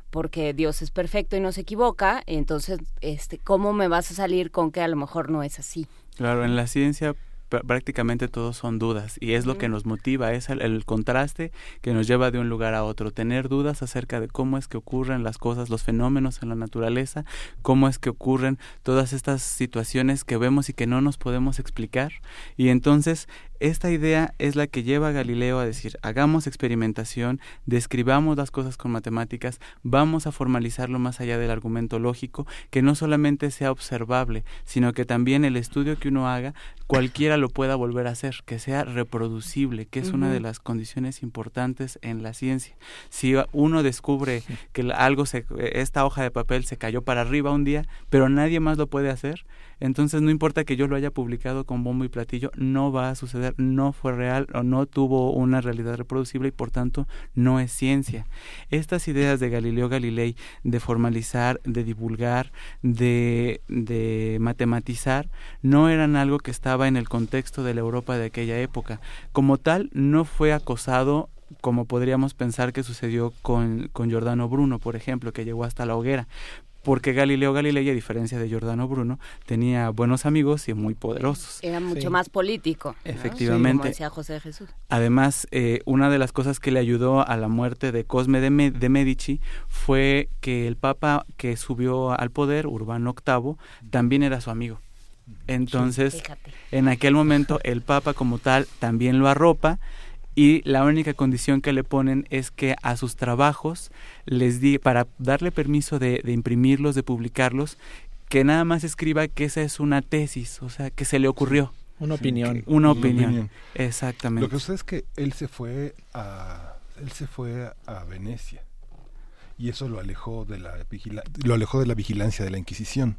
porque Dios es perfecto y no se equivoca. Entonces, este, ¿cómo me vas a salir con que a lo mejor no es así? Claro, en la ciencia prácticamente todos son dudas y es lo que nos motiva, es el, contraste que nos lleva de un lugar a otro, tener dudas acerca de cómo es que ocurren las cosas, los fenómenos en la naturaleza, cómo es que ocurren todas estas situaciones que vemos y que no nos podemos explicar y entonces esta idea es la que lleva a Galileo a decir, hagamos experimentación, describamos las cosas con matemáticas, vamos a formalizarlo más allá del argumento lógico, que no solamente sea observable, sino que también el estudio que uno haga, cualquiera lo pueda volver a hacer, que sea reproducible, que es una de las condiciones importantes en la ciencia. Si uno descubre que algo se, esta hoja de papel se cayó para arriba un día, pero nadie más lo puede hacer, entonces no importa que yo lo haya publicado con bombo y platillo, no va a suceder, no fue real o no tuvo una realidad reproducible y por tanto no es ciencia. Estas ideas de Galileo Galilei de formalizar, de divulgar, de, de matematizar, no eran algo que estaba en el contexto de la Europa de aquella época. Como tal, no fue acosado como podríamos pensar que sucedió con, con Giordano Bruno, por ejemplo, que llegó hasta la hoguera porque Galileo Galilei, a diferencia de Giordano Bruno, tenía buenos amigos y muy poderosos. Era mucho más político. Efectivamente. Como decía José Jesús. Además, eh, una de las cosas que le ayudó a la muerte de Cosme de, Medici fue que el papa que subió al poder, Urbano VIII, también era su amigo. Entonces, en aquel momento, el papa como tal también lo arropa y la única condición que le ponen es que a sus trabajos les di para darle permiso de, imprimirlos, de publicarlos, que nada más escriba que esa es una tesis, o sea, que se le ocurrió. Una opinión. Una opinión. Exactamente. Lo que sucede es que él se fue a él se fue a Venecia y eso lo alejó de la lo alejó de la vigilancia de la Inquisición.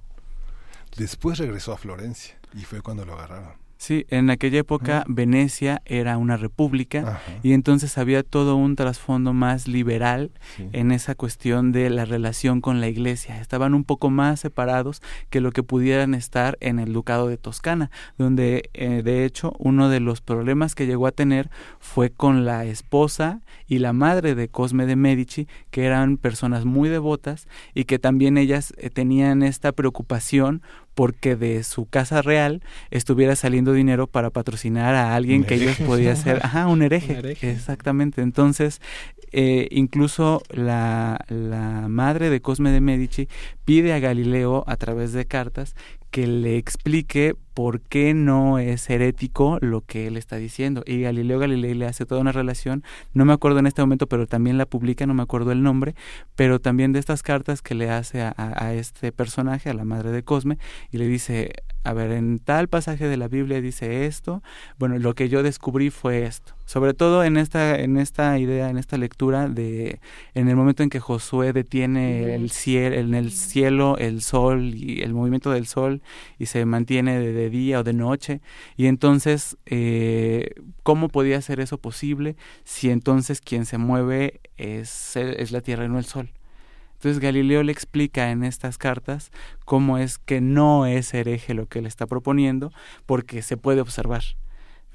Después regresó a Florencia y fue cuando lo agarraron. Sí, en aquella época Venecia era una república y entonces había todo un trasfondo más liberal en esa cuestión de la relación con la iglesia. Estaban un poco más separados que lo que pudieran estar en el ducado de Toscana, donde eh, de hecho uno de los problemas que llegó a tener fue con la esposa y la madre de Cosme de Medici, que eran personas muy devotas y que también ellas eh, tenían esta preocupación porque de su casa real estuviera saliendo dinero para patrocinar a alguien que ellos podían ser, ajá, un hereje, exactamente. Entonces, eh, incluso la, la madre de Cosme de Medici pide a Galileo a través de cartas que le explique por qué no es herético lo que él está diciendo. Y Galileo Galilei le hace toda una relación, no me acuerdo en este momento, pero también la publica, no me acuerdo el nombre, pero también de estas cartas que le hace a, a este personaje, a la madre de Cosme, y le dice, a ver, en tal pasaje de la Biblia dice esto, bueno, lo que yo descubrí fue esto. Sobre todo en esta, en esta idea, en esta lectura de, en el momento en que Josué detiene el cielo, en el cielo, el sol y el movimiento del sol y se mantiene de, día o de noche. Y entonces, eh, ¿cómo podía ser eso posible si entonces quien se mueve es, es la tierra y no el sol? Entonces Galileo le explica en estas cartas cómo es que no es hereje lo que él está proponiendo, porque se puede observar.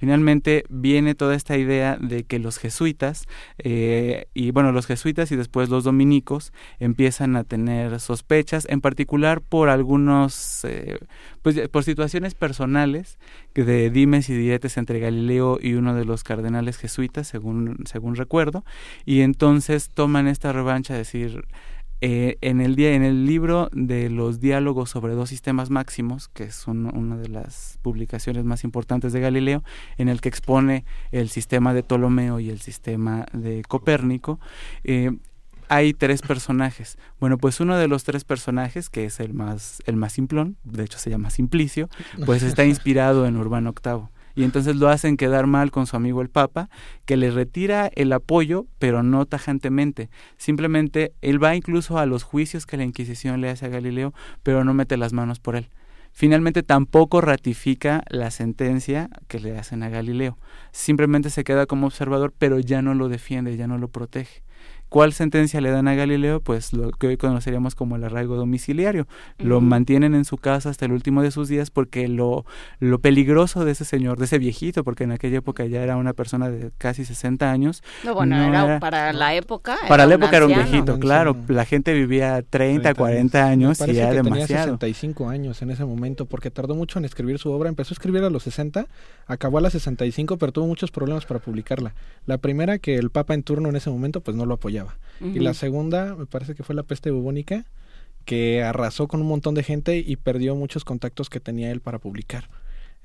Finalmente viene toda esta idea de que los jesuitas, eh, y bueno, los jesuitas y después los dominicos empiezan a tener sospechas, en particular por algunos, eh, pues por situaciones personales de dimes y diretes entre Galileo y uno de los cardenales jesuitas, según, según recuerdo, y entonces toman esta revancha de decir, eh, en, el día, en el libro de los diálogos sobre dos sistemas máximos, que es una de las publicaciones más importantes de Galileo, en el que expone el sistema de Ptolomeo y el sistema de Copérnico, eh, hay tres personajes. Bueno, pues uno de los tres personajes, que es el más, el más simplón, de hecho se llama Simplicio, pues está <laughs> inspirado en Urbano VIII y entonces lo hacen quedar mal con su amigo el Papa, que le retira el apoyo, pero no tajantemente. Simplemente él va incluso a los juicios que la Inquisición le hace a Galileo, pero no mete las manos por él. Finalmente tampoco ratifica la sentencia que le hacen a Galileo. Simplemente se queda como observador, pero ya no lo defiende, ya no lo protege. ¿Cuál sentencia le dan a Galileo? Pues lo que hoy conoceríamos como el arraigo domiciliario. Lo mantienen en su casa hasta el último de sus días porque lo, lo peligroso de ese señor, de ese viejito, porque en aquella época ya era una persona de casi 60 años. No, bueno, era, para la época. Para la época era un viejito, claro. La gente vivía 30, 40 años y era que demasiado. Tenía 65 años en ese momento porque tardó mucho en escribir su obra. Empezó a escribir a los 60, acabó a las 65, pero tuvo muchos problemas para publicarla. La primera que el Papa en turno en ese momento pues no lo apoyaba y la segunda, me parece que fue la peste bubónica, que arrasó con un montón de gente y perdió muchos contactos que tenía él para publicar.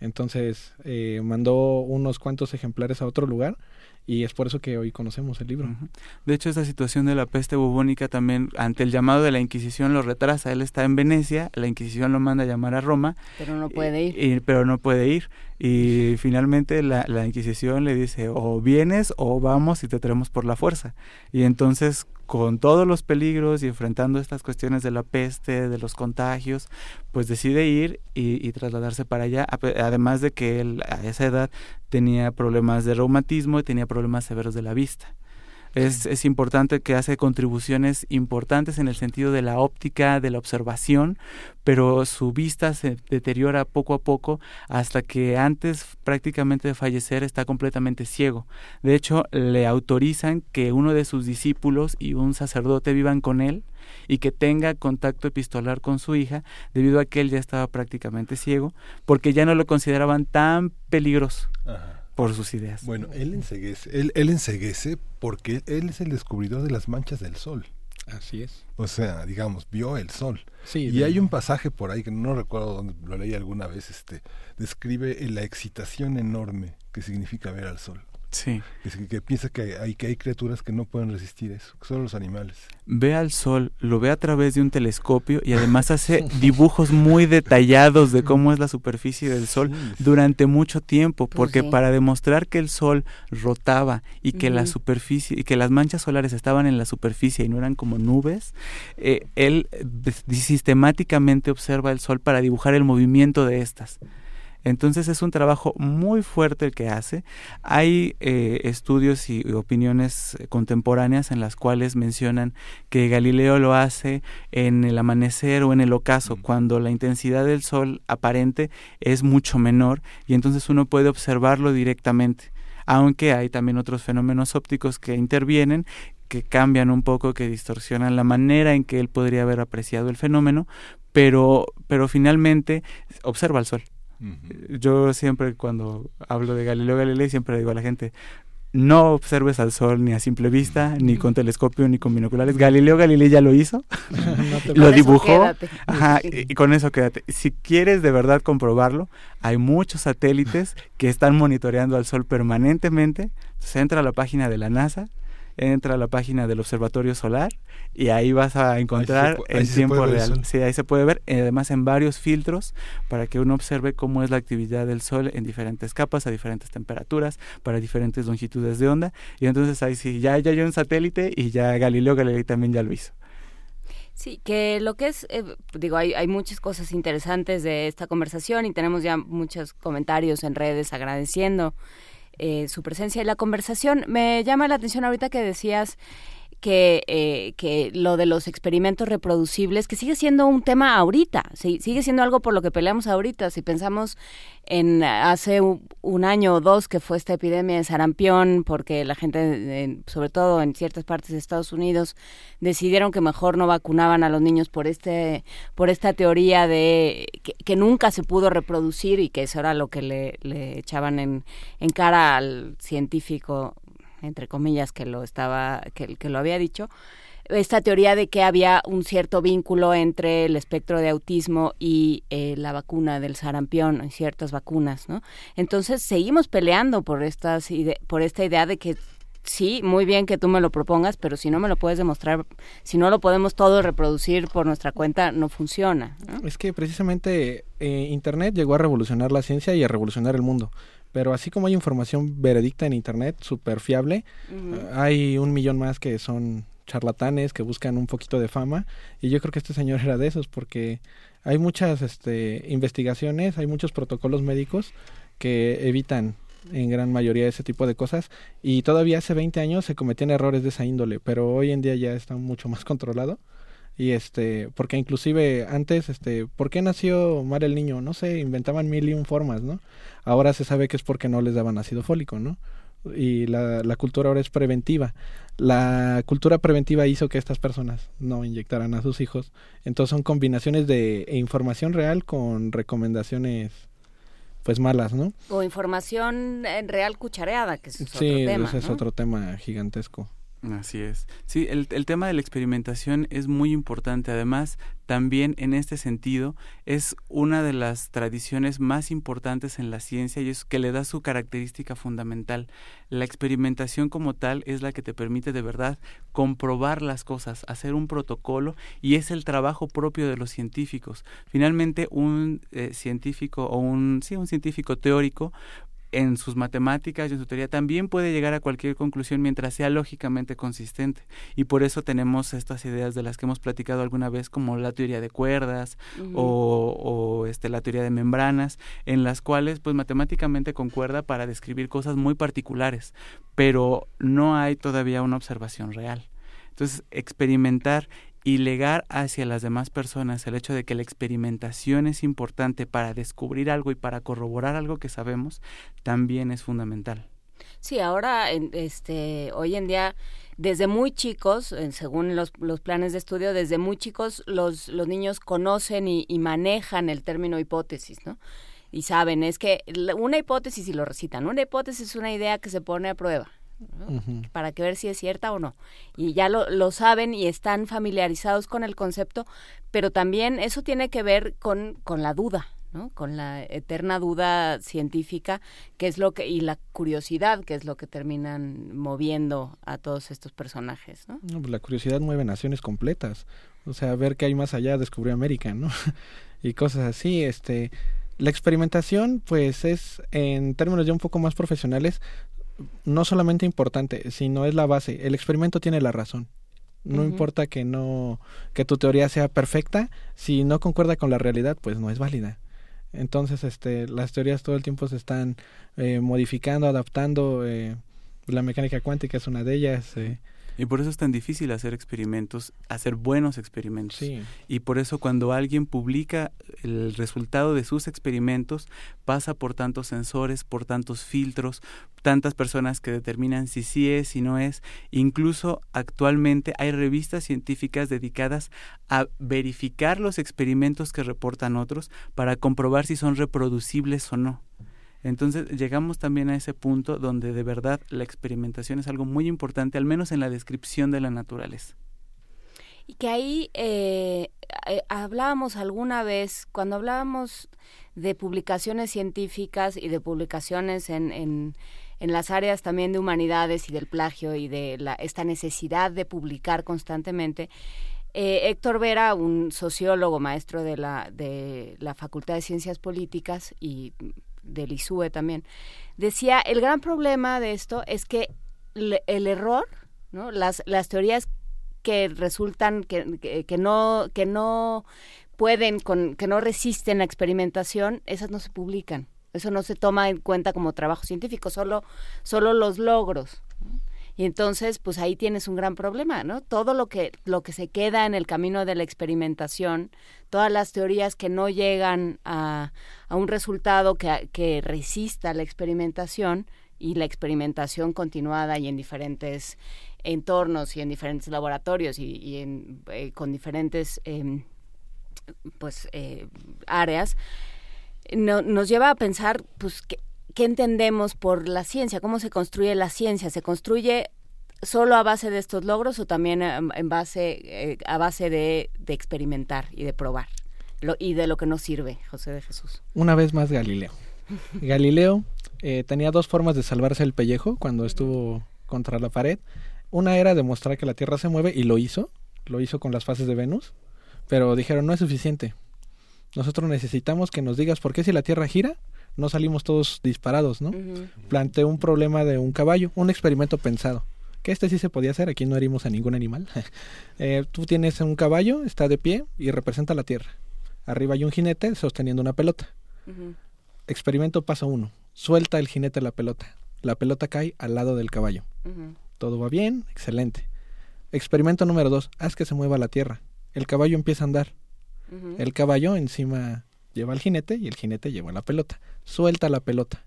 Entonces eh, mandó unos cuantos ejemplares a otro lugar y es por eso que hoy conocemos el libro. De hecho, esta situación de la peste bubónica también, ante el llamado de la Inquisición, lo retrasa. Él está en Venecia, la Inquisición lo manda a llamar a Roma. Pero no puede ir. pero no puede ir. Y <laughs> finalmente la, la Inquisición le dice, o vienes o vamos y te traemos por la fuerza. Y entonces con todos los peligros y enfrentando estas cuestiones de la peste, de los contagios, pues decide ir y, trasladarse para allá, además de que él a esa edad tenía problemas de reumatismo y tenía problemas severos de la vista. Es, es, importante que hace contribuciones importantes en el sentido de la óptica, de la observación, pero su vista se deteriora poco a poco hasta que antes prácticamente de fallecer está completamente ciego. De hecho, le autorizan que uno de sus discípulos y un sacerdote vivan con él y que tenga contacto epistolar con su hija, debido a que él ya estaba prácticamente ciego, porque ya no lo consideraban tan peligroso. Por sus ideas. Bueno, él enseguece, él, él enseguece porque él es el descubridor de las manchas del sol. Así es. O sea, digamos, vio el sol. Sí, y hay un pasaje por ahí que no recuerdo dónde lo leí alguna vez, este, describe la excitación enorme que significa ver al sol. Sí. Que, piensa que hay, que hay criaturas que no pueden resistir eso, que son los animales. Ve al sol, lo ve a través de un telescopio y además hace <laughs> dibujos muy detallados de cómo es la superficie del sol durante mucho tiempo, pues porque para demostrar que el sol rotaba y que la superficie y que las manchas solares estaban en la superficie y no eran como nubes, eh, él sistemáticamente observa el sol para dibujar el movimiento de estas. Entonces es un trabajo muy fuerte el que hace. Hay eh, estudios y opiniones contemporáneas en las cuales mencionan que Galileo lo hace en el amanecer o en el ocaso, mm. cuando la intensidad del sol aparente es mucho menor y entonces uno puede observarlo directamente aunque hay también otros fenómenos ópticos que intervienen que cambian un poco, que distorsionan la manera en que él podría haber apreciado el fenómeno, pero, pero finalmente observa el sol. Yo siempre cuando hablo de Galileo Galilei siempre digo a la gente, no observes al sol ni a simple vista, ni con telescopio, ni con binoculares. Galileo Galilei ya lo hizo, <laughs> lo dibujó, y, con eso quédate. Si quieres de verdad comprobarlo, hay muchos satélites que están monitoreando al sol permanentemente. Entonces entra a la página de la NASA, entra a la página del Observatorio Solar y ahí vas a encontrar en tiempo real. Sí, ahí se puede ver, eh, además en varios filtros para que uno observe cómo es la actividad del Sol en diferentes capas, a diferentes temperaturas, para diferentes longitudes de onda. Y entonces ahí sí, ya, ya hay un satélite y ya Galileo Galilei también ya lo hizo. Sí, que lo que es, eh, digo, hay, hay muchas cosas interesantes de esta conversación y tenemos ya muchos comentarios en redes agradeciendo eh, su presencia en la conversación. Me llama la atención ahorita que decías que, eh, que lo de los experimentos reproducibles, que sigue siendo un tema ahorita, sigue siendo algo por lo que peleamos ahorita. Si pensamos en hace un, año o dos que fue esta epidemia de sarampión, porque la gente, sobre todo en ciertas partes de Estados Unidos, decidieron que mejor no vacunaban a los niños por este, por esta teoría de que, nunca se pudo reproducir y que eso era lo que le, le echaban en, en cara al científico entre comillas, que lo estaba, que, que lo había dicho, esta teoría de que había un cierto vínculo entre el espectro de autismo y eh, la vacuna del sarampión, y ciertas vacunas, ¿no? Entonces seguimos peleando por estas por esta idea de que sí, muy bien que tú me lo propongas, pero si no me lo puedes demostrar, si no lo podemos todo reproducir por nuestra cuenta, no funciona. Es que precisamente eh, Internet llegó a revolucionar la ciencia y a revolucionar el mundo. Pero así como hay información veredicta en Internet, súper fiable, hay un millón más que son charlatanes, que buscan un poquito de fama. Y yo creo que este señor era de esos, porque hay muchas este, investigaciones, hay muchos protocolos médicos que evitan en gran mayoría ese tipo de cosas y todavía hace 20 años se cometían errores de esa índole, pero hoy en día ya está mucho más <laughs> controlado y este porque inclusive antes este por qué nació mal el niño no sé inventaban mil y un formas no ahora se sabe que es porque no les daban ácido fólico no y la, la cultura ahora es preventiva la cultura preventiva hizo que estas personas no inyectaran a sus hijos entonces son combinaciones de información real con recomendaciones pues malas, ¿no? O información en real cuchareada, que es otro tema. Sí, es otro tema gigantesco. Así es. Sí, el, el tema de la experimentación es muy importante. Además, también en este sentido es una de las tradiciones más importantes en la ciencia y es que le da su característica fundamental. La experimentación como tal es la que te permite de verdad comprobar las cosas, hacer un protocolo y es el trabajo propio de los científicos. Finalmente un eh, científico o un sí, un científico teórico en sus matemáticas y en su teoría también puede llegar a cualquier conclusión mientras sea lógicamente consistente. Y por eso tenemos estas ideas de las que hemos platicado alguna vez, como la teoría de cuerdas o, o, este, la teoría de membranas, en las cuales pues matemáticamente concuerda para describir cosas muy particulares, pero no hay todavía una observación real. Entonces, experimentar y legar hacia las demás personas el hecho de que la experimentación es importante para descubrir algo y para corroborar algo que sabemos también es fundamental. Sí, ahora este hoy en día desde muy chicos, según los, los, planes de estudio, desde muy chicos los, los niños conocen y, y manejan el término hipótesis, ¿no? Y saben, es que una hipótesis, y lo recitan, una hipótesis es una idea que se pone a prueba para que ver si es cierta o no. Y ya lo, lo, saben y están familiarizados con el concepto, pero también eso tiene que ver con, con la duda, ¿no? con la eterna duda científica, que es lo que, y la curiosidad, que es lo que terminan moviendo a todos estos personajes. ¿no? pues la curiosidad mueve naciones completas. O sea, ver qué hay más allá, descubrió América, ¿no? <laughs> y cosas así, este... La experimentación, pues es, en términos ya un poco más profesionales, no solamente importante, sino es la base. El experimento tiene la razón. No importa que no que tu teoría sea perfecta, si no concuerda con la realidad, pues no es válida. Entonces, este, las teorías todo el tiempo se están eh, modificando, adaptando. Eh, la mecánica cuántica es una de ellas. Eh, y por eso es tan difícil hacer experimentos, hacer buenos experimentos. Y por eso cuando alguien publica el resultado de sus experimentos, pasa por tantos sensores, por tantos filtros, tantas personas que determinan si sí es, si no es. Incluso actualmente hay revistas científicas dedicadas a verificar los experimentos que reportan otros para comprobar si son reproducibles o no. Entonces llegamos también a ese punto donde de verdad la experimentación es algo muy importante, al menos en la descripción de la naturaleza. Y que ahí eh, eh, hablábamos alguna vez, cuando hablábamos de publicaciones científicas y de publicaciones en, en, en las áreas también de humanidades y del plagio y de la, esta necesidad de publicar constantemente, eh, Héctor Vera, un sociólogo, maestro de la, de la Facultad de Ciencias Políticas y del ISUE también, decía, el gran problema de esto es que el error, ¿no? las, las teorías que resultan, que, que, no, que no pueden, con, que no resisten la experimentación, esas no se publican. Eso no se toma en cuenta como trabajo científico, solo, solo los logros. Y entonces, pues ahí tienes un gran problema, ¿no? Todo lo que, lo que se queda en el camino de la experimentación, todas las teorías que no llegan a, a un resultado que, que resista la experimentación y la experimentación continuada y en diferentes entornos y en diferentes laboratorios y, en, eh, con diferentes em, pues eh, áreas no, nos lleva a pensar pues que ¿qué entendemos por la ciencia? ¿Cómo se construye la ciencia? ¿Se construye solo a base de estos logros o también en base, eh, a base de, experimentar y de probar? y de lo que nos sirve, José de Jesús. Una vez más Galileo. Galileo eh, tenía dos formas de salvarse el pellejo cuando estuvo contra la pared. Una era demostrar que la Tierra se mueve y lo hizo, lo hizo con las fases de Venus, pero dijeron no es suficiente. Nosotros necesitamos que nos digas por qué si la Tierra gira, no salimos todos disparados, ¿no? Planteó un problema de un caballo, un experimento pensado. Que este sí se podía hacer, aquí no herimos a ningún animal. <laughs> Eh, tú tienes un caballo, está de pie y representa la tierra. Arriba hay un jinete sosteniendo una pelota. Experimento paso uno. Suelta el jinete la pelota. La pelota cae al lado del caballo. Todo va bien, excelente. Experimento número dos. Haz que se mueva la tierra. El caballo empieza a andar. El caballo encima lleva al jinete y el jinete lleva la pelota. Suelta la pelota.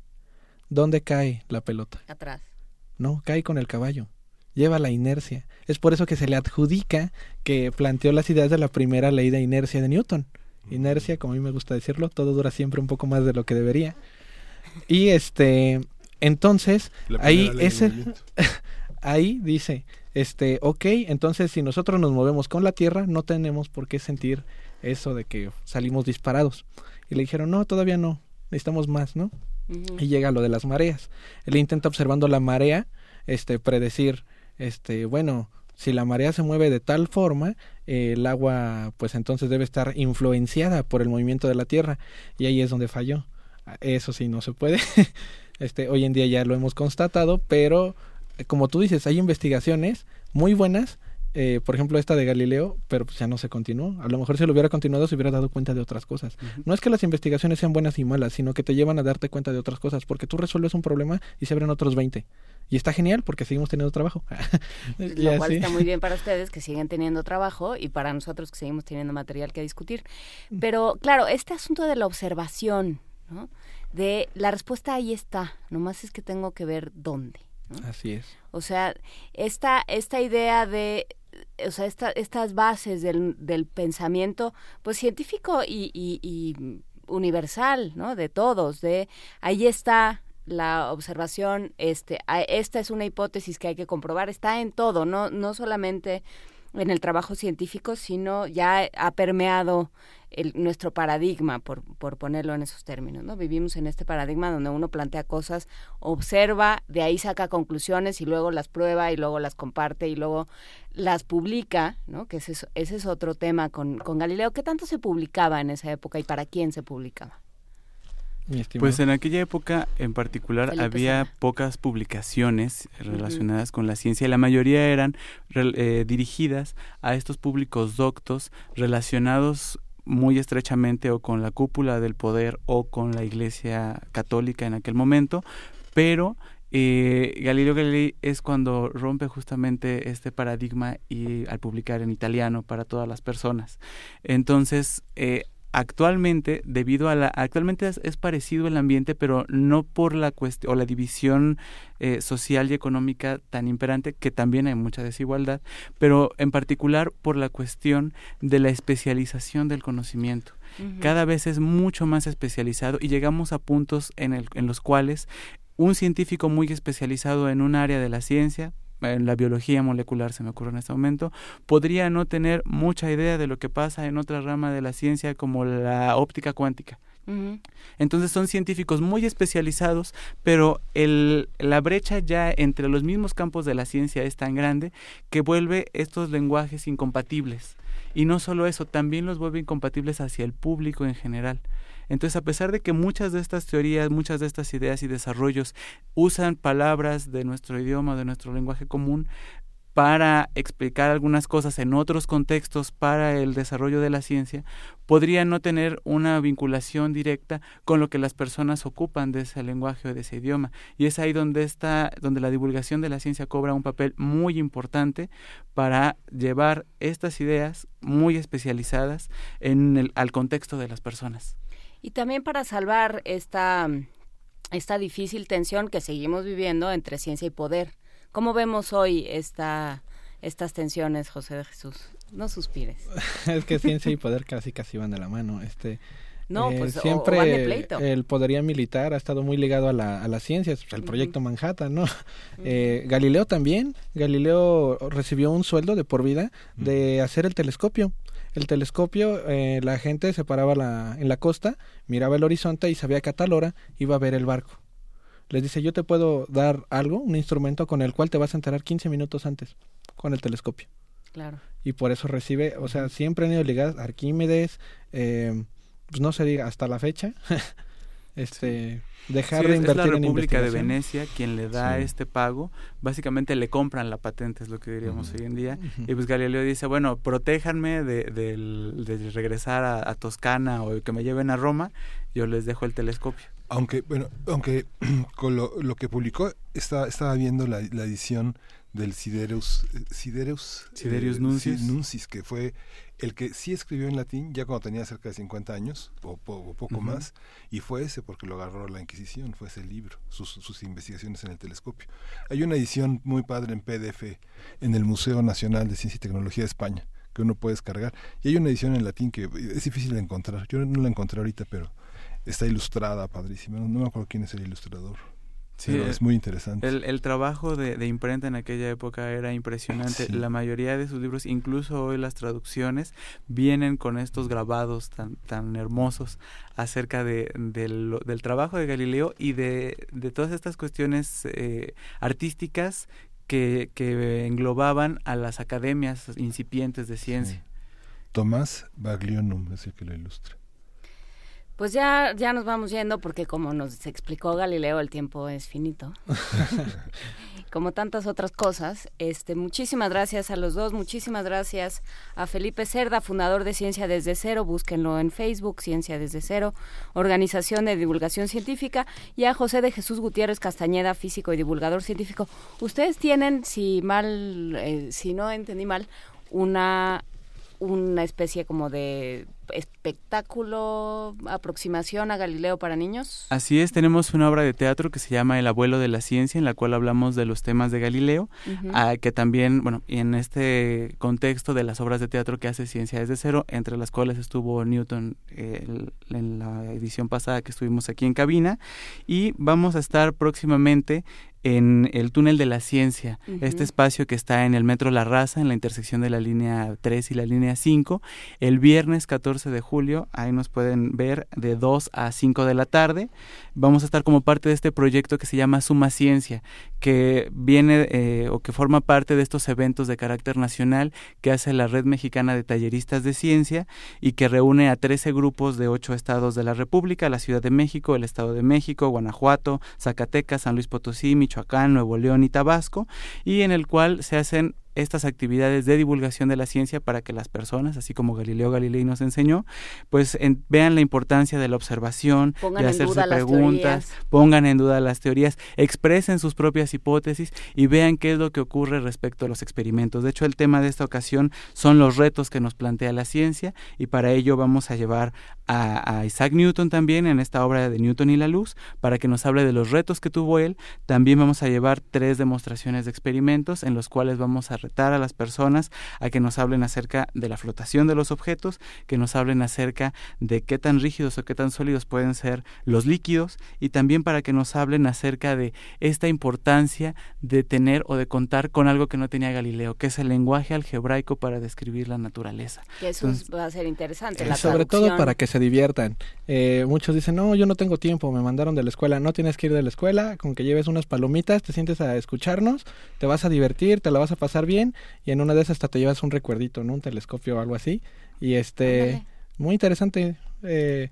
¿Dónde cae la pelota? Atrás. No, cae con el caballo. Lleva la inercia. Es por eso que se le adjudica que planteó las ideas de la primera ley de inercia de Newton. Inercia, como a mí me gusta decirlo, todo dura siempre un poco más de lo que debería. Y este, entonces, ahí ese, <laughs> ahí dice, este, ok, entonces si nosotros nos movemos con la Tierra, no tenemos por qué sentir eso de que salimos disparados. Y le dijeron, no, todavía no, necesitamos más, ¿no? Y llega lo de las mareas. Él intenta observando la marea, este, predecir, este, bueno, si la marea se mueve de tal forma, el agua, pues entonces debe estar influenciada por el movimiento de la Tierra. Y ahí es donde falló. Eso sí, no se puede. <laughs> este, hoy en día ya lo hemos constatado, pero eh, como tú dices, hay investigaciones muy buenas eh, por ejemplo, esta de Galileo, pero pues ya no se continuó. A lo mejor si lo hubiera continuado se hubiera dado cuenta de otras cosas. No es que las investigaciones sean buenas y malas, sino que te llevan a darte cuenta de otras cosas, porque tú resuelves un problema y se abren otros 20. Y está genial porque seguimos teniendo trabajo. <laughs> lo cual está muy bien para <laughs> ustedes que siguen teniendo trabajo y para nosotros que seguimos teniendo material que discutir. Mm. Pero claro, este asunto de la observación, ¿no? de la respuesta ahí está, nomás es que tengo que ver dónde. Así es. O sea, esta, esta idea de o sea, estas bases del, del, pensamiento, pues científico y, y, universal, ¿no? De todos, de ahí está la observación, este, esta es una hipótesis que hay que comprobar, está en todo, no, no solamente en el trabajo científico, sino ya ha permeado el, nuestro paradigma, por, por ponerlo en esos términos. ¿no? Vivimos en este paradigma donde uno plantea cosas, observa, de ahí saca conclusiones y luego las prueba y luego las comparte y luego las publica, ¿no? que ese es, otro tema con, con Galileo. ¿Qué tanto se publicaba en esa época y para quién se publicaba? Pues en aquella época en particular había pocas publicaciones relacionadas con la ciencia y la mayoría eran eh, dirigidas a estos públicos doctos relacionados muy estrechamente o con la cúpula del poder o con la Iglesia católica en aquel momento, pero eh, Galileo Galilei es cuando rompe justamente este paradigma y al publicar en italiano para todas las personas. Entonces, eh, actualmente debido a la actualmente es, parecido el ambiente pero no por la cuestión o la división eh, social y económica tan imperante que también hay mucha desigualdad pero en particular por la cuestión de la especialización del conocimiento. Cada vez es mucho más especializado y llegamos a puntos en, el, en los cuales un científico muy especializado en un área de la ciencia en la biología molecular se me ocurre en este momento, podría no tener mucha idea de lo que pasa en otra rama de la ciencia como la óptica cuántica. Entonces son científicos muy especializados, pero el, la brecha ya entre los mismos campos de la ciencia es tan grande que vuelve estos lenguajes incompatibles. Y no solo eso, también los vuelve incompatibles hacia el público en general. Entonces, a pesar de que muchas de estas teorías, muchas de estas ideas y desarrollos usan palabras de nuestro idioma, de nuestro lenguaje común, para explicar algunas cosas en otros contextos para el desarrollo de la ciencia, podrían no tener una vinculación directa con lo que las personas ocupan de ese lenguaje o de ese idioma. Y es ahí donde está, donde la divulgación de la ciencia cobra un papel muy importante para llevar estas ideas muy especializadas en el, al contexto de las personas. Y también para salvar esta, esta difícil tensión que seguimos viviendo entre ciencia y poder. ¿Cómo vemos hoy esta, estas tensiones, José de Jesús? No suspires. <laughs> es que ciencia y poder casi casi van de la mano. Este, no, eh, pues siempre el poderío militar ha estado muy ligado a la, a las ciencias, el proyecto Manhattan, ¿no? Eh, Galileo también, Galileo recibió un sueldo de por vida de hacer el telescopio el telescopio, eh, la gente se paraba la, en la costa, miraba el horizonte y sabía que a tal hora iba a ver el barco. Les dice, yo te puedo dar algo, un instrumento con el cual te vas a enterar 15 minutos antes con el telescopio. Claro. Y por eso recibe, o sea, siempre han ido ligadas Arquímedes, eh, pues no se diga hasta la fecha, <laughs> este dejar de invertir es la República de Venecia quien le da este pago. Básicamente le compran la patente es lo que diríamos hoy en día. Y pues Galileo dice bueno protéjanme de, regresar a, Toscana o que me lleven a Roma yo les dejo el telescopio aunque bueno aunque <clears throat> con lo, que publicó está, estaba viendo la, edición del Sidereus Sidereus, Siderius eh, Nuncis que fue el que sí escribió en latín ya cuando tenía cerca de 50 años o, poco más, y fue ese porque lo agarró la Inquisición, fue ese libro, sus, sus, investigaciones en el telescopio. Hay una edición muy padre en PDF en el Museo Nacional de Ciencia y Tecnología de España que uno puede descargar, y hay una edición en latín que es difícil de encontrar, yo no la encontré ahorita, pero está ilustrada, padrísima, no, me acuerdo quién es el ilustrador. Sí, es muy interesante. El, trabajo de, imprenta en aquella época era impresionante. La mayoría de sus libros, incluso hoy las traducciones, vienen con estos grabados tan, tan hermosos acerca de, del, trabajo de Galileo y de, todas estas cuestiones eh, artísticas que, que, englobaban a las academias incipientes de ciencia. Tomás Baglionum es el que lo ilustra. Pues ya, ya nos vamos yendo porque como nos explicó Galileo, el tiempo es finito. <laughs> como tantas otras cosas. Este, muchísimas gracias a los dos, muchísimas gracias a Felipe Cerda, fundador de Ciencia desde Cero, búsquenlo en Facebook, Ciencia desde Cero, Organización de Divulgación Científica, y a José de Jesús Gutiérrez Castañeda, físico y divulgador científico. Ustedes tienen, si mal, eh, si no entendí mal, una una especie como de espectáculo, aproximación a Galileo para niños. Así es, tenemos una obra de teatro que se llama El abuelo de la ciencia, en la cual hablamos de los temas de Galileo, ah, que también, bueno, y en este contexto de las obras de teatro que hace Ciencia desde cero, entre las cuales estuvo Newton en la edición pasada que estuvimos aquí en cabina, y vamos a estar próximamente en el túnel de la ciencia, este espacio que está en el metro La Raza, en la intersección de la línea 3 y la línea 5, el viernes 14 de julio. Ahí nos pueden ver de 2 a 5 de la tarde. Vamos a estar como parte de este proyecto que se llama Suma Ciencia, que viene eh, o que forma parte de estos eventos de carácter nacional que hace la Red Mexicana de Talleristas de Ciencia y que reúne a 13 grupos de 8 estados de la República, la Ciudad de México, el Estado de México, Guanajuato, Zacatecas, San Luis Potosí, Michoacán, Nuevo León y Tabasco, y en el cual se hacen estas actividades de divulgación de la ciencia para que las personas, así como Galileo Galilei nos enseñó, pues vean la importancia de la observación, de hacerse preguntas, pongan en duda las teorías, expresen sus propias hipótesis y vean qué es lo que ocurre respecto a los experimentos. De hecho, el tema de esta ocasión son los retos que nos plantea la ciencia y para ello vamos a llevar a, a Isaac Newton también en esta obra de Newton y la luz para que nos hable de los retos que tuvo él. También vamos a llevar tres demostraciones de experimentos en los cuales vamos a retar a las personas a que nos hablen acerca de la flotación de los objetos, que nos hablen acerca de qué tan rígidos o qué tan sólidos pueden ser los líquidos y también para que nos hablen acerca de esta importancia de tener o de contar con algo que no tenía Galileo, que es el lenguaje algebraico para describir la naturaleza. Que eso va a ser interesante. La sobre todo para que se diviertan. Eh, muchos dicen, no, yo no tengo tiempo, me mandaron de la escuela. No tienes que ir de la escuela, con que lleves unas palomitas, te sientes a escucharnos, te vas a divertir, te la vas a pasar bien y en una de esas hasta te llevas un recuerdito, ¿no? Un telescopio o algo así. Y este, muy interesante eh,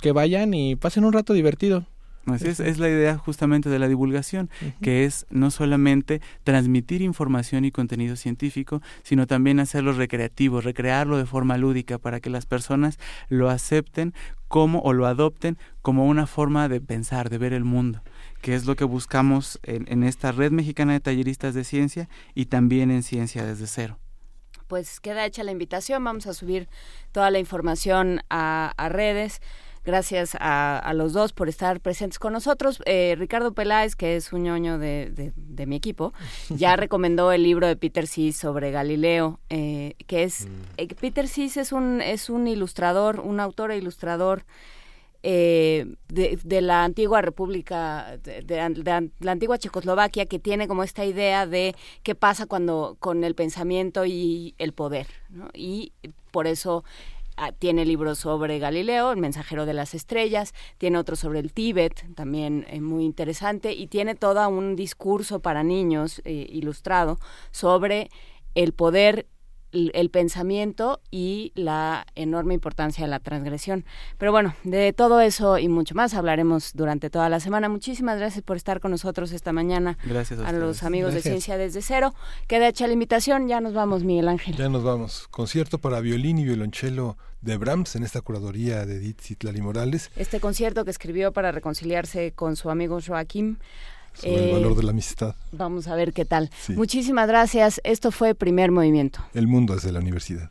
que vayan y pasen un rato divertido. Así es, es la idea justamente de la divulgación, que es no solamente transmitir información y contenido científico, sino también hacerlo recreativo, recrearlo de forma lúdica para que las personas lo acepten como o lo adopten como una forma de pensar, de ver el mundo que es lo que buscamos en, esta red mexicana de talleristas de ciencia y también en Ciencia desde cero pues queda hecha la invitación. Vamos a subir toda la información a, redes. Gracias a, los dos por estar presentes con nosotros. Eh, Ricardo Peláez, que es un ñoño de, mi equipo, ya <laughs> recomendó el libro de Peter Sis sobre Galileo, eh, que es... Mm. Eh, Peter Sis es un, es un ilustrador, un autor e ilustrador eh, de, la antigua República, de, la antigua Checoslovaquia, que tiene como esta idea de qué pasa cuando con el pensamiento y el poder. Y por eso tiene libros sobre Galileo, el mensajero de las estrellas, tiene otro sobre el Tíbet, también eh, muy interesante, y tiene todo un discurso para niños eh, ilustrado sobre el poder el pensamiento y la enorme importancia de la transgresión. Pero bueno, de todo eso y mucho más hablaremos durante toda la semana. Muchísimas gracias por estar con nosotros esta mañana. Gracias a, los amigos de Ciencia desde Cero. Queda hecha la invitación, ya nos vamos, Miguel Ángel. Ya nos vamos. Concierto para violín y violonchelo de Brahms en esta curaduría de Edith Citlali Morales. Este concierto que escribió para reconciliarse con su amigo Joaquín sobre el valor de la amistad. Vamos a ver qué tal. Muchísimas gracias. Esto fue Primer Movimiento. El mundo desde la universidad.